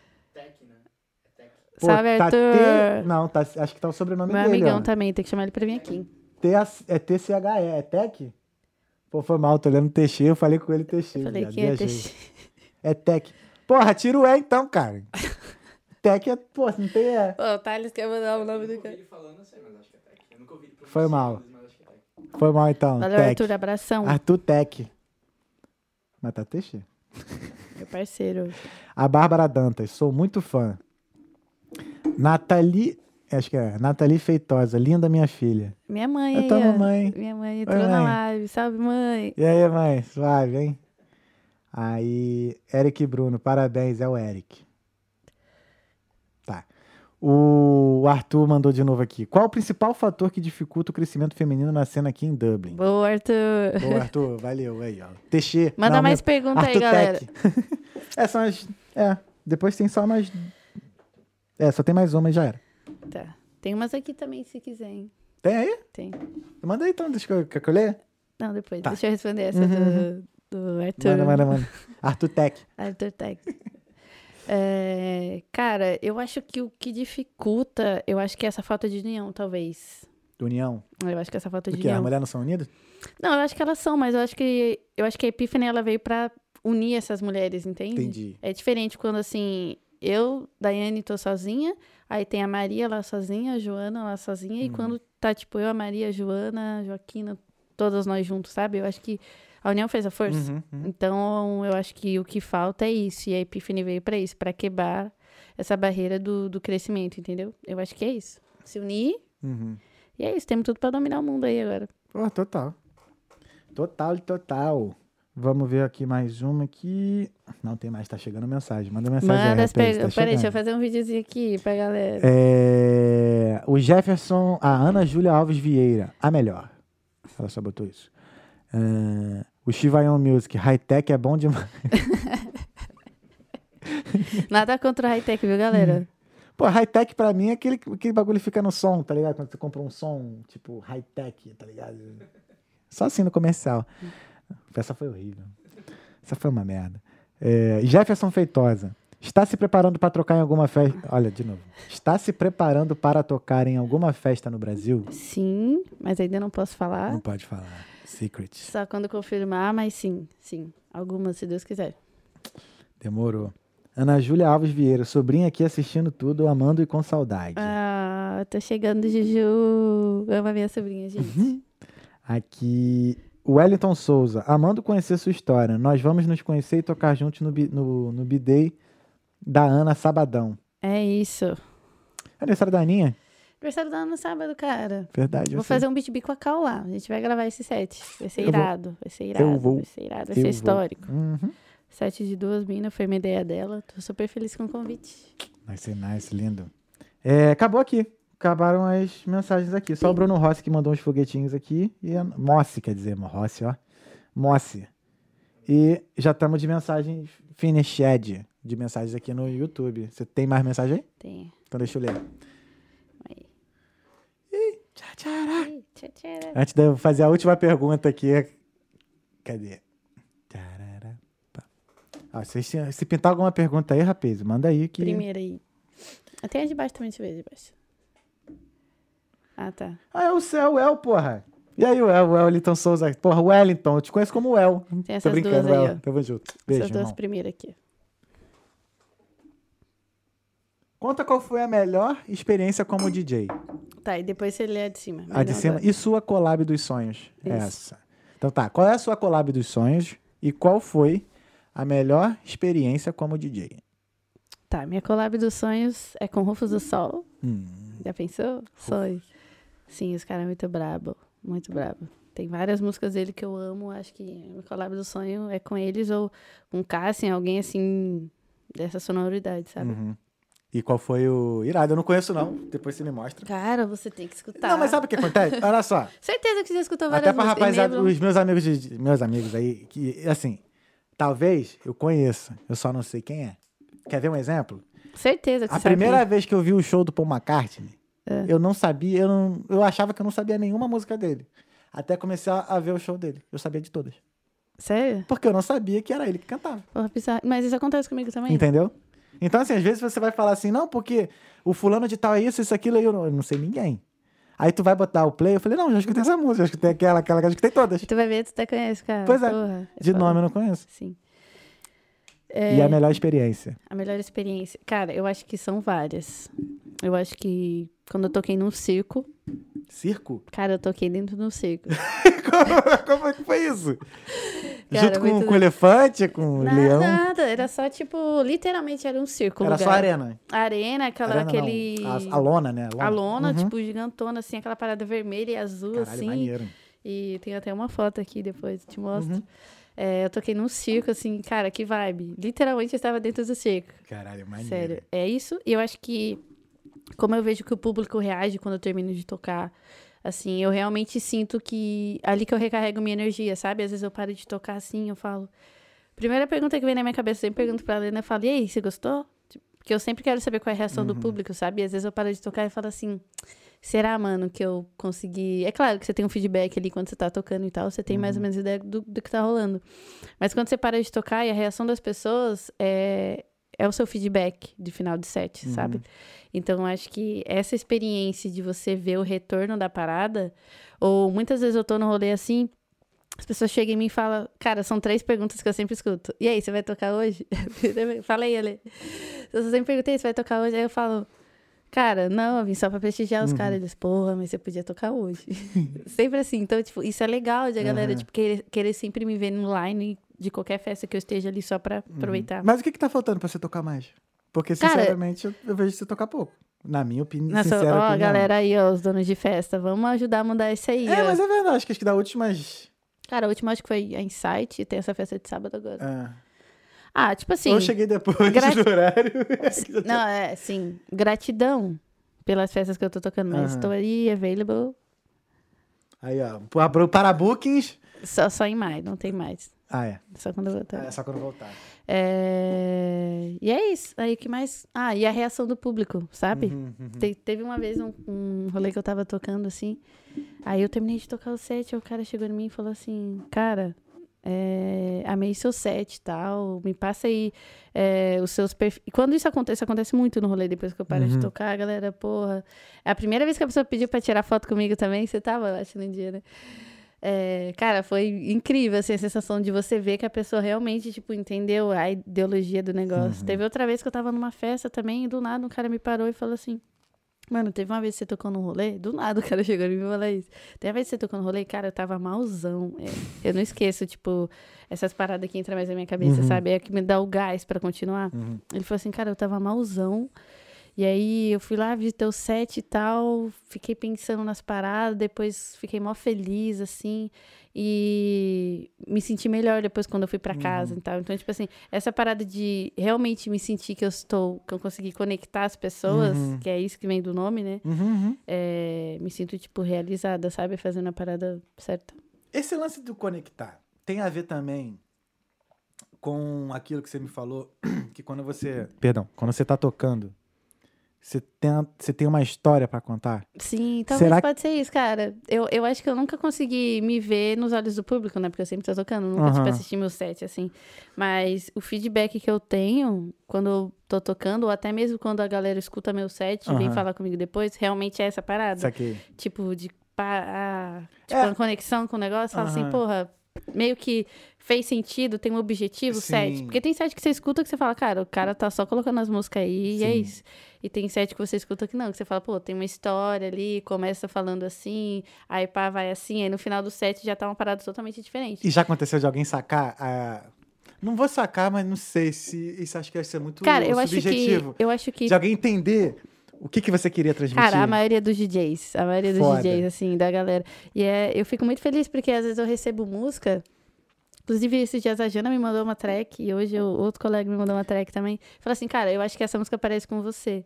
É tech. Pô, Salve, tá Arthur. T- Não, tá, acho que tá o sobrenome Meu dele. amigão ó. também, tem que chamar ele pra vir aqui. T- é TCHE, é Tech? Pô, foi mal, tô olhando Teixê, eu falei com ele Teixê. Falei viado, que é. Teixê. É Tech. Porra, tira o E então, cara. Tech é, pô, não tem E. Ô, o Thales quer mandar o nome eu do nunca ouvi cara. ele falando, eu sei, mas acho que é tech. Eu nunca ouvi ele Foi mal. é. Foi mal então. Valeu, Tech. Arthur. Abração. Arthur Tech. Mas tá Teixeira. Meu parceiro. A Bárbara Dantas, sou muito fã. Nathalie, acho que é, Nathalie Feitosa, linda minha filha. Minha mãe Eu aí, tô, ó. mamãe. Minha mãe Oi, entrou na mãe. live. Salve, mãe. E aí, mãe, suave, hein? Aí, Eric Bruno, parabéns, é o Eric. Tá. O Arthur mandou de novo aqui. Qual o principal fator que dificulta o crescimento feminino na cena aqui em Dublin? Boa, Arthur. Boa, Arthur, valeu aí, ó. Teixeira. Manda não, mais meu- pergunta aí, galera. [LAUGHS] É, são as. É, depois tem só mais. É, só tem mais uma e já era. Tá. Tem umas aqui também, se quiser, hein? Tem aí? Tem. Manda aí então, deixa eu, quer que eu leia? Não, depois. Tá. Deixa eu responder essa Uhum, do, do Arthur. Manda, manda, manda. Arthur Tech. [LAUGHS] Arthur Tech. É, cara, eu acho que o que dificulta, eu acho que é essa falta de união, talvez. União. Eu acho que essa falta de? As união. mulheres não são unidas? Não, eu acho que elas são, mas eu acho que eu acho que a Epiphany ela veio pra unir essas mulheres, entende? Entendi. É diferente quando assim, eu, Daiane, tô sozinha, aí tem a Maria lá sozinha, a Joana lá sozinha, e Uhum. quando tá tipo eu, a Maria, a Joana, a Joaquina, todas nós juntos, sabe? Eu acho que a união fez a força. Uhum, uhum. Então, eu acho que o que falta é isso, e a Epiphany veio pra isso, pra quebrar essa barreira do, do crescimento, entendeu? Eu acho que é isso. Se unir, Uhum. e é isso, temos tudo pra dominar o mundo aí agora. Pô, total. Total total. Vamos ver aqui mais uma aqui. Não tem mais, tá chegando mensagem. Manda mensagem aí, Manda rapaz, perguntas. tá Peraí, deixa eu fazer um videozinho aqui pra galera. É, O Jefferson, a Ana Júlia Alves Vieira, a melhor. Ela só botou isso. É, O Chivayon Music, high-tech é bom demais. [LAUGHS] Nada contra o high-tech, viu, galera? [LAUGHS] Pô, high-tech pra mim é aquele, aquele bagulho que fica no som, tá ligado? Quando você compra um som, tipo, high-tech, tá ligado? Só assim no comercial. Essa foi horrível. Essa foi uma merda. É, Jefferson Feitosa. Está se preparando para trocar em alguma festa. Olha, de novo. Está se preparando para tocar em alguma festa no Brasil? Sim, mas ainda não posso falar. Não pode falar. Secret. Só quando confirmar, mas sim, sim. Algumas, se Deus quiser. Demorou. Ana Júlia Alves Vieira, sobrinha aqui assistindo tudo, amando e com saudade. Ah, tô chegando, Juju. Amo a minha sobrinha, gente. [LAUGHS] Aqui, Wellington Souza, amando conhecer sua história. Nós vamos nos conhecer e tocar juntos no, no, no B-Day da Ana Sabadão. É isso. Aniversário da Aninha? Aniversário da Ana no sábado, cara. Verdade. Vou eu fazer um beat com a Cal lá. A gente vai gravar esse set. Vai ser Eu vou- irado. Vai ser irado. vou- Vai ser irado. Vai eu ser histórico. Uhum. Set de duas minas, foi uma ideia dela. Tô super feliz com o convite. Vai ser nice, lindo. É, acabou aqui. Acabaram as mensagens aqui. Só o Bruno Rossi que mandou uns foguetinhos aqui. E a Mossi, quer dizer, Rossi, ó. Mossi. E já estamos de mensagens finished. De mensagens aqui no YouTube. Você tem mais mensagem aí? Tem. Então deixa eu ler. Ih, tchará. Ih. Antes de eu fazer a última pergunta aqui. Cadê? Ah, se, se pintar alguma pergunta aí, rapaz, manda aí que. Primeiro aí. Até a de baixo também, deixa eu ver de baixo. Ah, tá. Ah, é o céu, o El, porra. E aí, o El, o Wellington Souza. Porra, Wellington, eu te conheço como o El. Tem Tô essas brincando, duas aí, El. ó. Tamo junto. Beijo, Essas duas irmão. primeiras aqui. Conta qual foi a melhor experiência como DJ. Tá, e depois você lê a de cima. A de cima. agora. E sua collab dos sonhos. Isso. Essa. Então tá, qual é a sua collab dos sonhos e qual foi a melhor experiência como DJ? Tá, minha collab dos sonhos é com Rufus do Sol. Hum, Já pensou? Sonho. Sim, os caras é muito brabo. Muito brabo. Tem várias músicas dele que eu amo. Acho que a collab do sonho é com eles ou com Cassian, alguém assim dessa sonoridade, sabe? uhum. E qual foi o. Irado, eu não conheço, não. Depois você me mostra. Cara, você tem que escutar. Não, mas sabe o que acontece? [LAUGHS] Olha só. Certeza que você escutou várias Até pra músicas. rapaziada, Enable- os meus amigos, de- meus amigos aí, que, assim, talvez eu conheça, eu só não sei quem é. Quer ver um exemplo? Certeza que A você sabe primeira quem- vez que eu vi o show do Paul McCartney, É. eu não sabia, eu, não- eu achava que eu não sabia nenhuma música dele. Até começar a ver o show dele. Eu sabia de todas. Sério? Porque eu não sabia que era ele que cantava. Porra, bizarro. Mas isso acontece comigo também. Entendeu? Então, assim, às vezes você vai falar assim, não, porque o fulano de tal é isso, isso, aquilo, aí eu não, eu não sei ninguém. Aí tu vai botar o play, eu falei, não, já escutei essa música, já escutei aquela, aquela, já escutei todas. E tu vai ver, tu até conhece, cara. Pois é. Porra, De foda. nome eu não conheço. Sim. E a melhor experiência? A melhor experiência. Cara, eu acho que são várias. Eu acho que quando eu toquei num circo, Circo? Cara, eu toquei dentro do circo. [LAUGHS] como, como é que foi isso? Cara, Junto com, com o elefante, com o Nada, leão? nada, era só tipo, literalmente era um circo. Era lugar. só arena. Arena, aquela, Arena aquele. A, a lona, né? A lona, Uhum. tipo, gigantona, assim, aquela parada vermelha e azul, Caralho, assim. maneiro. E tem até uma foto aqui depois, te mostro. Uhum. É, eu toquei num circo, assim, cara, que vibe. Literalmente eu estava dentro do circo. Caralho, maneiro. Sério. É isso. E eu acho que, como eu vejo que o público reage quando eu termino de tocar, assim, eu realmente sinto que ali que eu recarrego minha energia, sabe? Às vezes eu paro de tocar assim, eu falo. Primeira pergunta que vem na minha cabeça, eu sempre pergunto pra Lena, eu falo, e aí, você gostou? Tipo, Porque eu sempre quero saber qual é a reação do público, sabe? E às vezes eu paro de tocar e falo assim. Será, mano, que eu consegui. É claro que você tem um feedback ali quando você tá tocando e tal, você tem mais ou menos ideia do, do que tá rolando. Mas quando você para de tocar e a reação das pessoas é, é o seu feedback de final de set, sabe? Então, acho que essa experiência de você ver o retorno da parada, ou muitas vezes eu tô no rolê assim, as pessoas chegam em mim e falam, cara, são três perguntas que eu sempre escuto. E aí, você vai tocar hoje? [LAUGHS] Fala aí, Ale. Eu sempre perguntei, você vai tocar hoje? Aí eu falo, cara, não, eu vim só pra prestigiar os caras. Eles, porra, mas você podia tocar hoje. [LAUGHS] sempre assim. Então, tipo, isso é legal de a galera, Aham. tipo, querer, querer sempre me ver no line de qualquer festa que eu esteja ali só pra aproveitar. Mas o que que tá faltando pra você tocar mais? Porque, Cara- sinceramente, eu, eu vejo você tocar pouco. Na minha opinião, Nossa, sincera ó, opinião. galera aí, ó, os donos de festa, vamos ajudar a mudar isso aí. É, ó. mas é verdade. Acho que acho que da últimas... Cara, a última acho que foi a Insight, e tem essa festa de sábado agora. É. Ah, tipo assim. Eu cheguei depois do horário. [LAUGHS] Não, é, sim. Gratidão pelas festas que eu tô tocando, mas Aham. estou aí, available, Aí, ó. Para bookings... só, só em maio, não tem mais. Ah, é. Só quando voltar. É só quando voltar. É... E é isso. Aí o que mais. Ah, e a reação do público, sabe? Uhum, uhum. Te- teve uma vez um, um rolê que eu tava tocando assim. Aí eu terminei de tocar o set, o cara chegou em mim e falou assim: Cara, é, amei seu set e tal. Me passa aí é, os seus perfis. E quando isso acontece, acontece muito no rolê depois que eu paro de Uhum. tocar, a galera, porra. É a primeira vez que a pessoa pediu pra tirar foto comigo também. Você tava, eu acho, no dia, né? É, cara, foi incrível, assim, a sensação de você ver que a pessoa realmente, tipo, entendeu a ideologia do negócio. Uhum. Teve outra vez que eu tava numa festa também, e do nada um cara me parou e falou assim, Mano, teve uma vez que você tocou no rolê, do nada o cara [LAUGHS] chegou e falou isso. Teve uma vez que você tocou no rolê, cara, eu tava malzão. É, eu não esqueço, tipo, essas paradas que entram mais na minha cabeça, Uhum. sabe? É que me dá o gás pra continuar. Uhum. Ele falou assim, cara, eu tava malzão. E aí eu fui lá, vi teu set e tal, fiquei pensando nas paradas, depois fiquei mó feliz, assim, e me senti melhor depois quando eu fui pra casa e tal. Então, tipo assim, essa parada de realmente me sentir que eu estou, que eu consegui conectar as pessoas, Uhum. que é isso que vem do nome, né? Uhum, uhum. É, me sinto, tipo, realizada, sabe? Fazendo a parada certa. Esse lance do conectar tem a ver também com aquilo que você me falou, [CLEARS THROAT] que quando você. Perdão, quando você tá tocando, você tem, você tem uma história pra contar. Sim, talvez Será que- pode ser isso, cara. Eu, eu acho que eu nunca consegui me ver nos olhos do público, né? Porque eu sempre tô tocando, nunca, tipo, Aham. assisti meu set, assim. Mas o feedback que eu tenho quando eu tô tocando, ou até mesmo quando a galera escuta meu set e vem falar comigo depois, realmente é essa parada. Isso aqui. Tipo, de pa- ah, tipo, É. uma conexão com o negócio, fala assim, porra, meio que fez sentido, tem um objetivo, set. Sim. Porque tem set que você escuta que você fala, cara, o cara tá só colocando as músicas aí e é Sim. isso. E tem set que você escuta que não, que você fala, pô, tem uma história ali, começa falando assim, aí pá, vai assim, aí no final do set já tá uma parada totalmente diferente. E já aconteceu de alguém sacar a. Não vou sacar, mas não sei se. Isso acho que vai ser muito Cara, eu acho que. subjetivo. Eu acho que. De alguém entender o que, que você queria transmitir. Cara, a maioria dos DJs, a maioria dos Foda. DJs, assim, da galera. E é, eu fico muito feliz porque às vezes eu recebo música. Inclusive, esses dias a Jana me mandou uma track e hoje o outro colega me mandou uma track também. Falou assim, cara, eu acho que essa música parece com você.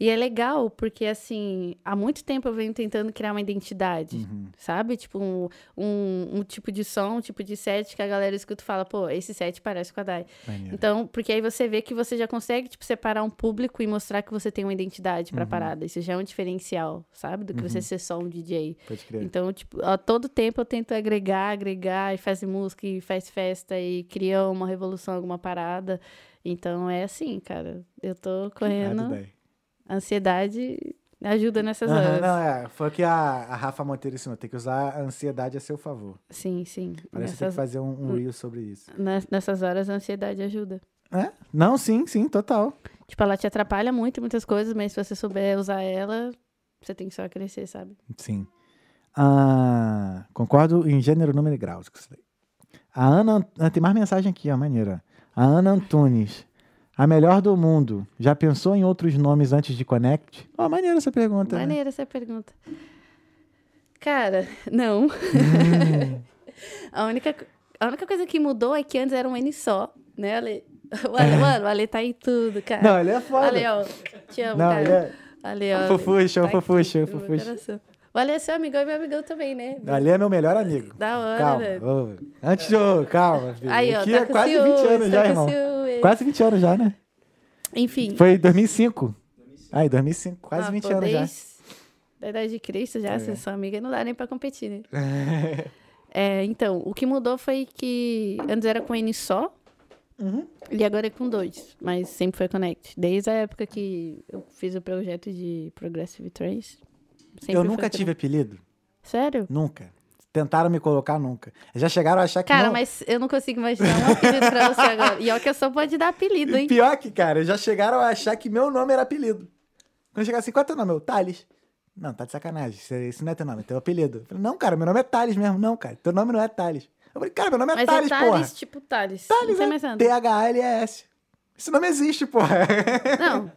E é legal porque, assim, há muito tempo eu venho tentando criar uma identidade, Uhum. sabe? Tipo, um, um, um tipo de som, um tipo de set que a galera escuta e fala, pô, esse set parece com a Dai. Maneiro. Então, porque aí você vê que você já consegue, tipo, separar um público e mostrar que você tem uma identidade pra parada. Isso já é um diferencial, sabe? Do que você ser só um DJ. Pode crer. Então, tipo, a todo tempo eu tento agregar, agregar, e fazer música, e faz festa, e cria uma revolução, alguma parada. Então, é assim, cara. Eu tô correndo. Nada daí. Ansiedade ajuda nessas Aham, horas. não, é. Foi o que a, a Rafa Monteiro ensinou. Tem que usar a ansiedade a seu favor. Sim, sim. Parece que tem Nessas, que fazer um, um reel sobre isso. nessas horas a ansiedade ajuda. É? Não, sim, sim, total. Tipo, ela te atrapalha muito em muitas coisas, mas se você souber usar ela, você tem que só crescer, sabe? Sim. Ah, concordo em gênero, número e graus. A Ana. Tem mais mensagem aqui, ó, maneira. A Ana Antunes. A melhor do mundo. Já pensou em outros nomes antes de Connect? Ó, maneira essa pergunta. né? Maneira essa pergunta. Cara, não. Hum, [LAUGHS] A única, a única coisa que mudou é que antes era um N só, né, Ale? [LAUGHS] O Ale, mano, o Ale tá em tudo, cara. Não, ele é foda. Ale, ó, te amo, Não, cara. ele é. Ale, ó. Fofuxa, tá fofuxa, fofuxa. O Ale é seu amigão e meu amigão também, né? Ali é meu melhor amigo. Da hora, Calma. Antes de. calma, filho. Aí, ó, Aqui tá é quase ciúmes, 20 anos tá já, irmão. ciúmes. Quase 20 anos já, né? Enfim. Foi em 2005. Aí, 2005, quase ah, 20 pô, anos já. Da idade de Cristo já, É. vocês são amigas, não dá nem pra competir, né? [LAUGHS] É, então, o que mudou foi que antes era com N só, Uhum. e agora é com dois, mas sempre foi Connect. Desde a época que eu fiz o projeto de Progressive Trance. Sempre Eu nunca tive apelido. Sério? Nunca. Tentaram me colocar nunca. Já chegaram a achar que Cara, não. mas eu não consigo imaginar um apelido pra você agora. E ó que eu só pode dar apelido, hein? Pior que, cara, já chegaram a achar que meu nome era apelido. Quando chegar assim, qual é teu nome? Eu, Thales. Não, tá de sacanagem. Isso, isso não é teu nome, é teu apelido. Eu falei, não, cara, meu nome é Thales mesmo. Não, cara, teu nome não é Thales. Eu falei, cara, meu nome é Mas Thales, é porra. Thales, tipo Thales. Thales é. T-H-L-E-S. Esse nome existe, porra. Não.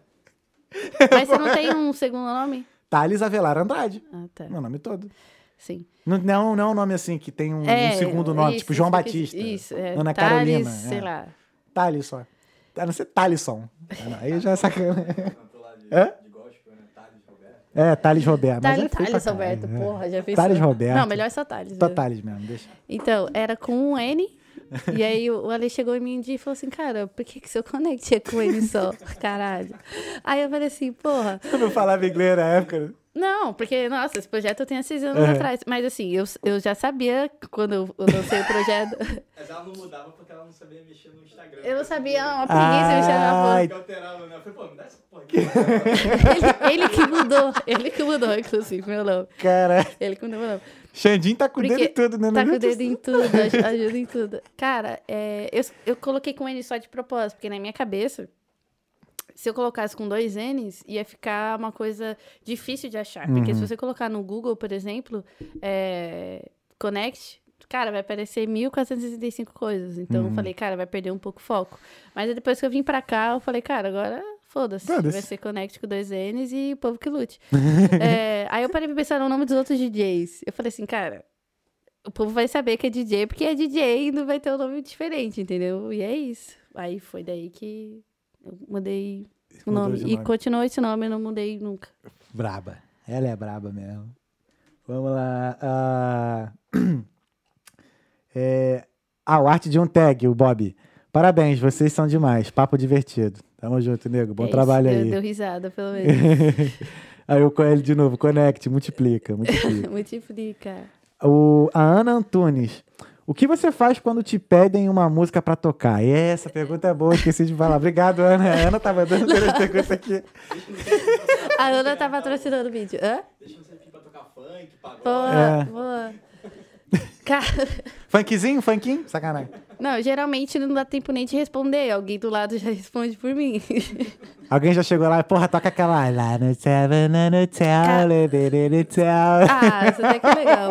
[LAUGHS] Mas você não tem um segundo nome? Thales Avelar Andrade. Ah, tá. Meu nome todo. Sim. Não, não, não é um nome assim que tem um, um É, segundo nome, isso, tipo João Batista. Isso, é. Ana Thales, Carolina. sei é. lá. Thales só. A não ser Thalisson. Ah, não, Aí já é sacana. [LAUGHS] Cantor lá de, Hã? né? Thales Roberto. É, Thales Roberto. Thales, é Thales Roberto, é. porra, já fez Thales Roberto. Não, melhor só Thales. Só? Thales mesmo, deixa. Então, era com um N. E aí o Ale chegou em mim um dia e falou assim, cara, por que, que seu connect é com N só? [LAUGHS] Caralho. Aí eu falei assim, porra. Eu não falava inglês na época. Não, porque, nossa, esse projeto eu tenho há seis anos Uhum. atrás. Mas assim, eu, eu já sabia quando eu, lancei o projeto. [LAUGHS] Mas ela não mudava porque ela não sabia mexer no Instagram. Eu não sabia, uma preguiça mexer na alterava, né? Eu falei, pô, me dá essa porra aqui. [LAUGHS] Ele, ele que mudou, ele que mudou, inclusive, meu nome. cara. Ele que mudou meu nome. Xandinho tá com o dedo em tudo, né? Tá com o dedo em tudo, aj- [LAUGHS] ajuda em tudo. Cara, é, eu, eu coloquei com N só de propósito, porque na minha cabeça, se eu colocasse com dois N's, ia ficar uma coisa difícil de achar. Porque Uhum. se você colocar no Google, por exemplo, é, Connect, cara, vai aparecer 1465 coisas. Então Uhum. eu falei, cara, vai perder um pouco o foco. Mas depois que eu vim pra cá, eu falei, cara, agora foda-se. Foda-se. vai ser Connect com dois N's e o povo que lute. [LAUGHS] É, aí eu parei pra pensar no nome dos outros DJs. Eu falei assim, cara, o povo vai saber que é DJ porque é DJ e não vai ter um nome diferente, entendeu? E é isso. Aí foi daí que eu mudei o nome. E nome. continuou esse nome, eu não mudei nunca. Braba. Ela é braba mesmo. Vamos lá. Ah, [CLEARS THROAT] é... ah, o arte de um tag, o Bob. Parabéns, vocês são demais. Papo divertido. Tamo junto, nego. Bom É isso, trabalho deu- aí. Deu risada, pelo [LAUGHS] menos. aí eu com ele de novo. Conecte, multiplica, multiplica. [LAUGHS] Multiplica. o, a Ana Antunes. O que você faz quando te pedem uma música pra tocar? E essa pergunta é boa, esqueci de falar. Obrigado, Ana. A Ana tava dando três perguntas aqui. A Ana tá patrocinando o vídeo. Hã? Deixa você pedir pra tocar funk, pagode. Boa, É. boa. [LAUGHS] Cara, Funkzinho, funkinho? Sacanagem. não, geralmente não dá tempo nem de responder. Alguém do lado já [LAUGHS] responde por mim. Alguém já chegou lá e, porra, toca aquela lá no céu, lá no céu, Cara- lê, no céu. Ah, isso até que é legal,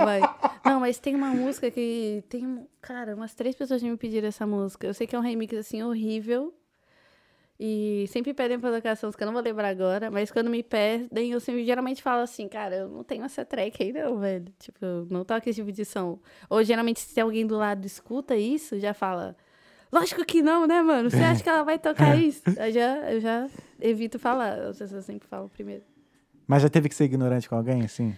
mas tem uma música que tem, cara, umas três pessoas me pediram essa música. Eu sei que é um remix assim horrível. E sempre pedem pra tocar essa música, eu não vou lembrar agora, mas quando me pedem, eu sempre geralmente falo assim, cara, eu não tenho essa track aí não, velho. Tipo, eu não toco esse tipo de som. Ou geralmente se tem alguém do lado escuta isso, já fala, lógico que não, né, mano? Você acha que ela vai tocar [LAUGHS] isso? Eu já, eu já evito falar, pessoas sempre falam primeiro. Mas já teve que ser ignorante com alguém, assim?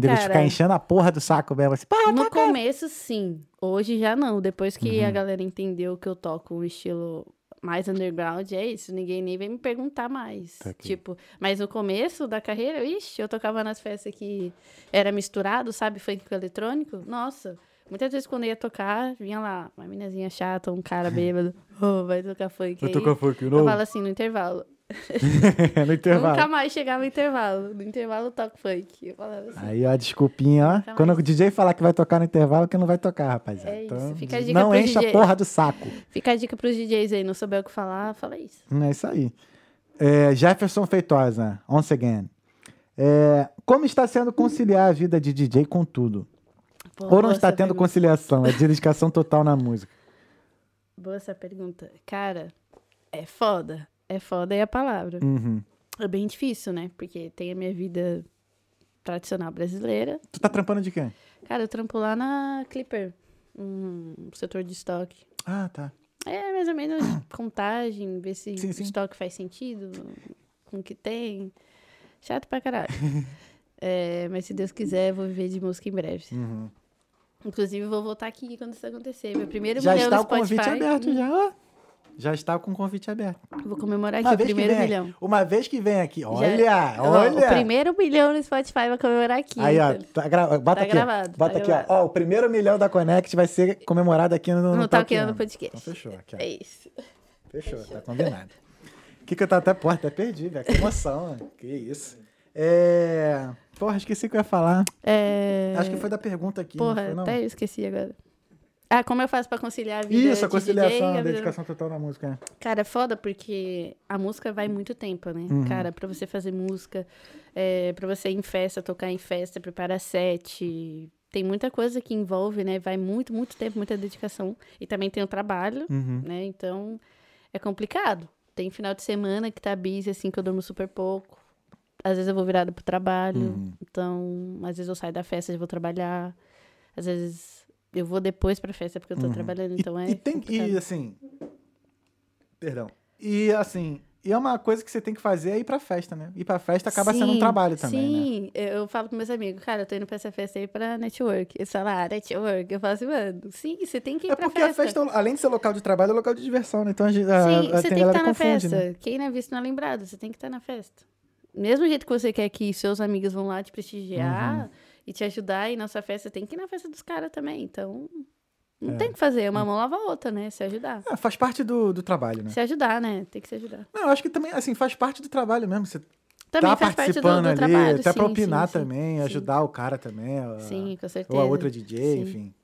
Deve Cara- ficar enchendo a porra do saco mesmo, assim, pá, No toca. começo, sim. Hoje já não. Depois que Uhum. a galera entendeu que eu toco um estilo mais underground, é isso. Ninguém nem vem me perguntar mais. Tá. Tipo, mas no começo da carreira, ixi, eu tocava nas festas que era misturado, sabe? Funk com eletrônico. Nossa. Muitas vezes quando eu ia tocar, vinha lá uma minazinha chata, um cara [LAUGHS] bêbado. Oh, vai tocar funk Vai tocar funk Eu novo? falo assim, no intervalo. [LAUGHS] no intervalo. Nunca mais chegava no intervalo. No intervalo eu toco funk. Assim. Aí, ó, desculpinha, ó. Quando mais. o DJ falar que vai tocar no intervalo, que não vai tocar, rapaziada. É isso, Então, fica a dica não enche a DJ. porra do saco. Fica a dica pros DJs aí, não souber o que falar, fala isso. É isso aí. É, Jefferson Feitosa, once again. É, como está sendo conciliar a vida de DJ com tudo? Ou não está tendo pergunta. conciliação? É dedicação total na música. Boa essa pergunta. Cara, é foda. É foda é a palavra. Uhum. É bem difícil, né? Porque tem a minha vida tradicional brasileira. Tu tá trampando de quem? Cara, eu trampo lá na Clipper, um setor de estoque. Ah, tá. É mais ou menos [COUGHS] contagem, ver se Sim, sim. o estoque faz sentido com o que tem. Chato pra caralho. [LAUGHS] É, mas se Deus quiser, eu vou viver de música em breve. Uhum. Inclusive, vou voltar aqui quando isso acontecer. Meu primeiro Já milhão está no o convite Spotify. aberto, já. Já está com o convite aberto. Vou comemorar Uma aqui o primeiro vem, milhão. uma vez que vem aqui, Já- olha, Ó, olha. O primeiro milhão no Spotify vai comemorar aqui. Aí, ó, então. tá gra... bota Tá aqui. gravado, bota tá aqui, ó. gravado. ó. O primeiro milhão da Connect vai ser comemorado aqui no, No Talkando Talkando. Podcast. Então fechou, aqui, ó. É isso. Fechou, tá combinado. O que que eu tô até, porra, até perdi, velho. Que emoção. Que isso. É... Porra, esqueci o que eu ia falar. É... Acho que foi da pergunta aqui, não Porra, foi, não? até eu esqueci agora. Ah, como eu faço pra conciliar a vida Isso, a conciliação, DJ, a dedicação total na música. né? Cara, é foda porque a música vai muito tempo, né? Uhum. Cara, pra você fazer música, é, pra você ir em festa, tocar em festa, preparar set. Tem muita coisa que envolve, né? Vai muito, muito tempo, muita dedicação. E também tem o trabalho, Uhum. né? Então, é complicado. Tem final de semana que tá busy, assim, que eu durmo super pouco. Às vezes eu vou virada pro trabalho. Uhum. Então, às vezes eu saio da festa e vou trabalhar. Às vezes eu vou depois pra festa porque eu tô Uhum. trabalhando. Então, é e tem e assim, perdão. E assim, e é uma coisa que você tem que fazer é ir pra festa, né? Ir pra festa acaba sendo um Sim, trabalho também, né? Sim, eu eu falo com meus amigos, cara, eu tô indo pra essa festa aí pra network. Eles falam, ah, network. Eu falo assim, mano, sim, você tem que ir É pra porque a festa, além de ser local de trabalho, é local de diversão, né? Então a gente a, Sim, a, você tem que estar na confunde, festa. né? Quem não é visto não é lembrado, você tem que estar na festa. Mesmo jeito que você quer que seus amigos vão lá te prestigiar Uhum. E te ajudar e na sua festa, tem que ir na festa dos caras também. Então, não É. tem o que fazer. Uma mão lava a outra, né? Se ajudar. É, faz parte do, do trabalho, né? Se ajudar, né? Tem que se ajudar. Não, eu acho que também, assim, faz parte do trabalho mesmo. Você Também tá faz parte do, participando do ali, trabalho. até sim, pra opinar sim, também, sim. ajudar o cara também. a- Sim, com certeza. Ou a outra DJ, enfim.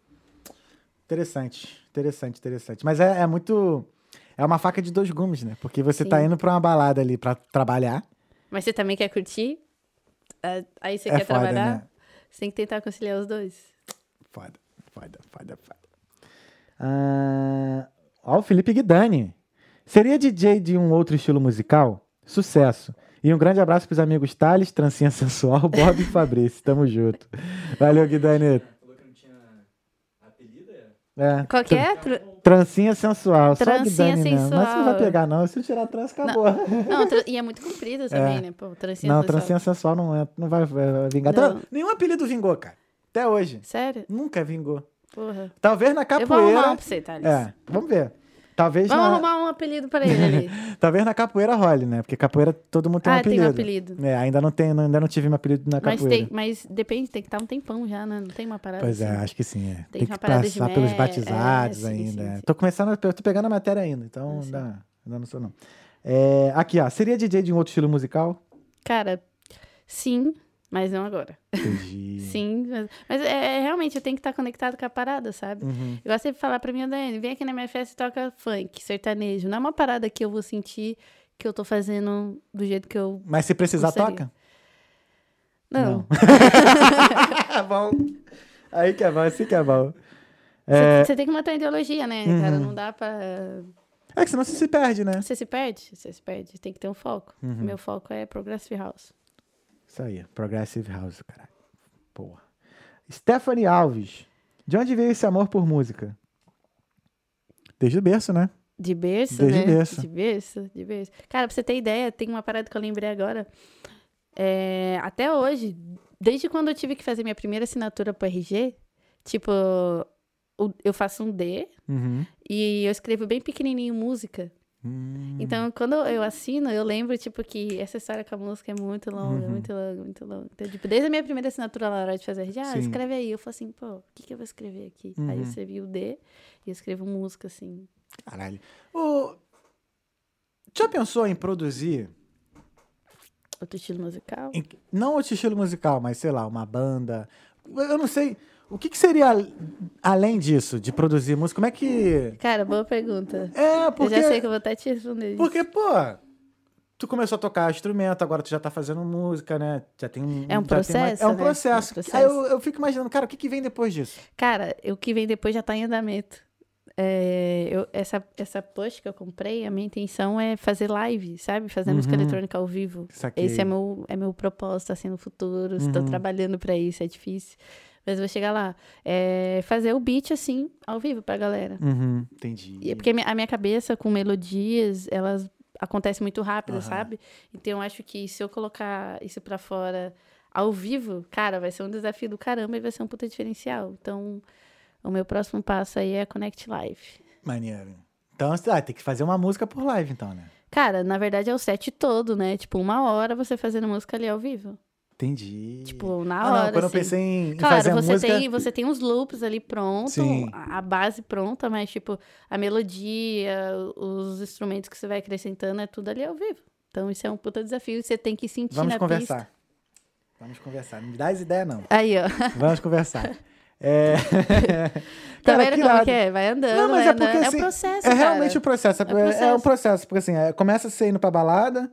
Interessante, interessante, interessante. Mas é, é muito. É uma faca de dois gumes, né? Porque você tá indo pra uma balada ali pra trabalhar. Mas você também quer curtir? Ah, Aí você é quer foda, trabalhar? né? Você tem que tentar conciliar os dois. Foda, foda, foda, foda. Ah, ó, o Felipe Guidani. Seria DJ de um outro estilo musical? Sucesso. E um grande abraço pros amigos Thales, Trancinha Sensual, Bob e Fabrício. Tamo junto. Valeu, Guidani. Falou que não tinha apelido, é? É, Qual que é? Tr- Trancinha sensual. Trancinha Guidani mesmo. Mas você não vai sensual. pegar, não. Se eu tirar a trança, acabou. Não, tra- e é muito comprido [LAUGHS] também, né? Pô, trancinha não, sensual. trancinha sensual não, é, não vai, vai vingar. Não. Nenhum apelido vingou, cara. Até hoje. Sério? Nunca vingou. Porra. Talvez na Eu vou capoeira. arrumar um pra você, Thales. É, vamos ver. Talvez Vamos na, arrumar um apelido pra ele ali. [LAUGHS] talvez na capoeira role, né? Porque capoeira todo mundo tem um ah, apelido. tem um apelido. É, ainda não, tem, ainda não tive meu apelido na Mas, capoeira. tem, mas depende, tem que estar um tempão já, né? Não tem uma parada Pois é, assim. acho que sim. É. Tem Tem, que uma parada de passar pelos mé- batizados é, sim, ainda. sim, é. sim. Tô começando, a- eu tô pegando a matéria ainda, então Ah, sim. ainda, ainda não sou não. É, aqui, ó. Seria DJ de um outro estilo musical? Cara, sim, mas não agora. Entendi. [LAUGHS] Sim, mas, mas é, é, realmente eu tenho que estar conectado com a parada, sabe? Uhum. Eu gosto sempre de falar pra mim, Dani, vem aqui na minha festa e toca funk, sertanejo. Não é uma parada que eu vou sentir que eu tô fazendo do jeito que eu. Mas se precisar, Gostaria. toca? Não. É [LAUGHS] [LAUGHS] bom. Aí que é bom, assim que é bom. Você É, você tem que manter a ideologia, né, Uhum. cara? Não dá pra. é que senão você se perde, né? Você se perde? Você se perde. Tem que ter um foco. Uhum. Meu foco é Progressive House. Isso aí, Progressive House, caralho. Porra. Stephanie Alves. De onde veio esse amor por música? Desde o berço, né? De berço, Desde né? berço. De berço, de berço. Cara, pra você ter ideia, tem uma parada que eu lembrei agora. É, até hoje, desde quando eu tive que fazer minha primeira assinatura pro RG, tipo, eu faço um D Uhum. e eu escrevo bem pequenininho música. Hum. Então, quando eu assino, eu lembro, tipo, que essa história com a música é muito longa, Uhum. muito longa, muito longa. Então, tipo, desde a minha primeira assinatura lá na hora de fazer RG, ah, Sim. escreve aí. Eu falo assim, pô, o que, que eu vou escrever aqui? Aí eu Uhum. escrevi o D e eu escrevo música, assim. Caralho. Ô, já pensou em produzir, Outro estilo musical. em- não outro estilo musical, mas sei lá, uma banda? Eu não sei. O que, que seria al- além disso, de produzir música? Como é que. Cara, boa pergunta. É, Eu porque. já sei que eu vou até te responder isso. Porque, pô. tu começou a tocar instrumento, agora tu já tá fazendo música, né? Já tem um. É um mais- processo, é um né? processo. É um processo. Aí eu, eu fico imaginando, cara, o que, que vem depois disso? Cara, o que vem depois já tá em andamento. É, eu, essa, essa push que eu comprei, a minha intenção é fazer live, sabe? Fazer música Uhum. eletrônica ao vivo. Saquei. Esse é meu, é meu propósito, assim, no futuro. Estou Uhum. trabalhando pra isso, é difícil. Mas vou chegar lá. É fazer o beat, assim, ao vivo pra galera. Uhum, entendi. E é porque a minha- cabeça, com melodias, elas acontecem muito rápido, Aham. sabe? Então eu acho que se eu colocar isso pra fora ao vivo, cara, vai ser um desafio do caramba e vai ser um puta diferencial. Então, o meu próximo passo aí é Connect Live. Maneiro. Então, ah, tem que fazer uma música por live, então, né? Cara, na verdade é o set todo, né? Tipo, uma hora você fazendo música ali ao vivo. Entendi. Tipo, na ah, hora. não, quando eu assim. pensei em, Claro, fazer você, música... tem, você tem os loops ali pronto, Sim. a base pronta, mas, tipo, a melodia, os instrumentos que você vai acrescentando, é tudo ali ao vivo. Então, isso é um puta desafio, você tem que sentir Vamos na conversar. pista. Vamos conversar. Não me dá as ideias, não. Aí, ó. Vamos conversar. É... [LAUGHS] Tá vendo que como irado. que é? Vai andando, Não, mas é porque, andando. é assim, o processo, É cara. realmente o processo. É, É o é processo. Porque assim, é, começa você indo pra balada,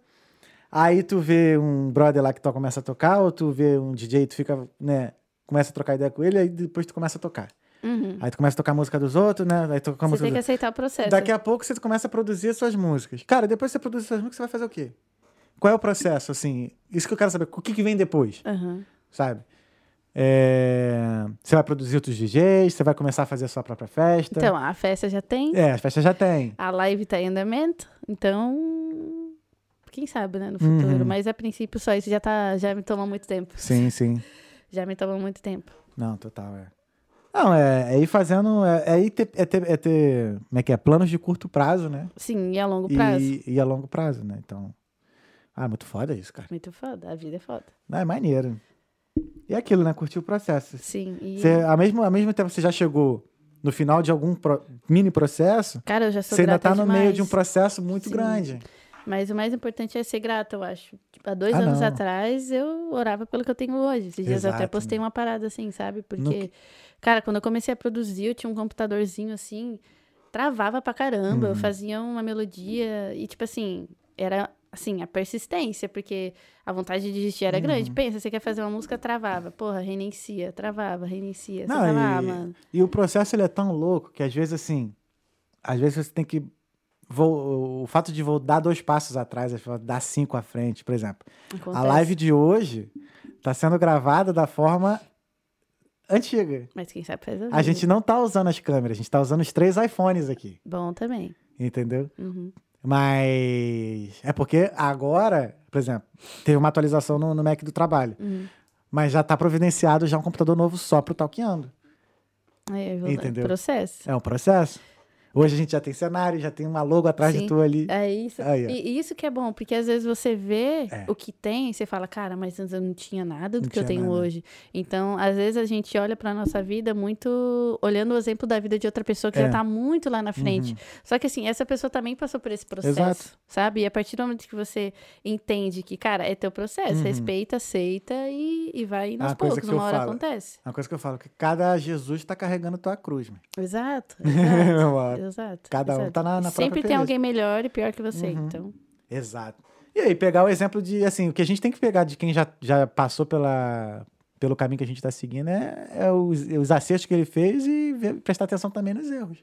aí tu vê um brother lá que tu começa a tocar, ou tu vê um DJ, tu fica, né, começa a trocar ideia com ele, aí depois tu começa a tocar. Uhum. Aí tu começa a tocar a música dos outros, né? Aí tu toca a Você música tem que aceitar o processo. Daqui a pouco você começa a produzir as suas músicas. Cara, depois que você produzir suas músicas, você vai fazer o quê? Qual é o processo, assim? Isso que eu quero saber. O que, que vem depois, Aham. sabe? É, Você vai produzir outros DJs, você vai começar a fazer a sua própria festa. Então, a festa já tem, É, as festas já tem. a live tá em andamento, então... Quem sabe, né, no futuro. Uhum. Mas, a princípio, só isso já, tá, já me tomou muito tempo. Sim, sim. Já me tomou muito tempo. Não, total, é. Não, é, é ir fazendo. É, é ir ter, é ter, é ter. Como é que é? Planos de curto prazo, né? Sim, e a longo prazo. E, e a longo prazo, né? Então. Ah, muito foda isso, cara. Muito foda, a vida é foda. Não, é maneiro. E é aquilo, né? Curtir o processo. Sim, e... Você, ao, mesmo, ao mesmo tempo você já chegou no final de algum pro- mini processo, Cara, eu já sou você ainda tá no demais. meio de um processo muito Sim. grande. Mas o mais importante é ser grata, eu acho. Tipo, há dois Ah, anos não. atrás, eu orava pelo que eu tenho hoje. Esses dias eu até Exato, postei uma parada assim, sabe? Porque, No- cara, quando eu comecei a produzir, eu tinha um computadorzinho assim, travava pra caramba. Uhum. Eu fazia uma melodia e, tipo assim, era assim, a persistência, porque a vontade de desistir era grande. Uhum. Pensa, você quer fazer uma música, travava. Porra, reinicia, travava, reinicia. Você Não, tava, e- mano. E o processo ele é tão louco que às vezes assim, às vezes você tem que vo- o fato de vou dar dois passos atrás, dar cinco à frente, por exemplo. A acontece. live de hoje tá sendo gravada da forma antiga. Mas quem sabe faz a A gente não tá usando as câmeras, a gente tá usando os três iPhones aqui, Bom também. entendeu? Uhum. Mas é porque agora, por exemplo, teve uma atualização no, no Mac do trabalho, Uhum. mas já tá providenciado já um computador novo só pro. Aí, eu vou- Entendeu? Processo. É um processo. Hoje a gente já tem cenário, já tem uma logo atrás de Sim. tu ali. É isso. Aí, e isso que é bom, porque às vezes você vê É. o que tem e você fala, cara, mas antes eu não tinha nada do Não que eu tenho nada. hoje. Então, às vezes a gente olha pra nossa vida muito olhando o exemplo da vida de outra pessoa que É. já tá muito lá na frente. Uhum. Só que assim, essa pessoa também passou por esse processo, Exato. sabe? E a partir do momento que você entende que, cara, é teu processo, Uhum. respeita, aceita e, e vai coisa poucos, uma hora falo. acontece. Uma coisa que eu falo, que cada Jesus tá carregando tua cruz, mano. Exato, [LAUGHS] Meu exato. amor. exato Cada um tá na, na Sempre tem alguém melhor e pior que você, Uhum. então. Exato. E aí, pegar o exemplo de, assim, o que a gente tem que pegar de quem já, já passou pela, pelo caminho que a gente tá seguindo é, é os, os acertos que ele fez e ver- prestar atenção também nos erros.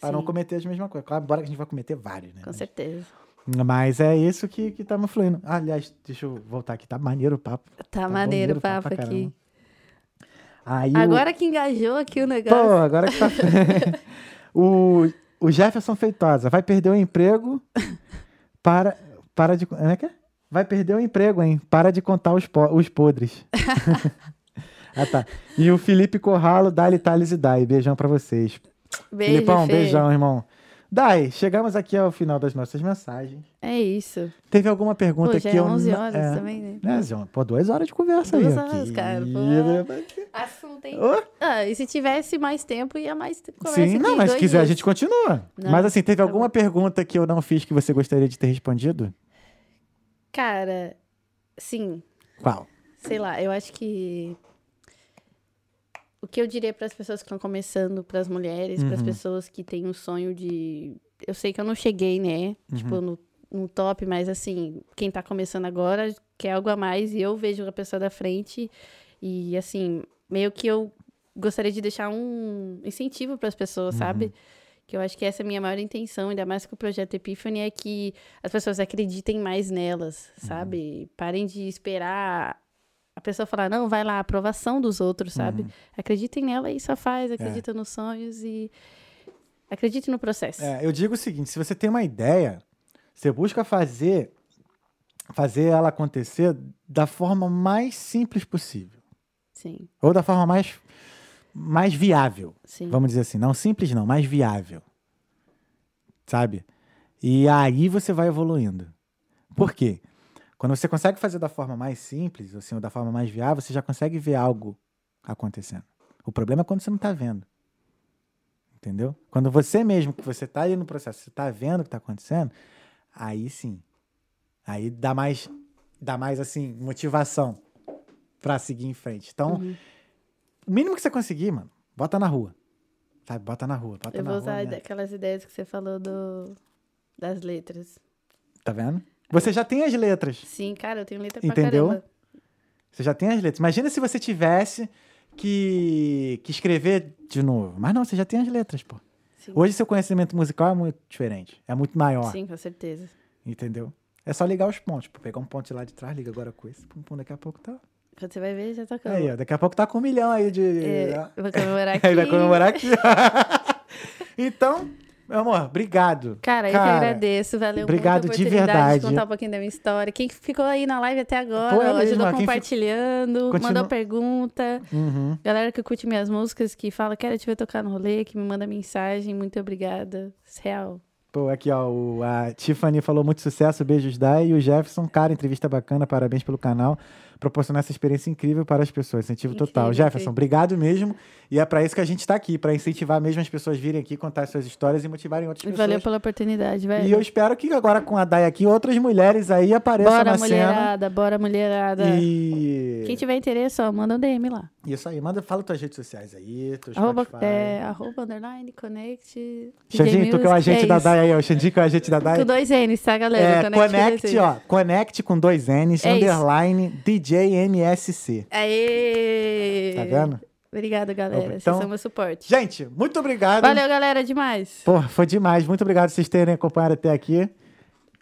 Para não cometer as mesmas coisas. Claro, embora que a gente vai cometer vários, né? Com Mas- certeza. Mas é isso que, que tá me fluindo. Aliás, deixa eu voltar aqui. Tá maneiro o papo. Tá, Tá maneiro o papo caramba. aqui. Aí o- Agora que engajou aqui o Pô, negócio. agora que tá. [LAUGHS] [LAUGHS] o, o Jefferson Feitosa vai perder o emprego [LAUGHS] para. Para de. Como é que é? Vai perder o emprego, hein? Para de contar os, po- os podres. [LAUGHS] ah, tá. E o Felipe Corralo, Dali, Thales e Dai. Beijão pra vocês. Beijo, Filipão, Fê. beijão, irmão. Dai, chegamos aqui ao final das nossas mensagens. É isso. Teve alguma pergunta Pô, já que é eu 11 não- horas é, também, né? né, João? Pô, duas horas de conversa Duas aí. horas, aqui. cara, pô. Assunto, hein? Ô, Ah, e se tivesse mais tempo, ia mais conversa Sim, não, mas se quiser a dias. gente continua. Não, mas assim, teve tá alguma bom. pergunta que eu não fiz que você gostaria de ter respondido? Cara, sim. Qual? Sei lá, eu acho que... O que eu diria para as pessoas que estão começando, para as mulheres, para as Uhum. pessoas que têm um sonho de... Eu sei que eu não cheguei, né? Uhum. Tipo, no, num top, mas assim, quem tá começando agora quer algo a mais e eu vejo a pessoa da frente e assim, meio que eu gostaria de deixar um incentivo para as pessoas, sabe? Que eu acho que essa é a minha maior intenção, ainda mais com o projeto Epiphany, é que as pessoas acreditem mais nelas, sabe? Parem de esperar a pessoa falar, não, vai lá, aprovação dos outros, sabe? Acreditem nela e só faz, acredita nos sonhos e acredite no processo. É, eu digo o seguinte: se você tem uma ideia, você busca fazer, fazer ela acontecer da forma mais simples possível. Sim, Ou da forma mais, mais viável. sim. Vamos dizer assim. Não simples, não, mais viável. Sabe? E aí você vai evoluindo. Por quê? Quando você consegue fazer da forma mais simples, assim, ou da forma mais viável, você já consegue ver algo acontecendo. O problema é quando você não está vendo. Entendeu? Quando você mesmo, que você está ali no processo, você está vendo o que está acontecendo, aí sim. Aí dá mais, dá mais assim, motivação para seguir em frente. Então, Uhum. o mínimo que você conseguir, mano, bota na rua. Sabe? Bota na rua. Bota Eu na vou rua usar mesmo. aquelas ideias que você falou do, das letras. Tá vendo? Você já tem as letras. Sim, cara, eu tenho letra pra Entendeu? caramba. Você já tem as letras. Imagina se você tivesse que, que escrever de novo. Mas não, você já tem as letras, pô. Sim. Hoje seu conhecimento musical é muito diferente. É muito maior. Sim, com certeza. Entendeu? É só ligar os pontos. Pô, pegar um ponto de lá de trás, liga agora com esse. Pum, pum, daqui a pouco tá. Quando você vai ver, já tá Aí, ó, daqui a pouco tá com um milhão aí de. É, eu vou comemorar aqui. [LAUGHS] Aí vai comemorar [LAUGHS] aqui. então, meu amor, obrigado. Cara, eu que agradeço. Valeu obrigado muito a de oportunidade verdade. de contar um pouquinho da minha história. Quem ficou aí na live até agora, Pô, é mesmo, ajudou fi- compartilhando, Continua- mandou pergunta. Uhum. Galera que curte minhas músicas, que fala, quero te ver tocar no rolê, que me manda mensagem. Muito obrigada. Real. Pô, aqui, ó, o- a Tiffany falou muito sucesso, beijos, Dai. E o Jefferson, cara, entrevista bacana, parabéns pelo canal. Proporcionar essa experiência incrível para as pessoas. Incentivo total. Incrível, Jefferson, incrível. obrigado mesmo. E é para isso que a gente tá aqui, para incentivar mesmo as pessoas virem aqui, contar suas histórias e motivarem outras pessoas. Valeu pela oportunidade, velho. E eu espero que agora com a Dai aqui, outras mulheres aí apareçam Bora, na cena. mulherada, bora, mulherada. E... Quem tiver interesse, ó, manda um DM lá. Isso aí, manda, fala tuas redes sociais aí, teus Arroba, é, arroba underline, connect. Xandinho, tu que é o agente é da isso. Dai aí, ó. Xandinho que é o agente da Dai. Com dois N's, tá, galera? É, Connect ó. Connect com dois N's, É isso. underline, DJ MSC. Aê! Tá vendo? Obrigada, galera. Então- Vocês são meu suporte. Gente, muito obrigado. Valeu, galera, demais. Pô, foi demais. Muito obrigado por vocês terem acompanhado até aqui.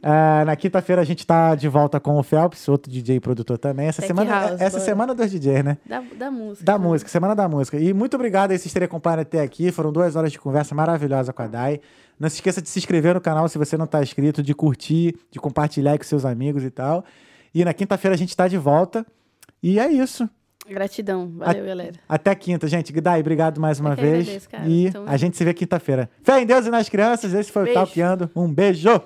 Ah, na quinta-feira a gente tá de volta com o Phelps, outro DJ e produtor também. Essa Tech semana, House, essa semana dos DJs, né? Da, da música. Da música, semana da música. E muito obrigado aí vocês terem acompanhado até aqui. Foram duas horas de conversa maravilhosa com a Dai. Não se esqueça de se inscrever no canal se você não tá inscrito, de curtir, de compartilhar com seus amigos e tal. E na quinta-feira a gente tá de volta. E é isso. Gratidão. Valeu, galera. Até quinta, gente. Dai, obrigado mais uma vez. agradeço, cara. E Tamo a gente se vê quinta-feira. Fé em Deus e nas crianças. Esse foi Beijo. o Talkando. Um beijo.